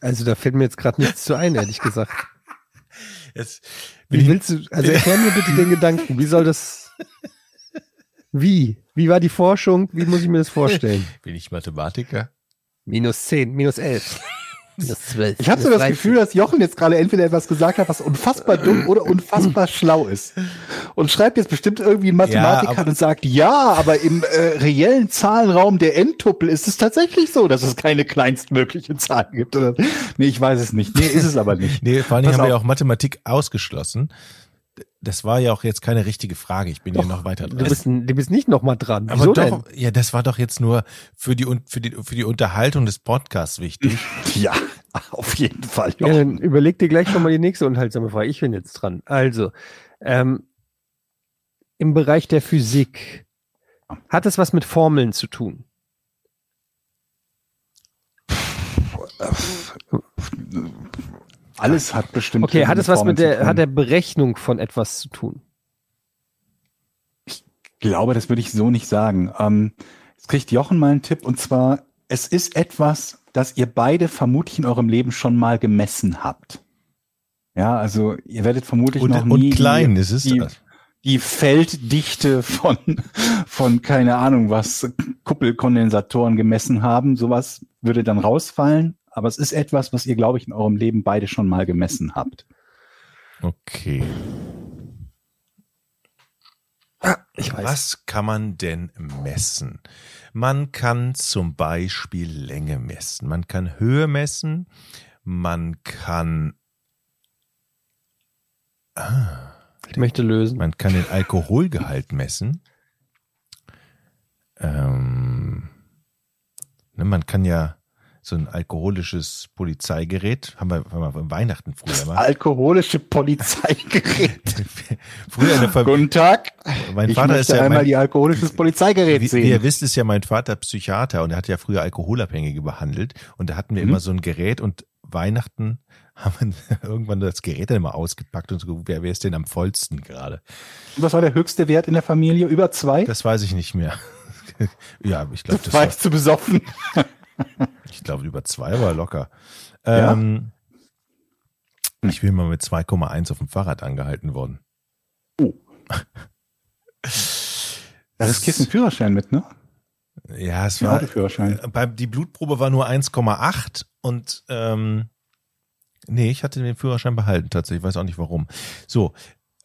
[SPEAKER 2] Also da fällt mir jetzt gerade nichts zu ein, ehrlich gesagt.
[SPEAKER 3] Jetzt
[SPEAKER 2] Wie willst du, also erklär mir bitte den Gedanken. Wie soll das, wie? Wie war die Forschung? Wie muss ich mir das vorstellen?
[SPEAKER 3] bin ich Mathematiker?
[SPEAKER 2] Minus 10, minus 11, minus 12.
[SPEAKER 1] Ich habe so das
[SPEAKER 2] 13.
[SPEAKER 1] Gefühl, dass Jochen jetzt gerade entweder etwas gesagt hat, was unfassbar dumm oder unfassbar schlau ist. Und schreibt jetzt bestimmt irgendwie einen Mathematiker
[SPEAKER 3] Ja,
[SPEAKER 1] und sagt, ja, aber im äh, reellen Zahlenraum der N-Tuppel ist es tatsächlich so, dass es keine kleinstmögliche Zahl gibt. Oder? Nee, ich weiß es nicht. Nee, ist es aber nicht.
[SPEAKER 3] Nee, vor allem haben wir ja
[SPEAKER 1] auf.
[SPEAKER 3] auch Mathematik ausgeschlossen. Das war ja auch jetzt keine richtige Frage. Ich bin ja noch weiter
[SPEAKER 2] Du
[SPEAKER 3] dran.
[SPEAKER 2] bist, du bist nicht nochmal dran.
[SPEAKER 3] Aber
[SPEAKER 2] Wieso
[SPEAKER 3] doch,
[SPEAKER 2] denn?
[SPEAKER 3] ja, das war doch jetzt nur für die, für die, für die Unterhaltung des Podcasts wichtig.
[SPEAKER 1] Ja, auf jeden Fall.
[SPEAKER 2] Ja, dann überleg dir gleich schon mal die nächste unterhaltsame Frage. Ich bin jetzt dran. Also, ähm, im Bereich der Physik hat es was mit Formeln zu tun?
[SPEAKER 1] Alles hat bestimmt.
[SPEAKER 2] Okay, hat es was mit der, hat der Berechnung von etwas zu tun?
[SPEAKER 1] Ich glaube, das würde ich so nicht sagen. Ähm, jetzt kriegt Jochen mal einen Tipp und zwar, es ist etwas, das ihr beide vermutlich in eurem Leben schon mal gemessen habt. Ja, also ihr werdet vermutlich
[SPEAKER 3] Und,
[SPEAKER 1] noch
[SPEAKER 3] und
[SPEAKER 1] nie
[SPEAKER 3] klein
[SPEAKER 1] die,
[SPEAKER 3] ist es.
[SPEAKER 1] die, die Felddichte von, von keine Ahnung was Kuppelkondensatoren gemessen haben. Sowas würde dann rausfallen. Aber es ist etwas, was ihr, glaube ich, in eurem Leben beide schon mal gemessen habt.
[SPEAKER 3] Okay.
[SPEAKER 2] Ich weiß.
[SPEAKER 3] Was kann man denn messen? Man kann zum Beispiel Länge messen, man kann Höhe messen, man kann,
[SPEAKER 2] Ich möchte lösen.
[SPEAKER 3] man kann den Alkoholgehalt messen. Ähm, ne, man kann ja so ein alkoholisches Polizeigerät, haben wir, haben wir Weihnachten früher mal.
[SPEAKER 1] Alkoholische Polizeigerät.
[SPEAKER 3] früher in der Familie.
[SPEAKER 1] Guten Tag.
[SPEAKER 3] Mein
[SPEAKER 1] ich
[SPEAKER 3] Vater ist ja
[SPEAKER 1] einmal
[SPEAKER 3] mein,
[SPEAKER 1] die alkoholisches Polizeigerät
[SPEAKER 3] Wie, wie
[SPEAKER 1] sehen.
[SPEAKER 3] ihr wisst, ist ja mein Vater Psychiater und er hat ja früher Alkoholabhängige behandelt und da hatten wir
[SPEAKER 1] Mhm.
[SPEAKER 3] immer so ein Gerät und Weihnachten haben wir irgendwann das Gerät dann immer ausgepackt und so geguckt, wer, wer ist denn am vollsten gerade?
[SPEAKER 1] Was war der höchste Wert in der Familie? Über zwei?
[SPEAKER 3] Das weiß ich nicht mehr. ja, ich glaube, das
[SPEAKER 1] war
[SPEAKER 3] war,
[SPEAKER 1] ich zu besoffen.
[SPEAKER 3] Ich glaube, über zwei war locker.
[SPEAKER 1] Ja?
[SPEAKER 3] Ähm, ich bin mal mit 2,1 auf dem Fahrrad angehalten worden.
[SPEAKER 1] Da riskierst du einen Führerschein mit, ne?
[SPEAKER 3] Ja, es war,
[SPEAKER 1] Autoführerschein.
[SPEAKER 3] Beim, die Blutprobe war nur 1,8 und ähm, nee, ich hatte den Führerschein behalten tatsächlich, ich weiß auch nicht warum. So,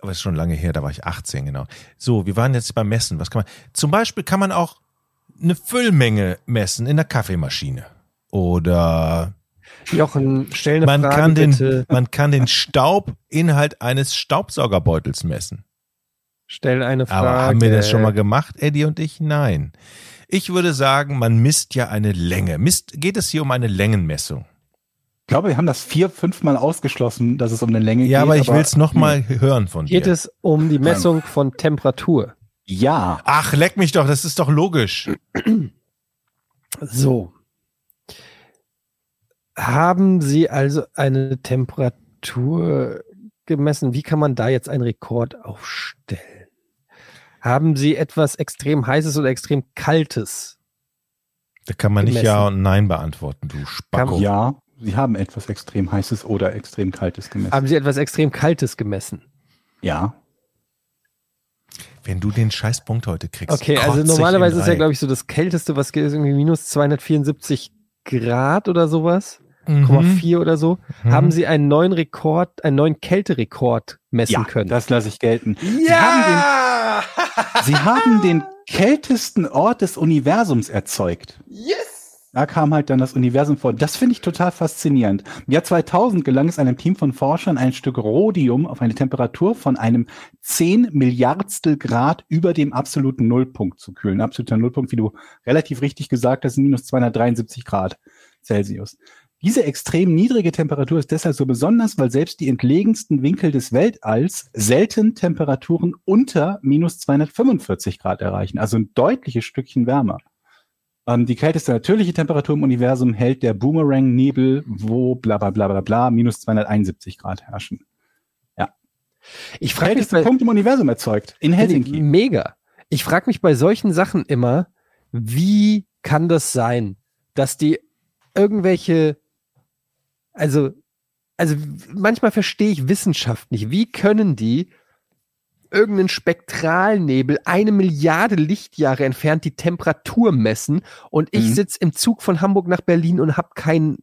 [SPEAKER 3] aber ist schon lange her, da war ich 18, genau. So, wir waren jetzt beim Messen. Was kann man? Zum Beispiel kann man auch eine Füllmenge messen in der Kaffeemaschine. Oder
[SPEAKER 2] Jochen, stell eine
[SPEAKER 3] man
[SPEAKER 2] Frage
[SPEAKER 3] kann den,
[SPEAKER 2] bitte.
[SPEAKER 3] man kann den Staubinhalt eines Staubsaugerbeutels messen.
[SPEAKER 2] Stell eine Frage.
[SPEAKER 3] Aber haben wir das schon mal gemacht, Eddie und ich? Nein. Ich würde sagen, man misst ja eine Länge. Misst, geht es hier um eine Längenmessung?
[SPEAKER 1] Ich glaube, wir haben das vier, fünfmal ausgeschlossen, dass es um eine Länge
[SPEAKER 3] Ja,
[SPEAKER 1] geht.
[SPEAKER 3] aber ich will es
[SPEAKER 1] hm.
[SPEAKER 3] nochmal hören von
[SPEAKER 2] Geht
[SPEAKER 3] dir.
[SPEAKER 2] es um die Messung von Temperatur?
[SPEAKER 1] Ja.
[SPEAKER 3] Ach, leck mich doch, das ist doch logisch.
[SPEAKER 2] So. Haben Sie also eine Temperatur gemessen? Wie kann man da jetzt einen Rekord aufstellen? Haben Sie etwas extrem heißes oder extrem kaltes?
[SPEAKER 3] Da kann man nicht
[SPEAKER 2] Gemessen.
[SPEAKER 3] Ja und Nein beantworten, du Spacko.
[SPEAKER 1] Ja, sie haben etwas extrem heißes oder extrem kaltes gemessen.
[SPEAKER 2] Haben Sie etwas extrem kaltes gemessen?
[SPEAKER 1] ja.
[SPEAKER 3] Wenn du den Scheißpunkt heute kriegst.
[SPEAKER 2] Okay, also normalerweise ist ja, glaube ich, so das kälteste, was geht, ist irgendwie minus 274 Grad oder sowas,
[SPEAKER 3] Mhm.
[SPEAKER 2] 0,4 oder so.
[SPEAKER 3] Mhm.
[SPEAKER 2] Haben Sie einen neuen Rekord, einen neuen Kälterekord messen
[SPEAKER 1] Ja,
[SPEAKER 2] können?
[SPEAKER 1] das lasse ich gelten.
[SPEAKER 3] Ja!
[SPEAKER 1] Sie haben den kältesten Ort des Universums erzeugt.
[SPEAKER 3] yes!
[SPEAKER 1] Da kam halt dann das Universum vor. Das finde ich total faszinierend. Im Jahr 2000 gelang es einem Team von Forschern, ein Stück Rhodium auf eine Temperatur von einem 10 Milliardstel Grad über dem absoluten Nullpunkt zu kühlen. Absoluter Nullpunkt, wie du relativ richtig gesagt hast, minus 273 Grad Celsius. Diese extrem niedrige Temperatur ist deshalb so besonders, weil selbst die entlegensten Winkel des Weltalls selten Temperaturen unter minus 245 Grad erreichen, also ein deutliches Stückchen wärmer. Ähm, die kälteste natürliche Temperatur im Universum hält der Boomerang-Nebel, wo bla bla bla bla bla minus 271 Grad herrschen. Ja.
[SPEAKER 2] Ich frage mich bei,
[SPEAKER 1] Punkt im Universum erzeugt, in Helsinki.
[SPEAKER 2] mega. Ich frage mich bei solchen Sachen immer, wie kann das sein, dass die irgendwelche, also, also manchmal verstehe ich Wissenschaft nicht. Wie können die irgendeinen Spektralnebel eine Milliarde Lichtjahre entfernt die Temperatur messen und ich
[SPEAKER 1] Mhm.
[SPEAKER 2] sitze im Zug von Hamburg nach Berlin und habe kein,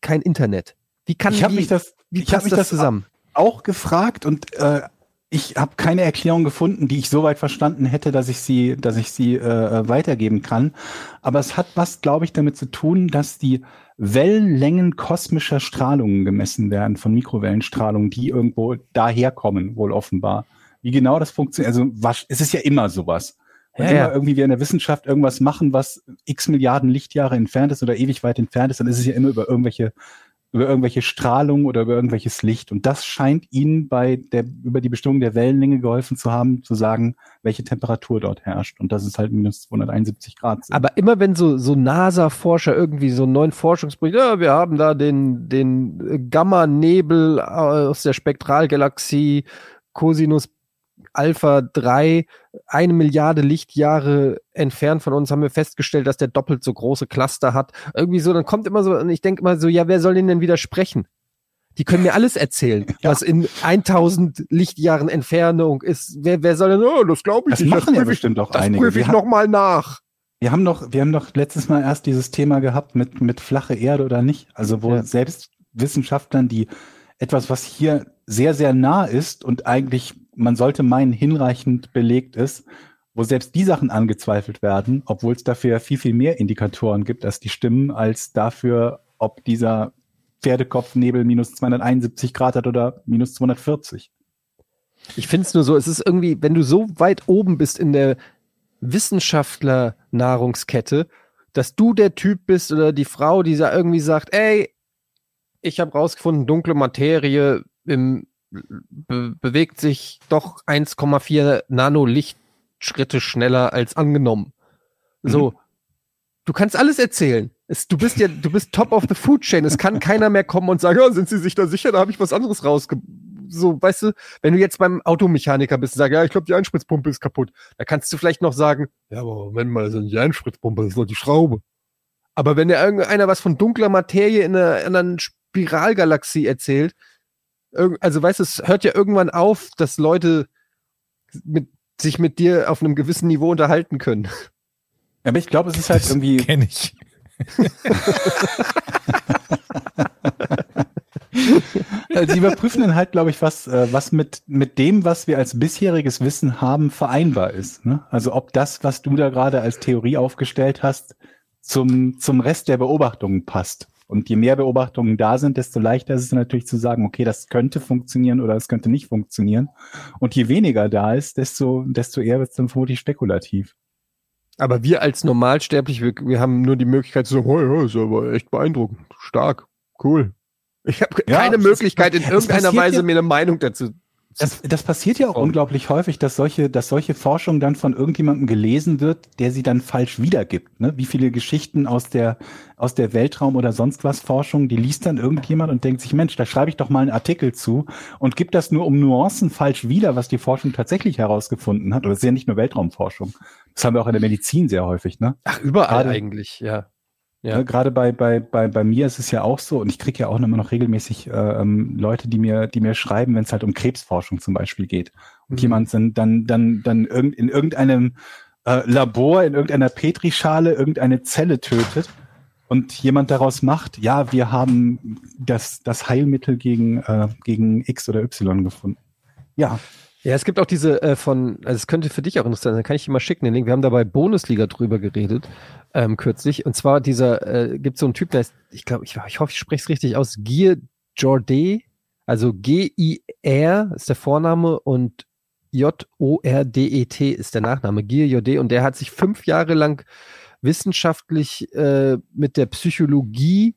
[SPEAKER 2] kein Internet? Wie kann
[SPEAKER 1] Ich
[SPEAKER 2] wie,
[SPEAKER 1] mich das,
[SPEAKER 2] wie
[SPEAKER 1] ich
[SPEAKER 2] passt
[SPEAKER 1] mich
[SPEAKER 2] das
[SPEAKER 1] das
[SPEAKER 2] zusammen?
[SPEAKER 1] auch gefragt und äh, ich habe keine Erklärung gefunden, die ich soweit verstanden hätte, dass ich sie, dass ich sie äh, weitergeben kann. Aber es hat was, glaube ich, damit zu tun, dass die Wellenlängen kosmischer Strahlungen gemessen werden von Mikrowellenstrahlungen, die irgendwo daherkommen, wohl offenbar. Wie genau das funktioniert, also was, es ist ja immer sowas. Wenn
[SPEAKER 2] Ja,
[SPEAKER 1] immer
[SPEAKER 2] ja.
[SPEAKER 1] irgendwie wir in der Wissenschaft irgendwas machen, was x Milliarden Lichtjahre entfernt ist oder ewig weit entfernt ist, dann ist es ja immer über irgendwelche über irgendwelche Strahlung oder über irgendwelches Licht. Und das scheint ihnen bei der, über die Bestimmung der Wellenlänge geholfen zu haben, zu sagen, welche Temperatur dort herrscht. Und das ist halt minus 271 Grad. sind.
[SPEAKER 2] Aber immer wenn so, so NASA-Forscher irgendwie so einen neuen Forschungsbericht, ja, wir haben da den, den äh, Gamma-Nebel aus der Spektralgalaxie Cosinus Alpha 3, eine Milliarde Lichtjahre entfernt von uns, haben wir festgestellt, dass der doppelt so große Cluster hat. Irgendwie so, dann kommt immer so, und ich denke immer so, ja, wer soll denen denn widersprechen? Die können mir alles erzählen, was in 1000 Lichtjahren Entfernung ist. Wer, wer soll denn, oh, das glaube ich
[SPEAKER 1] das
[SPEAKER 2] nicht.
[SPEAKER 1] machen ja
[SPEAKER 2] prüfe ich,
[SPEAKER 1] bestimmt auch
[SPEAKER 2] das
[SPEAKER 1] einige.
[SPEAKER 2] prüfe ich
[SPEAKER 1] Wir,
[SPEAKER 2] noch mal nach.
[SPEAKER 1] wir haben doch, wir haben doch letztes Mal erst dieses Thema gehabt mit, mit flache Erde oder nicht. Also wo
[SPEAKER 2] Ja.
[SPEAKER 1] selbst Wissenschaftlern, die etwas, was hier sehr, sehr nah ist und eigentlich, man sollte meinen, hinreichend belegt ist, wo selbst die Sachen angezweifelt werden, obwohl es dafür viel, viel mehr Indikatoren gibt, als die stimmen, als dafür, ob dieser Pferdekopfnebel minus 271 Grad hat oder minus 240.
[SPEAKER 2] Ich finde es nur so, es ist irgendwie, wenn du so weit oben bist in der Wissenschaftler-Nahrungskette, dass du der Typ bist oder die Frau, die da irgendwie sagt, ey, ich habe rausgefunden, dunkle Materie im, be bewegt sich doch 1,4 Nanolichtschritte schneller als angenommen. So, du kannst alles erzählen. Es, du bist ja, du bist top of the food chain. Es kann keiner mehr kommen und sagen, ja, sind Sie sich da sicher? Da habe ich was anderes rausge... So, weißt du, wenn du jetzt beim Automechaniker bist und sagst, ja, ich glaube, die Einspritzpumpe ist kaputt, da kannst du vielleicht noch sagen, ja, aber Moment mal, das ist nicht die Einspritzpumpe, das ist doch die Schraube. Aber wenn dir irgendeiner was von dunkler Materie in einer, in einer Spiralgalaxie erzählt, also weißt du, es hört ja irgendwann auf, dass Leute mit, sich mit dir auf einem gewissen Niveau unterhalten können.
[SPEAKER 1] Aber ich glaube, es ist halt
[SPEAKER 3] Das
[SPEAKER 1] irgendwie.
[SPEAKER 3] kenne ich.
[SPEAKER 1] Also sie überprüfen dann halt, glaube ich, was, äh, was mit, mit dem, was wir als bisheriges Wissen haben, vereinbar ist. Ne? Also ob das, was du da gerade als Theorie aufgestellt hast, zum, zum Rest der Beobachtungen passt. Und je mehr Beobachtungen da sind, desto leichter ist es natürlich zu sagen, okay, das könnte funktionieren oder es könnte nicht funktionieren. Und je weniger da ist, desto, desto eher wird es dann vermutlich spekulativ.
[SPEAKER 2] Aber wir als Normalsterblich, wir, wir haben nur die Möglichkeit zu sagen, oh ja, ist aber echt beeindruckend, stark, cool. Ich habe
[SPEAKER 1] Ja,
[SPEAKER 2] keine Möglichkeit, in irgendeiner Weise
[SPEAKER 1] ja-
[SPEAKER 2] mir eine Meinung dazu.
[SPEAKER 1] Das, das passiert ja auch unglaublich häufig, dass solche, dass solche Forschung dann von irgendjemandem gelesen wird, der sie dann falsch wiedergibt. Ne? Wie viele Geschichten aus der, aus der Weltraum oder sonst was Forschung, die liest dann irgendjemand und denkt sich, Mensch, da schreibe ich doch mal einen Artikel zu und gibt das nur um Nuancen falsch wieder, was die Forschung tatsächlich herausgefunden hat. Oder es ist ja nicht nur Weltraumforschung. Das haben wir auch in der Medizin sehr häufig, ne?
[SPEAKER 2] Ach, überall
[SPEAKER 1] Gerade-
[SPEAKER 2] eigentlich, ja. Ja.
[SPEAKER 1] Ja. Gerade bei, bei, bei, bei mir ist es ja auch so, und ich kriege ja auch immer noch regelmäßig äh, ähm, Leute, die mir, die mir schreiben, wenn es halt um Krebsforschung zum Beispiel geht. Und
[SPEAKER 2] Mhm.
[SPEAKER 1] jemand dann, dann, dann, dann irgend, in irgendeinem äh, Labor, in irgendeiner Petrischale irgendeine Zelle tötet und jemand daraus macht, ja, wir haben das, das Heilmittel gegen, äh, gegen X oder Y gefunden. Ja,
[SPEAKER 2] Ja, es gibt auch diese äh, von, also es könnte für dich auch interessant sein, kann ich dir mal schicken, den Link. Wir haben da bei Bundesliga drüber geredet, ähm, kürzlich. Und zwar dieser, äh, gibt so einen Typ, der ist, ich glaube, ich, ich hoffe, ich spreche es richtig aus, Gier Jordet, also G-I-R ist der Vorname und J-O-R-D-E-T ist der Nachname, Gier Jordet. Und der hat sich fünf Jahre lang wissenschaftlich äh, mit der Psychologie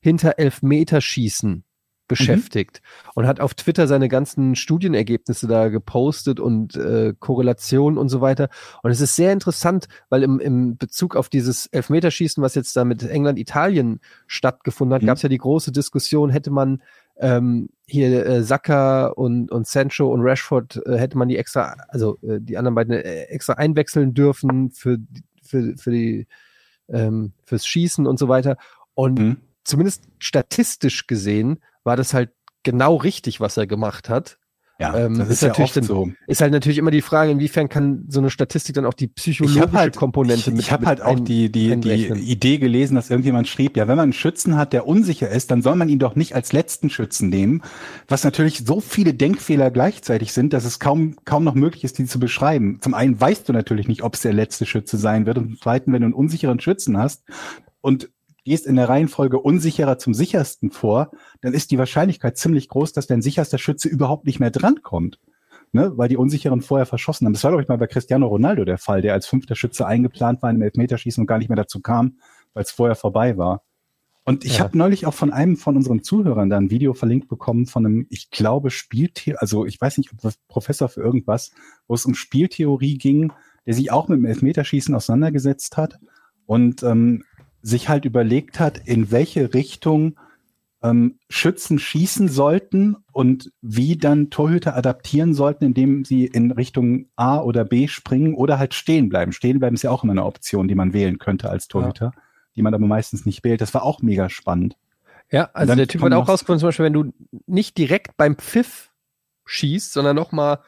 [SPEAKER 2] hinter Elfmeterschießen beschäftigt und hat auf Twitter seine ganzen Studienergebnisse da gepostet und äh, Korrelationen und so weiter. Und es ist sehr interessant, weil im, im Bezug auf dieses Elfmeterschießen, was jetzt da mit England, Italien stattgefunden hat,
[SPEAKER 1] Mhm.
[SPEAKER 2] gab es ja die große Diskussion, hätte man ähm, hier äh, Saka und, und Sancho und Rashford, äh, hätte man die extra, also äh, die anderen beiden äh, extra einwechseln dürfen für, für, für die ähm, fürs Schießen und so weiter. Und
[SPEAKER 1] Mhm.
[SPEAKER 2] zumindest statistisch gesehen war das halt genau richtig, was er gemacht hat.
[SPEAKER 1] Ja,
[SPEAKER 2] Ähm,
[SPEAKER 1] das
[SPEAKER 2] ist
[SPEAKER 1] ist, ja
[SPEAKER 2] natürlich dann-
[SPEAKER 1] so.
[SPEAKER 2] Ist halt natürlich immer die Frage, inwiefern kann so eine Statistik dann auch die
[SPEAKER 1] Ich
[SPEAKER 2] psychologische
[SPEAKER 1] habe halt,
[SPEAKER 2] Komponente
[SPEAKER 1] ich,
[SPEAKER 2] mit
[SPEAKER 1] ich hab
[SPEAKER 2] mit
[SPEAKER 1] halt auch die, die, die. Idee gelesen, dass irgendjemand schrieb, ja, wenn man einen Schützen hat, der unsicher ist, dann soll man ihn doch nicht als letzten Schützen nehmen, was natürlich so viele Denkfehler gleichzeitig sind, dass es kaum, kaum noch möglich ist, die zu beschreiben. Zum einen weißt du natürlich nicht, ob es der letzte Schütze sein wird und zum zweiten, wenn du einen unsicheren Schützen hast und gehst in der Reihenfolge unsicherer zum sichersten vor, dann ist die Wahrscheinlichkeit ziemlich groß, dass dein sicherster Schütze überhaupt nicht mehr drankommt ne, weil die Unsicheren vorher verschossen haben. Das war, glaube ich, mal bei Cristiano Ronaldo der Fall, der als fünfter Schütze eingeplant war im Elfmeterschießen und gar nicht mehr dazu kam, weil es vorher vorbei war. Und ich
[SPEAKER 2] Ja.
[SPEAKER 1] habe neulich auch von einem von unseren Zuhörern da ein Video verlinkt bekommen von einem, ich glaube, Spieltheorie, also ich weiß nicht, Professor für irgendwas, wo es um Spieltheorie ging, der sich auch mit dem Elfmeterschießen auseinandergesetzt hat und ähm, sich halt überlegt hat, in welche Richtung ähm, Schützen schießen sollten und wie dann Torhüter adaptieren sollten, indem sie in Richtung A oder B springen oder halt stehen bleiben. Stehen bleiben ist ja auch immer eine Option, die man wählen könnte als Torhüter, die man aber meistens nicht wählt. Das war auch mega spannend.
[SPEAKER 2] Ja, also der Typ hat auch rausgefunden, zum Beispiel, wenn du nicht direkt beim Pfiff schießt, sondern noch mal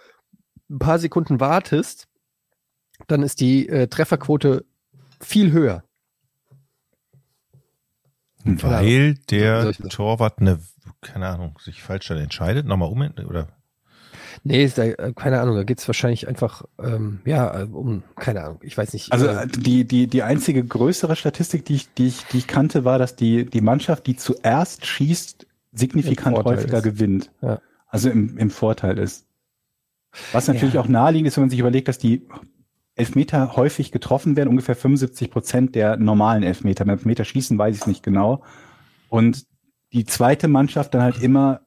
[SPEAKER 2] ein paar Sekunden wartest, dann ist die äh, Trefferquote viel höher.
[SPEAKER 3] Weil der. Torwart eine, keine Ahnung, sich falsch dann entscheidet, nochmal um oder
[SPEAKER 2] Nee, ist da, äh, keine Ahnung, da geht's wahrscheinlich einfach, ähm, ja, äh, um, keine Ahnung, ich weiß nicht.
[SPEAKER 1] Also
[SPEAKER 2] äh,
[SPEAKER 1] die, die, die einzige größere Statistik, die ich, die ich, die ich kannte, war, dass die, die Mannschaft, die zuerst schießt, signifikant häufiger
[SPEAKER 2] ist.
[SPEAKER 1] gewinnt.
[SPEAKER 2] Ja.
[SPEAKER 1] Also im, im Vorteil ist. Was natürlich
[SPEAKER 2] Ja.
[SPEAKER 1] auch naheliegend ist, wenn man sich überlegt, dass die Elfmeter häufig getroffen werden, ungefähr 75 Prozent der normalen Elfmeter. Beim Elfmeter schießen weiß ich es nicht genau. Und die zweite Mannschaft dann halt immer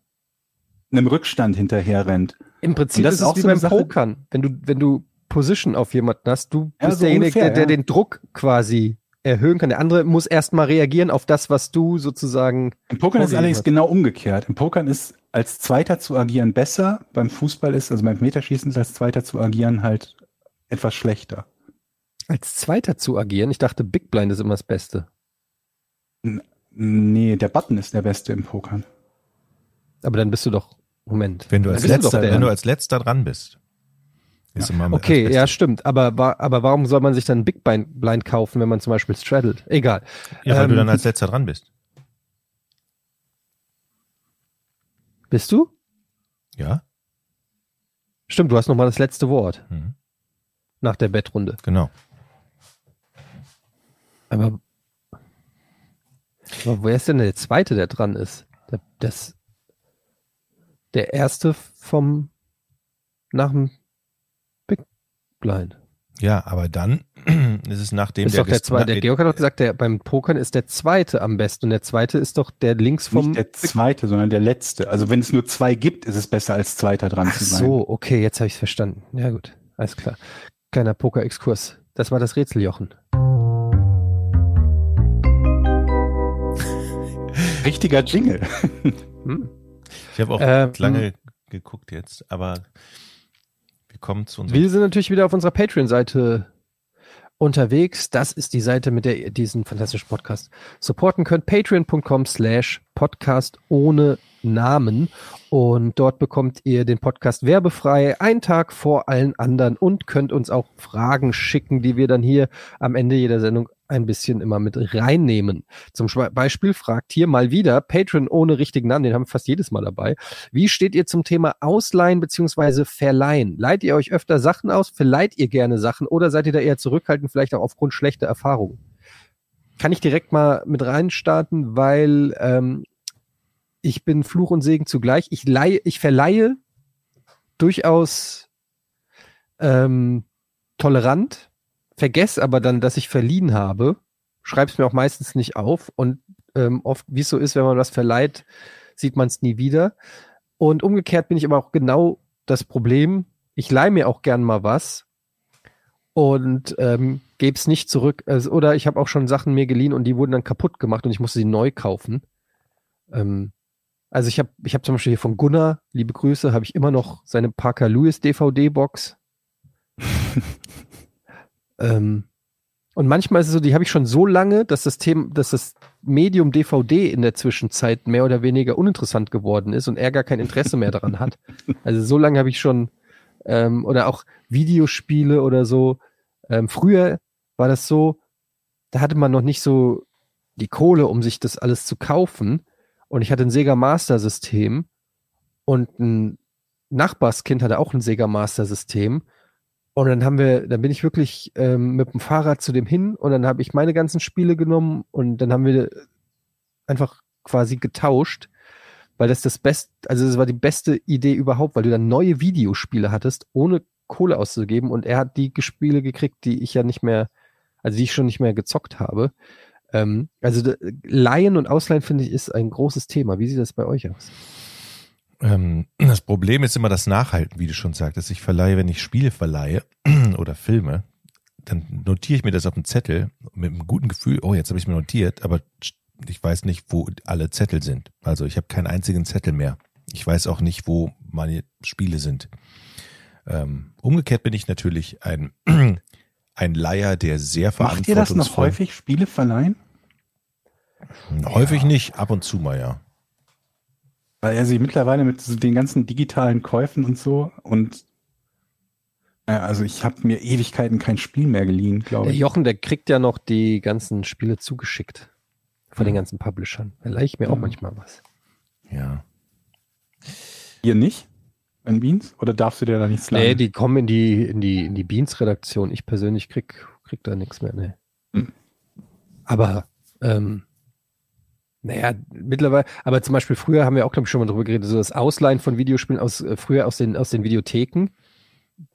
[SPEAKER 1] einem Rückstand hinterher rennt.
[SPEAKER 2] Im Prinzip
[SPEAKER 1] das
[SPEAKER 2] ist
[SPEAKER 1] ist
[SPEAKER 2] es
[SPEAKER 1] auch
[SPEAKER 2] wie
[SPEAKER 1] so
[SPEAKER 2] beim
[SPEAKER 1] Sache-
[SPEAKER 2] Pokern. Wenn du, wenn du Position auf jemanden hast, du
[SPEAKER 1] Ja,
[SPEAKER 2] bist
[SPEAKER 1] so
[SPEAKER 2] derjenige,
[SPEAKER 1] ungefähr,
[SPEAKER 2] der, der
[SPEAKER 1] ja.
[SPEAKER 2] den Druck quasi erhöhen kann. Der andere muss erstmal reagieren auf das, was du sozusagen.
[SPEAKER 1] Im Pokern ist allerdings
[SPEAKER 2] hat.
[SPEAKER 1] genau umgekehrt. Im Pokern ist als Zweiter zu agieren besser. Beim Fußball ist, also beim Meterschießen ist als Zweiter zu agieren halt etwas schlechter.
[SPEAKER 2] als Zweiter zu agieren. Ich dachte, Big Blind ist immer das Beste.
[SPEAKER 1] Nee, der Button ist der beste im Pokern.
[SPEAKER 2] Aber dann bist du doch, Moment.
[SPEAKER 3] wenn du als letzter,
[SPEAKER 2] der-
[SPEAKER 3] wenn du als letzter dran bist. Ist immer als
[SPEAKER 2] Okay, ja, stimmt. Aber, aber warum soll man sich dann Big Blind, kaufen, wenn man zum Beispiel straddelt? Egal.
[SPEAKER 3] Ja, weil du
[SPEAKER 2] Ähm,
[SPEAKER 3] dann als letzter dran bist.
[SPEAKER 2] Bist du?
[SPEAKER 3] Ja,
[SPEAKER 2] Stimmt, du hast noch mal das letzte Wort
[SPEAKER 3] mhm.
[SPEAKER 2] Nach der Bettrunde.
[SPEAKER 3] genau.
[SPEAKER 2] Aber, aber wer ist denn der Zweite, der dran ist? Der, das, der Erste vom nach dem Big Blind.
[SPEAKER 3] Ja, aber dann ist es nachdem
[SPEAKER 2] ist doch der Zweite. Der Georg hat doch gesagt, der, beim Pokern ist der Zweite am besten. Und der Zweite ist doch der links vom.
[SPEAKER 1] Nicht der Zweite, sondern der Letzte. Also wenn es nur zwei gibt, ist es besser als Zweiter dran
[SPEAKER 2] Ach
[SPEAKER 1] zu sein.
[SPEAKER 2] so, okay, jetzt habe ich es verstanden. Ja gut, alles klar. Kleiner Poker-Exkurs. Das war das Rätseljochen.
[SPEAKER 1] Richtiger Jingle.
[SPEAKER 2] Hm.
[SPEAKER 3] Ich habe auch
[SPEAKER 2] Ähm,
[SPEAKER 3] lange geguckt jetzt, aber wir kommen zu unserem.
[SPEAKER 2] Wir sind natürlich wieder auf unserer Patreon-Seite unterwegs. Das ist die Seite, mit der ihr diesen fantastischen Podcast supporten könnt. Patreon.com slash Podcast ohne Namen. Und dort bekommt ihr den Podcast werbefrei, einen Tag vor allen anderen und könnt uns auch Fragen schicken, die wir dann hier am Ende jeder Sendung ein bisschen immer mit reinnehmen. Zum Beispiel fragt hier mal wieder Patron ohne richtigen Namen, den haben wir fast jedes Mal dabei. Wie steht ihr zum Thema Ausleihen beziehungsweise Verleihen? Leiht ihr euch öfter Sachen aus? Verleiht ihr gerne Sachen oder seid ihr da eher zurückhaltend, vielleicht auch aufgrund schlechter Erfahrungen? Kann ich direkt mal mit reinstarten, weil ähm, ich bin Fluch und Segen zugleich. Ich leihe, ich verleihe durchaus ähm, tolerant, vergesse aber dann, dass ich verliehen habe, schreib's mir auch meistens nicht auf und ähm, oft, wie es so ist, wenn man was verleiht, sieht man es nie wieder. Und umgekehrt bin ich aber auch genau das Problem. Ich leihe mir auch gern mal was und ähm, gebe es nicht zurück. Also, oder ich habe auch schon Sachen mir geliehen und die wurden dann kaputt gemacht und ich musste sie neu kaufen. Ähm, also ich habe ich hab zum Beispiel hier von Gunnar, liebe Grüße, habe ich immer noch seine Parker Lewis DVD-Box. ähm, und manchmal ist es so, die habe ich schon so lange, dass das Thema, dass das Medium DVD in der Zwischenzeit mehr oder weniger uninteressant geworden ist und er gar kein Interesse mehr daran hat. Also so lange habe ich schon ähm, oder auch Videospiele oder so. Ähm, früher war das so, da hatte man noch nicht so die Kohle, um sich das alles zu kaufen. Und ich hatte ein Sega Master System und ein Nachbarskind hatte auch ein Sega Master System. Und dann haben wir, dann bin ich wirklich ähm, mit dem Fahrrad zu dem hin und dann habe ich meine ganzen Spiele genommen und dann haben wir einfach quasi getauscht, weil das das beste, also das war die beste Idee überhaupt, weil du dann neue Videospiele hattest, ohne Kohle auszugeben und er hat die Spiele gekriegt, die ich ja nicht mehr, also die ich schon nicht mehr gezockt habe. Ähm, also Leihen und Ausleihen finde ich ist ein großes Thema. Wie sieht das bei euch aus?
[SPEAKER 3] Ähm, das Problem ist immer das Nachhalten, wie du schon sagtest. Ich verleihe, wenn ich Spiele verleihe oder Filme, dann notiere ich mir das auf einen Zettel mit einem guten Gefühl, oh, jetzt habe ich mir notiert, aber ich weiß nicht, wo alle Zettel sind. Also ich habe keinen einzigen Zettel mehr. Ich weiß auch nicht, wo meine Spiele sind. Ähm, umgekehrt bin ich natürlich ein, ein Leier, der sehr
[SPEAKER 1] Macht ihr das noch
[SPEAKER 3] verantwortungsvoll-
[SPEAKER 1] häufig, Spiele verleihen?
[SPEAKER 3] Häufig nicht, ab und zu mal, ja.
[SPEAKER 1] Weil er sich mittlerweile mit so den ganzen digitalen Käufen und so und äh, also ich habe mir Ewigkeiten kein Spiel mehr geliehen, glaube
[SPEAKER 2] Der
[SPEAKER 1] ich.
[SPEAKER 2] Jochen, der kriegt ja noch die ganzen Spiele zugeschickt von den
[SPEAKER 1] Ja.
[SPEAKER 2] ganzen Publishern. Da leih ich mir auch
[SPEAKER 1] Ja.
[SPEAKER 2] manchmal was.
[SPEAKER 3] Ja.
[SPEAKER 1] Ihr nicht? In Beans? Oder darfst du dir da nichts leihen?
[SPEAKER 2] Nee, die kommen in die, in die, in die Beans-Redaktion. Ich persönlich krieg, krieg da nichts mehr, nee.
[SPEAKER 1] Hm.
[SPEAKER 2] Aber, ähm, naja, mittlerweile, aber zum Beispiel früher haben wir auch, glaube ich, schon mal drüber geredet, so das Ausleihen von Videospielen aus, äh, früher aus den, aus den Videotheken.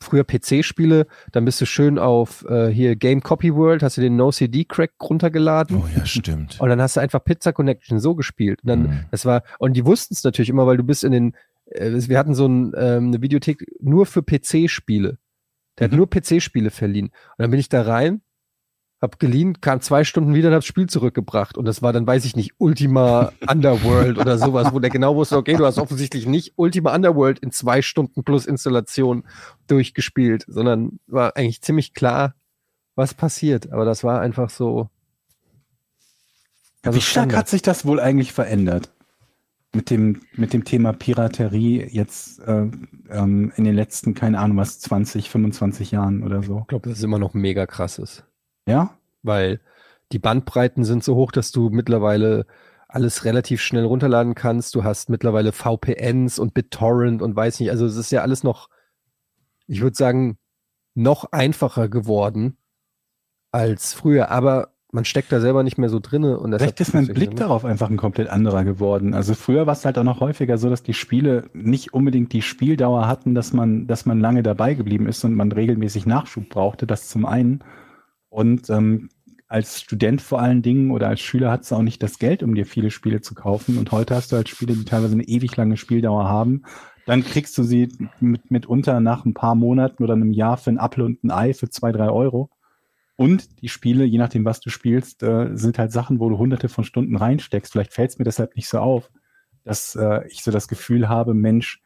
[SPEAKER 2] Früher PC-Spiele, dann bist du schön auf äh, hier Game Copy World, hast du den No-CD-Crack runtergeladen.
[SPEAKER 3] Oh ja, stimmt.
[SPEAKER 2] Und dann hast du einfach Pizza Connection so gespielt. Und dann,
[SPEAKER 3] Mhm.
[SPEAKER 2] das war, und die wussten es natürlich immer, weil du bist in den, wir hatten so ein, ähm, eine Videothek nur für PC-Spiele. Der
[SPEAKER 1] Mhm.
[SPEAKER 2] hat nur PC-Spiele verliehen. Und dann bin ich da rein, hab geliehen, kam zwei Stunden wieder und hab das Spiel zurückgebracht. Und das war dann, weiß ich nicht, Ultima Underworld oder sowas, wo der genau wusste, okay, du hast offensichtlich nicht Ultima Underworld in zwei Stunden plus Installation durchgespielt, sondern war eigentlich ziemlich klar, was passiert. Aber das war einfach so. also
[SPEAKER 1] Wie stark
[SPEAKER 2] Standard.
[SPEAKER 1] hat sich das wohl eigentlich verändert? Mit dem, mit dem Thema Piraterie jetzt äh, ähm, in den letzten, keine Ahnung was, 20, 25 Jahren oder so.
[SPEAKER 2] Ich glaube, das ist immer noch mega krass ist.
[SPEAKER 1] Ja?
[SPEAKER 2] Weil die Bandbreiten sind so hoch, dass du mittlerweile alles relativ schnell runterladen kannst. Du hast mittlerweile VPNs und BitTorrent und weiß nicht. Also es ist ja alles noch, ich würde sagen, noch einfacher geworden als früher. Aber man steckt da selber nicht mehr so drinne. Und
[SPEAKER 1] Vielleicht ist mein Blick darauf einfach ein komplett anderer geworden. Also früher war es halt auch noch häufiger so, dass die Spiele nicht unbedingt die Spieldauer hatten, dass man, dass man lange dabei geblieben ist und man regelmäßig Nachschub brauchte. Das zum einen. Und ähm, als Student vor allen Dingen oder als Schüler hattest du auch nicht das Geld, um dir viele Spiele zu kaufen. Und heute hast du halt Spiele, die teilweise eine ewig lange Spieldauer haben. Dann kriegst du sie mit, mitunter nach ein paar Monaten oder einem Jahr für ein Apfel und ein Ei für zwei, drei Euro. Und die Spiele, je nachdem, was du spielst, äh, sind halt Sachen, wo du hunderte von Stunden reinsteckst. Vielleicht fällt es mir deshalb nicht so auf, dass äh, ich so das Gefühl habe, Mensch,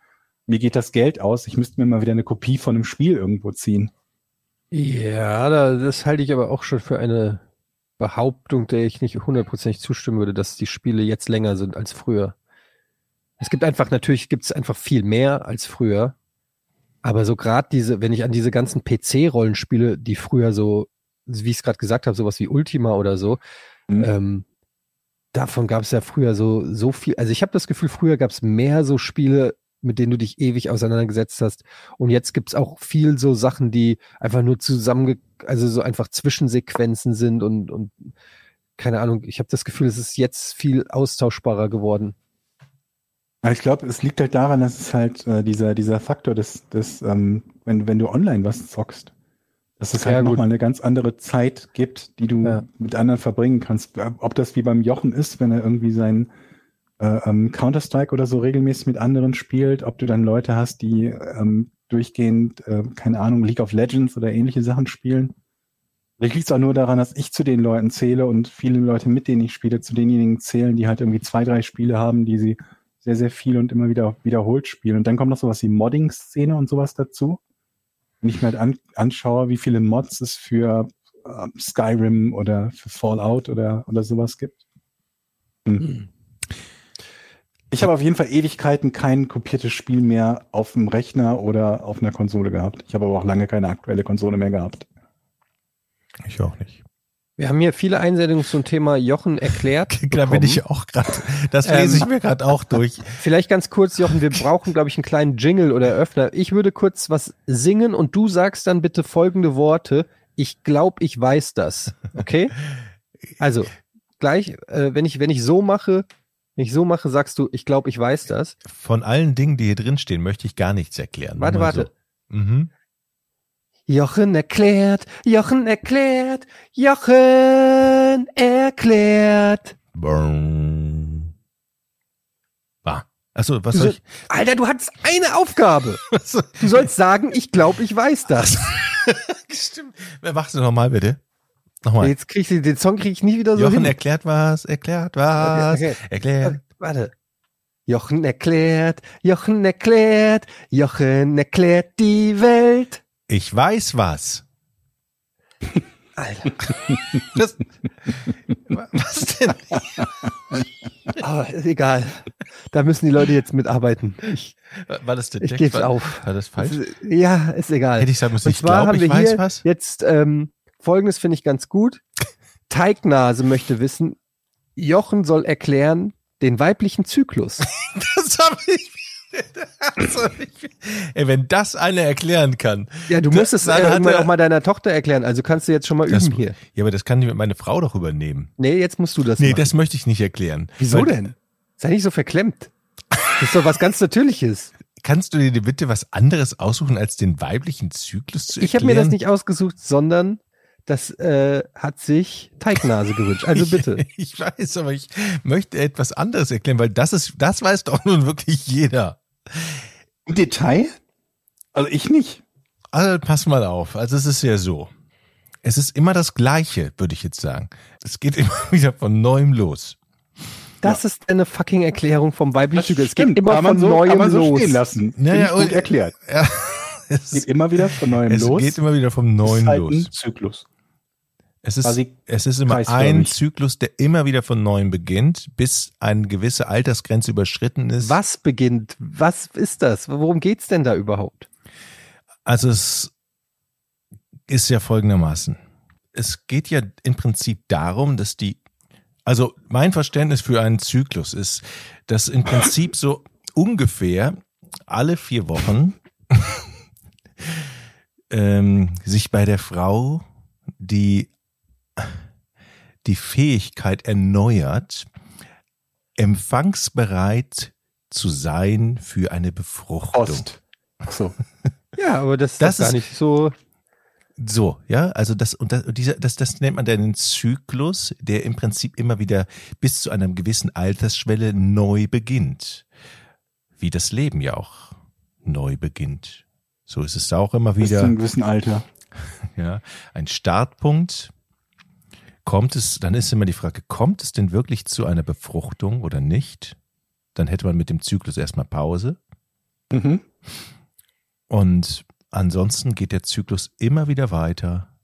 [SPEAKER 1] mir geht das Geld aus, ich müsste mir mal wieder eine Kopie von einem Spiel irgendwo ziehen.
[SPEAKER 2] Ja, da, das halte ich aber auch schon für eine Behauptung, der ich nicht hundertprozentig zustimmen würde, dass die Spiele jetzt länger sind als früher. Es gibt einfach, natürlich gibt es einfach viel mehr als früher. Aber so gerade diese, wenn ich an diese ganzen PC-Rollenspiele, die früher so, wie ich es gerade gesagt habe, sowas wie Ultima oder so,
[SPEAKER 1] Mhm.
[SPEAKER 2] ähm, davon gab es ja früher so, so viel. Also ich habe das Gefühl, früher gab es mehr so Spiele, mit denen du dich ewig auseinandergesetzt hast. Und jetzt gibt's auch viel so Sachen, die einfach nur zusammenge, also so einfach Zwischensequenzen sind und, und keine Ahnung, ich habe das Gefühl, es ist jetzt viel austauschbarer geworden.
[SPEAKER 1] Ich glaube, es liegt halt daran, dass es halt äh, dieser, dieser Faktor des, des ähm, wenn, wenn du online was zockst, dass es halt nochmal eine ganz andere Zeit gibt, die du
[SPEAKER 2] Ja.
[SPEAKER 1] mit anderen verbringen kannst. Ob das wie beim Jochen ist, wenn er irgendwie sein äh, ähm, Counter-Strike oder so regelmäßig mit anderen spielt, ob du dann Leute hast, die ähm, durchgehend, äh, keine Ahnung, League of Legends oder ähnliche Sachen spielen. Vielleicht liegt es auch nur daran, dass ich zu den Leuten zähle und viele Leute, mit denen ich spiele, zu denjenigen zählen, die halt irgendwie zwei, drei Spiele haben, die sie sehr, sehr viel und immer wieder wiederholt spielen. Und dann kommt noch sowas wie Modding-Szene und sowas dazu. Wenn ich mir halt an, anschaue, wie viele Mods es für ähm, Skyrim oder für Fallout oder, oder sowas gibt. Hm. Ich habe auf jeden Fall Ewigkeiten kein kopiertes Spiel mehr auf dem Rechner oder auf einer Konsole gehabt. Ich habe aber auch lange keine aktuelle Konsole mehr gehabt.
[SPEAKER 3] Ich auch nicht.
[SPEAKER 2] Wir haben hier viele Einsendungen zum Thema Jochen erklärt.
[SPEAKER 3] Da bin ich auch gerade. Das lese
[SPEAKER 2] Ähm,
[SPEAKER 3] ich mir gerade auch durch.
[SPEAKER 2] Vielleicht ganz kurz, Jochen, wir brauchen, glaube ich, einen kleinen Jingle oder Öffner. Ich würde kurz was singen und du sagst dann bitte folgende Worte. Ich glaube, ich weiß das. Okay? Also, gleich, äh, wenn ich, wenn ich so mache, wenn ich so mache, sagst du, ich glaube, ich weiß das.
[SPEAKER 3] Von allen Dingen, die hier drin stehen, möchte ich gar nichts erklären.
[SPEAKER 2] Warte, warte.
[SPEAKER 3] So. Mhm.
[SPEAKER 2] Jochen erklärt, Jochen erklärt, Jochen erklärt.
[SPEAKER 3] Ah. Achso, was soll ich?
[SPEAKER 2] Alter, du hattest eine Aufgabe. Du sollst sagen, ich glaube, ich weiß das.
[SPEAKER 3] Stimmt. Wer macht es nochmal, bitte? Nochmal.
[SPEAKER 2] Jetzt krieg ich den Song krieg ich nie wieder so
[SPEAKER 3] Jochen
[SPEAKER 2] hin.
[SPEAKER 3] erklärt was, erklärt was,
[SPEAKER 2] okay.
[SPEAKER 3] erklärt.
[SPEAKER 2] Warte. Jochen erklärt, Jochen erklärt, Jochen erklärt die Welt.
[SPEAKER 3] Ich weiß was.
[SPEAKER 2] Alter.
[SPEAKER 3] Das, was denn?
[SPEAKER 2] Aber ist egal. Da müssen die Leute jetzt mitarbeiten. Ich,
[SPEAKER 3] War das der
[SPEAKER 2] ich geb's
[SPEAKER 3] War-
[SPEAKER 2] auf.
[SPEAKER 3] War das falsch?
[SPEAKER 2] Ja, ist egal.
[SPEAKER 3] Hätte ich sagen müssen,
[SPEAKER 2] Und
[SPEAKER 3] ich glaube, ich weiß was.
[SPEAKER 2] jetzt ähm, folgendes finde ich ganz gut. Teignase möchte wissen, Jochen soll erklären den weiblichen Zyklus.
[SPEAKER 3] Das habe ich. Ich Ey, wenn das einer erklären kann.
[SPEAKER 2] Ja, du musst es
[SPEAKER 3] dann
[SPEAKER 2] irgendwann
[SPEAKER 3] er-
[SPEAKER 2] auch mal deiner Tochter erklären. Also kannst du jetzt schon mal
[SPEAKER 3] Das,
[SPEAKER 2] üben hier.
[SPEAKER 3] ja, aber das kann die- meine Frau doch übernehmen.
[SPEAKER 2] Nee, jetzt musst du das
[SPEAKER 3] Nee,
[SPEAKER 2] machen.
[SPEAKER 3] das möchte ich nicht erklären.
[SPEAKER 2] Wieso
[SPEAKER 3] Weil-
[SPEAKER 2] denn? Sei nicht so verklemmt. Das ist doch was ganz Natürliches.
[SPEAKER 3] Kannst du dir bitte was anderes aussuchen, als den weiblichen Zyklus zu
[SPEAKER 2] Ich
[SPEAKER 3] erklären?
[SPEAKER 2] habe mir das nicht ausgesucht, sondern das äh, hat sich Teignase gewünscht. Also bitte.
[SPEAKER 3] Ich weiß, aber ich möchte etwas anderes erklären, weil das ist, das weiß doch nun wirklich jeder.
[SPEAKER 1] Im Detail? Also ich nicht.
[SPEAKER 3] Also pass mal auf. Also es ist ja so. Es ist immer das Gleiche, würde ich jetzt sagen. Es geht immer wieder von neuem los.
[SPEAKER 2] Das ist eine fucking Erklärung vom weiblichen Zyklus. Es geht immer
[SPEAKER 1] kann man
[SPEAKER 2] von
[SPEAKER 1] so,
[SPEAKER 2] neuem
[SPEAKER 1] kann man so
[SPEAKER 2] los.
[SPEAKER 1] stehen lassen.
[SPEAKER 3] Ja,
[SPEAKER 1] Finde
[SPEAKER 3] ja,
[SPEAKER 1] ich gut erklärt.
[SPEAKER 3] Ja, es,
[SPEAKER 1] Geht immer wieder von neuem
[SPEAKER 3] es
[SPEAKER 1] los.
[SPEAKER 3] geht immer wieder vom Neuen
[SPEAKER 1] ist halt
[SPEAKER 3] los.
[SPEAKER 1] ein Zyklus.
[SPEAKER 3] Es ist, es ist immer ein Zyklus, der immer wieder von neuem beginnt, bis eine gewisse Altersgrenze überschritten ist.
[SPEAKER 2] Was beginnt? Was ist das? Worum geht's denn da überhaupt?
[SPEAKER 3] Also es ist ja folgendermaßen. Es geht ja im Prinzip darum, dass die, also mein Verständnis für einen Zyklus ist, dass im Prinzip so ungefähr alle vier Wochen ähm, sich bei der Frau die, die Fähigkeit erneuert, empfangsbereit zu sein für eine Befruchtung.
[SPEAKER 1] Ach so.
[SPEAKER 2] Ja, aber das,
[SPEAKER 3] Das
[SPEAKER 2] ist gar nicht so.
[SPEAKER 3] So, ja, also das und das, und dieser, das, das nennt man dann einen Zyklus, der im Prinzip immer wieder bis zu einer gewissen Altersschwelle neu beginnt. Wie das Leben ja auch neu beginnt. So ist es da auch immer
[SPEAKER 1] Bis zu
[SPEAKER 3] wieder,
[SPEAKER 1] einem gewissen Alter.
[SPEAKER 3] ja, ein Startpunkt. Kommt es, dann ist immer die Frage, kommt es denn wirklich zu einer Befruchtung oder nicht? Dann hätte man mit dem Zyklus erstmal Pause.
[SPEAKER 1] Mhm.
[SPEAKER 3] Und ansonsten geht der Zyklus immer wieder weiter,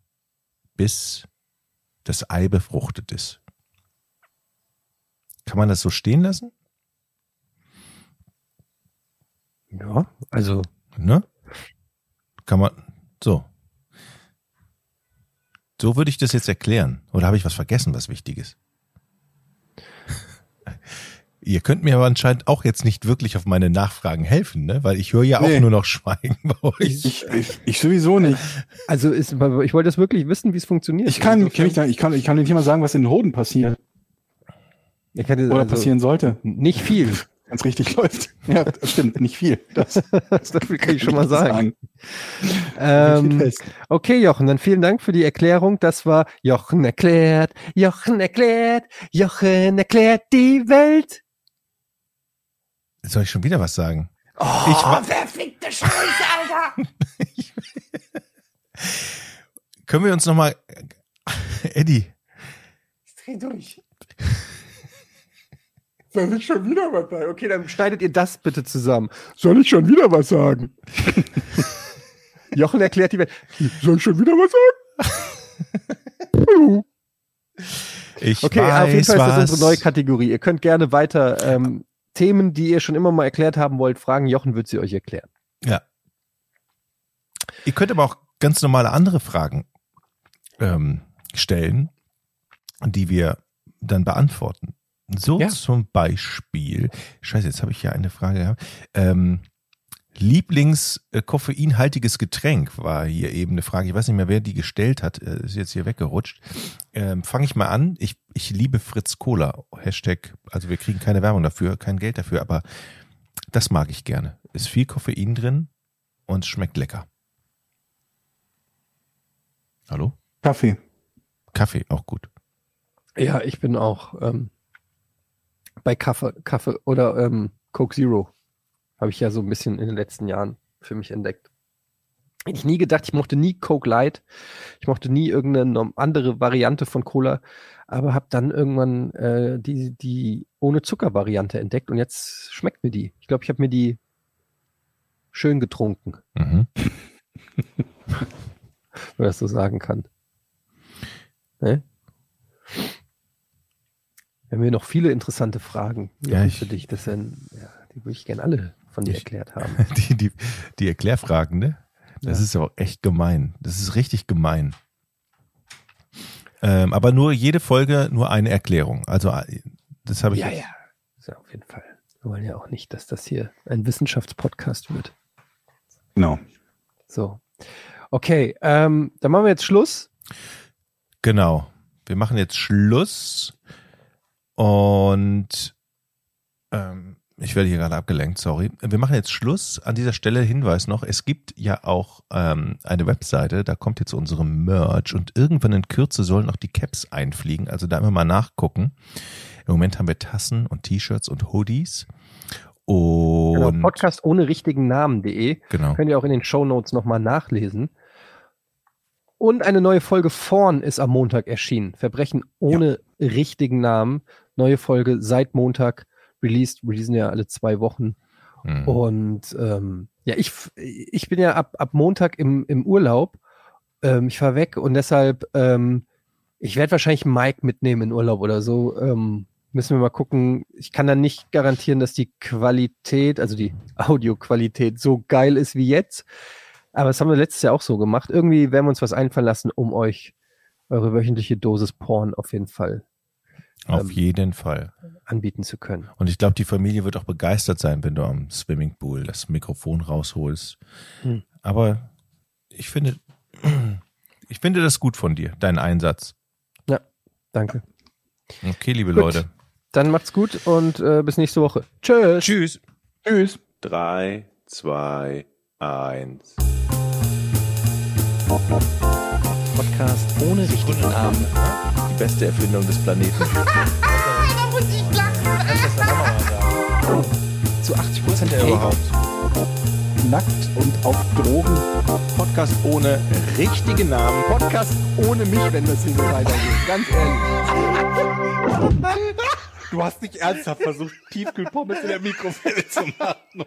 [SPEAKER 3] bis das Ei befruchtet ist. Kann man das so stehen lassen?
[SPEAKER 2] Ja, also
[SPEAKER 3] Ne? Kann man, so. So würde ich das jetzt erklären. Oder habe ich was vergessen, was wichtig ist? Ihr könnt mir aber anscheinend auch jetzt nicht wirklich auf meine Nachfragen helfen, ne? Weil ich höre ja auch
[SPEAKER 1] Nee.
[SPEAKER 3] nur noch Schweigen bei euch.
[SPEAKER 1] Ich, ich, ich sowieso nicht.
[SPEAKER 2] Also ist, ich wollte das wirklich wissen, wie es funktioniert.
[SPEAKER 1] Ich kann,
[SPEAKER 2] Insofern-
[SPEAKER 1] kann ich, ich kann, ich kann dir nicht mal sagen, was in den Hoden passiert
[SPEAKER 2] ich
[SPEAKER 1] oder
[SPEAKER 2] also,
[SPEAKER 1] passieren sollte.
[SPEAKER 2] Nicht viel.
[SPEAKER 1] Wenn es richtig läuft. Ja, das stimmt, nicht viel. Das
[SPEAKER 2] Das kann ich schon mal sagen.
[SPEAKER 1] Nicht
[SPEAKER 2] Ähm, okay, Jochen, dann vielen Dank für die Erklärung. Das war Jochen erklärt, Jochen erklärt, Jochen erklärt die Welt.
[SPEAKER 3] Soll ich schon wieder was sagen?
[SPEAKER 2] Oh,
[SPEAKER 3] Ich
[SPEAKER 4] Verfickte Scheiße, Alter!
[SPEAKER 3] Können wir uns nochmal, Eddie,
[SPEAKER 2] ich dreh durch. Soll ich schon wieder was sagen? Okay, dann schneidet ihr das bitte zusammen. Soll ich schon wieder was sagen? Jochen erklärt die Welt. Soll ich schon wieder was sagen?
[SPEAKER 3] ich
[SPEAKER 2] Okay,
[SPEAKER 3] weiß
[SPEAKER 2] auf jeden Fall ist das
[SPEAKER 3] was.
[SPEAKER 2] unsere neue Kategorie. Ihr könnt gerne weiter ähm, Themen, die ihr schon immer mal erklärt haben wollt, fragen. Jochen wird sie euch erklären.
[SPEAKER 3] Ja. Ihr könnt aber auch ganz normale andere Fragen ähm, stellen, die wir dann beantworten. So
[SPEAKER 2] Ja.
[SPEAKER 3] zum Beispiel, scheiße, jetzt habe ich ja eine Frage gehabt. Ähm, Lieblings äh, koffeinhaltiges Getränk war hier eben eine Frage. Ich weiß nicht mehr, wer die gestellt hat. Äh, Ist jetzt hier weggerutscht. Ähm, Fange ich mal an. Ich, ich liebe Fritz Cola. Hashtag, also wir kriegen keine Werbung dafür, kein Geld dafür, aber das mag ich gerne. Ist viel Koffein drin und schmeckt lecker. Hallo?
[SPEAKER 1] Kaffee.
[SPEAKER 3] Kaffee, auch gut.
[SPEAKER 2] Ja, ich bin auch ähm, bei Kaffee, Kaffee oder ähm, Coke Zero. Habe ich ja so ein bisschen in den letzten Jahren für mich entdeckt. Hätte ich nie gedacht, ich mochte nie Coke Light. Ich mochte nie irgendeine andere Variante von Cola, aber habe dann irgendwann äh, die, die ohne Zucker-Variante entdeckt und jetzt schmeckt mir die. Ich glaube, ich habe mir die schön getrunken,
[SPEAKER 3] Mhm.
[SPEAKER 2] wenn man das so sagen kann. Ne? Wir haben hier noch viele interessante Fragen
[SPEAKER 3] Ja, ich-
[SPEAKER 2] für dich. Das sind, ja, die würde ich gerne alle von dir
[SPEAKER 3] Ich-
[SPEAKER 2] erklärt haben.
[SPEAKER 3] Die, die, die Erklärfragen, ne? Das
[SPEAKER 2] Ja.
[SPEAKER 3] ist ja auch echt gemein. Das ist richtig gemein. Ähm, aber nur jede Folge nur eine Erklärung. Also äh, das habe ich.
[SPEAKER 2] Ja, ja. Ja, auf jeden Fall. Wir wollen ja auch nicht, dass das hier ein Wissenschaftspodcast wird.
[SPEAKER 1] Genau.
[SPEAKER 2] So. Okay, ähm, dann machen wir jetzt Schluss.
[SPEAKER 3] Genau. Wir machen jetzt Schluss und ähm, ich werde hier gerade abgelenkt, sorry. Wir machen jetzt Schluss. An dieser Stelle Hinweis noch, es gibt ja auch ähm, eine Webseite, da kommt jetzt unsere Merch und irgendwann in Kürze sollen auch die Caps einfliegen, also da immer mal nachgucken. Im Moment haben wir Tassen und T-Shirts und Hoodies
[SPEAKER 2] Genau,
[SPEAKER 3] und
[SPEAKER 2] Podcast ohne richtigen Namen.de.
[SPEAKER 3] genau.
[SPEAKER 2] Könnt ihr auch in den Shownotes nochmal nachlesen. Und eine neue Folge Vorn ist am Montag erschienen. Verbrechen ohne richtigen Namen. Neue Folge seit Montag released. Releasen ja alle zwei Wochen.
[SPEAKER 3] Mhm.
[SPEAKER 2] Und ähm, ja, ich, ich bin ja ab, ab Montag im, im Urlaub. Ähm, ich fahre weg und deshalb, ähm, ich werde wahrscheinlich Mike mitnehmen in Urlaub oder so. Ähm, müssen wir mal gucken. Ich kann dann nicht garantieren, dass die Qualität, also die Audioqualität so geil ist wie jetzt. Aber das haben wir letztes Jahr auch so gemacht. Irgendwie werden wir uns was einfallen lassen, um euch eure wöchentliche Dosis Porn auf jeden Fall
[SPEAKER 3] Auf
[SPEAKER 2] ähm,
[SPEAKER 3] jeden Fall.
[SPEAKER 2] anbieten zu können.
[SPEAKER 3] Und ich glaube, die Familie wird auch begeistert sein, wenn du am Swimmingpool das Mikrofon rausholst.
[SPEAKER 2] Hm.
[SPEAKER 3] Aber ich finde, ich finde das gut von dir, dein Einsatz.
[SPEAKER 2] Danke.
[SPEAKER 3] Okay, liebe
[SPEAKER 2] Gut.
[SPEAKER 3] Leute.
[SPEAKER 2] Dann macht's gut und äh, bis nächste Woche. Tschüss.
[SPEAKER 3] Tschüss.
[SPEAKER 1] Tschüss.
[SPEAKER 5] Drei, zwei, eins.
[SPEAKER 2] Podcast ohne richtigen Namen.
[SPEAKER 3] Die beste Erfindung des Planeten.
[SPEAKER 4] Da muss ich lachen.
[SPEAKER 2] Zu 80 Prozent
[SPEAKER 3] Ja, überhaupt.
[SPEAKER 1] Nackt und auf Drogen.
[SPEAKER 3] Podcast ohne richtigen Namen.
[SPEAKER 2] Podcast ohne mich, wenn das hier so weitergeht. Ganz ehrlich.
[SPEAKER 1] Du hast nicht ernsthaft versucht, Tiefkühlpommes in der Mikrowelle zu machen.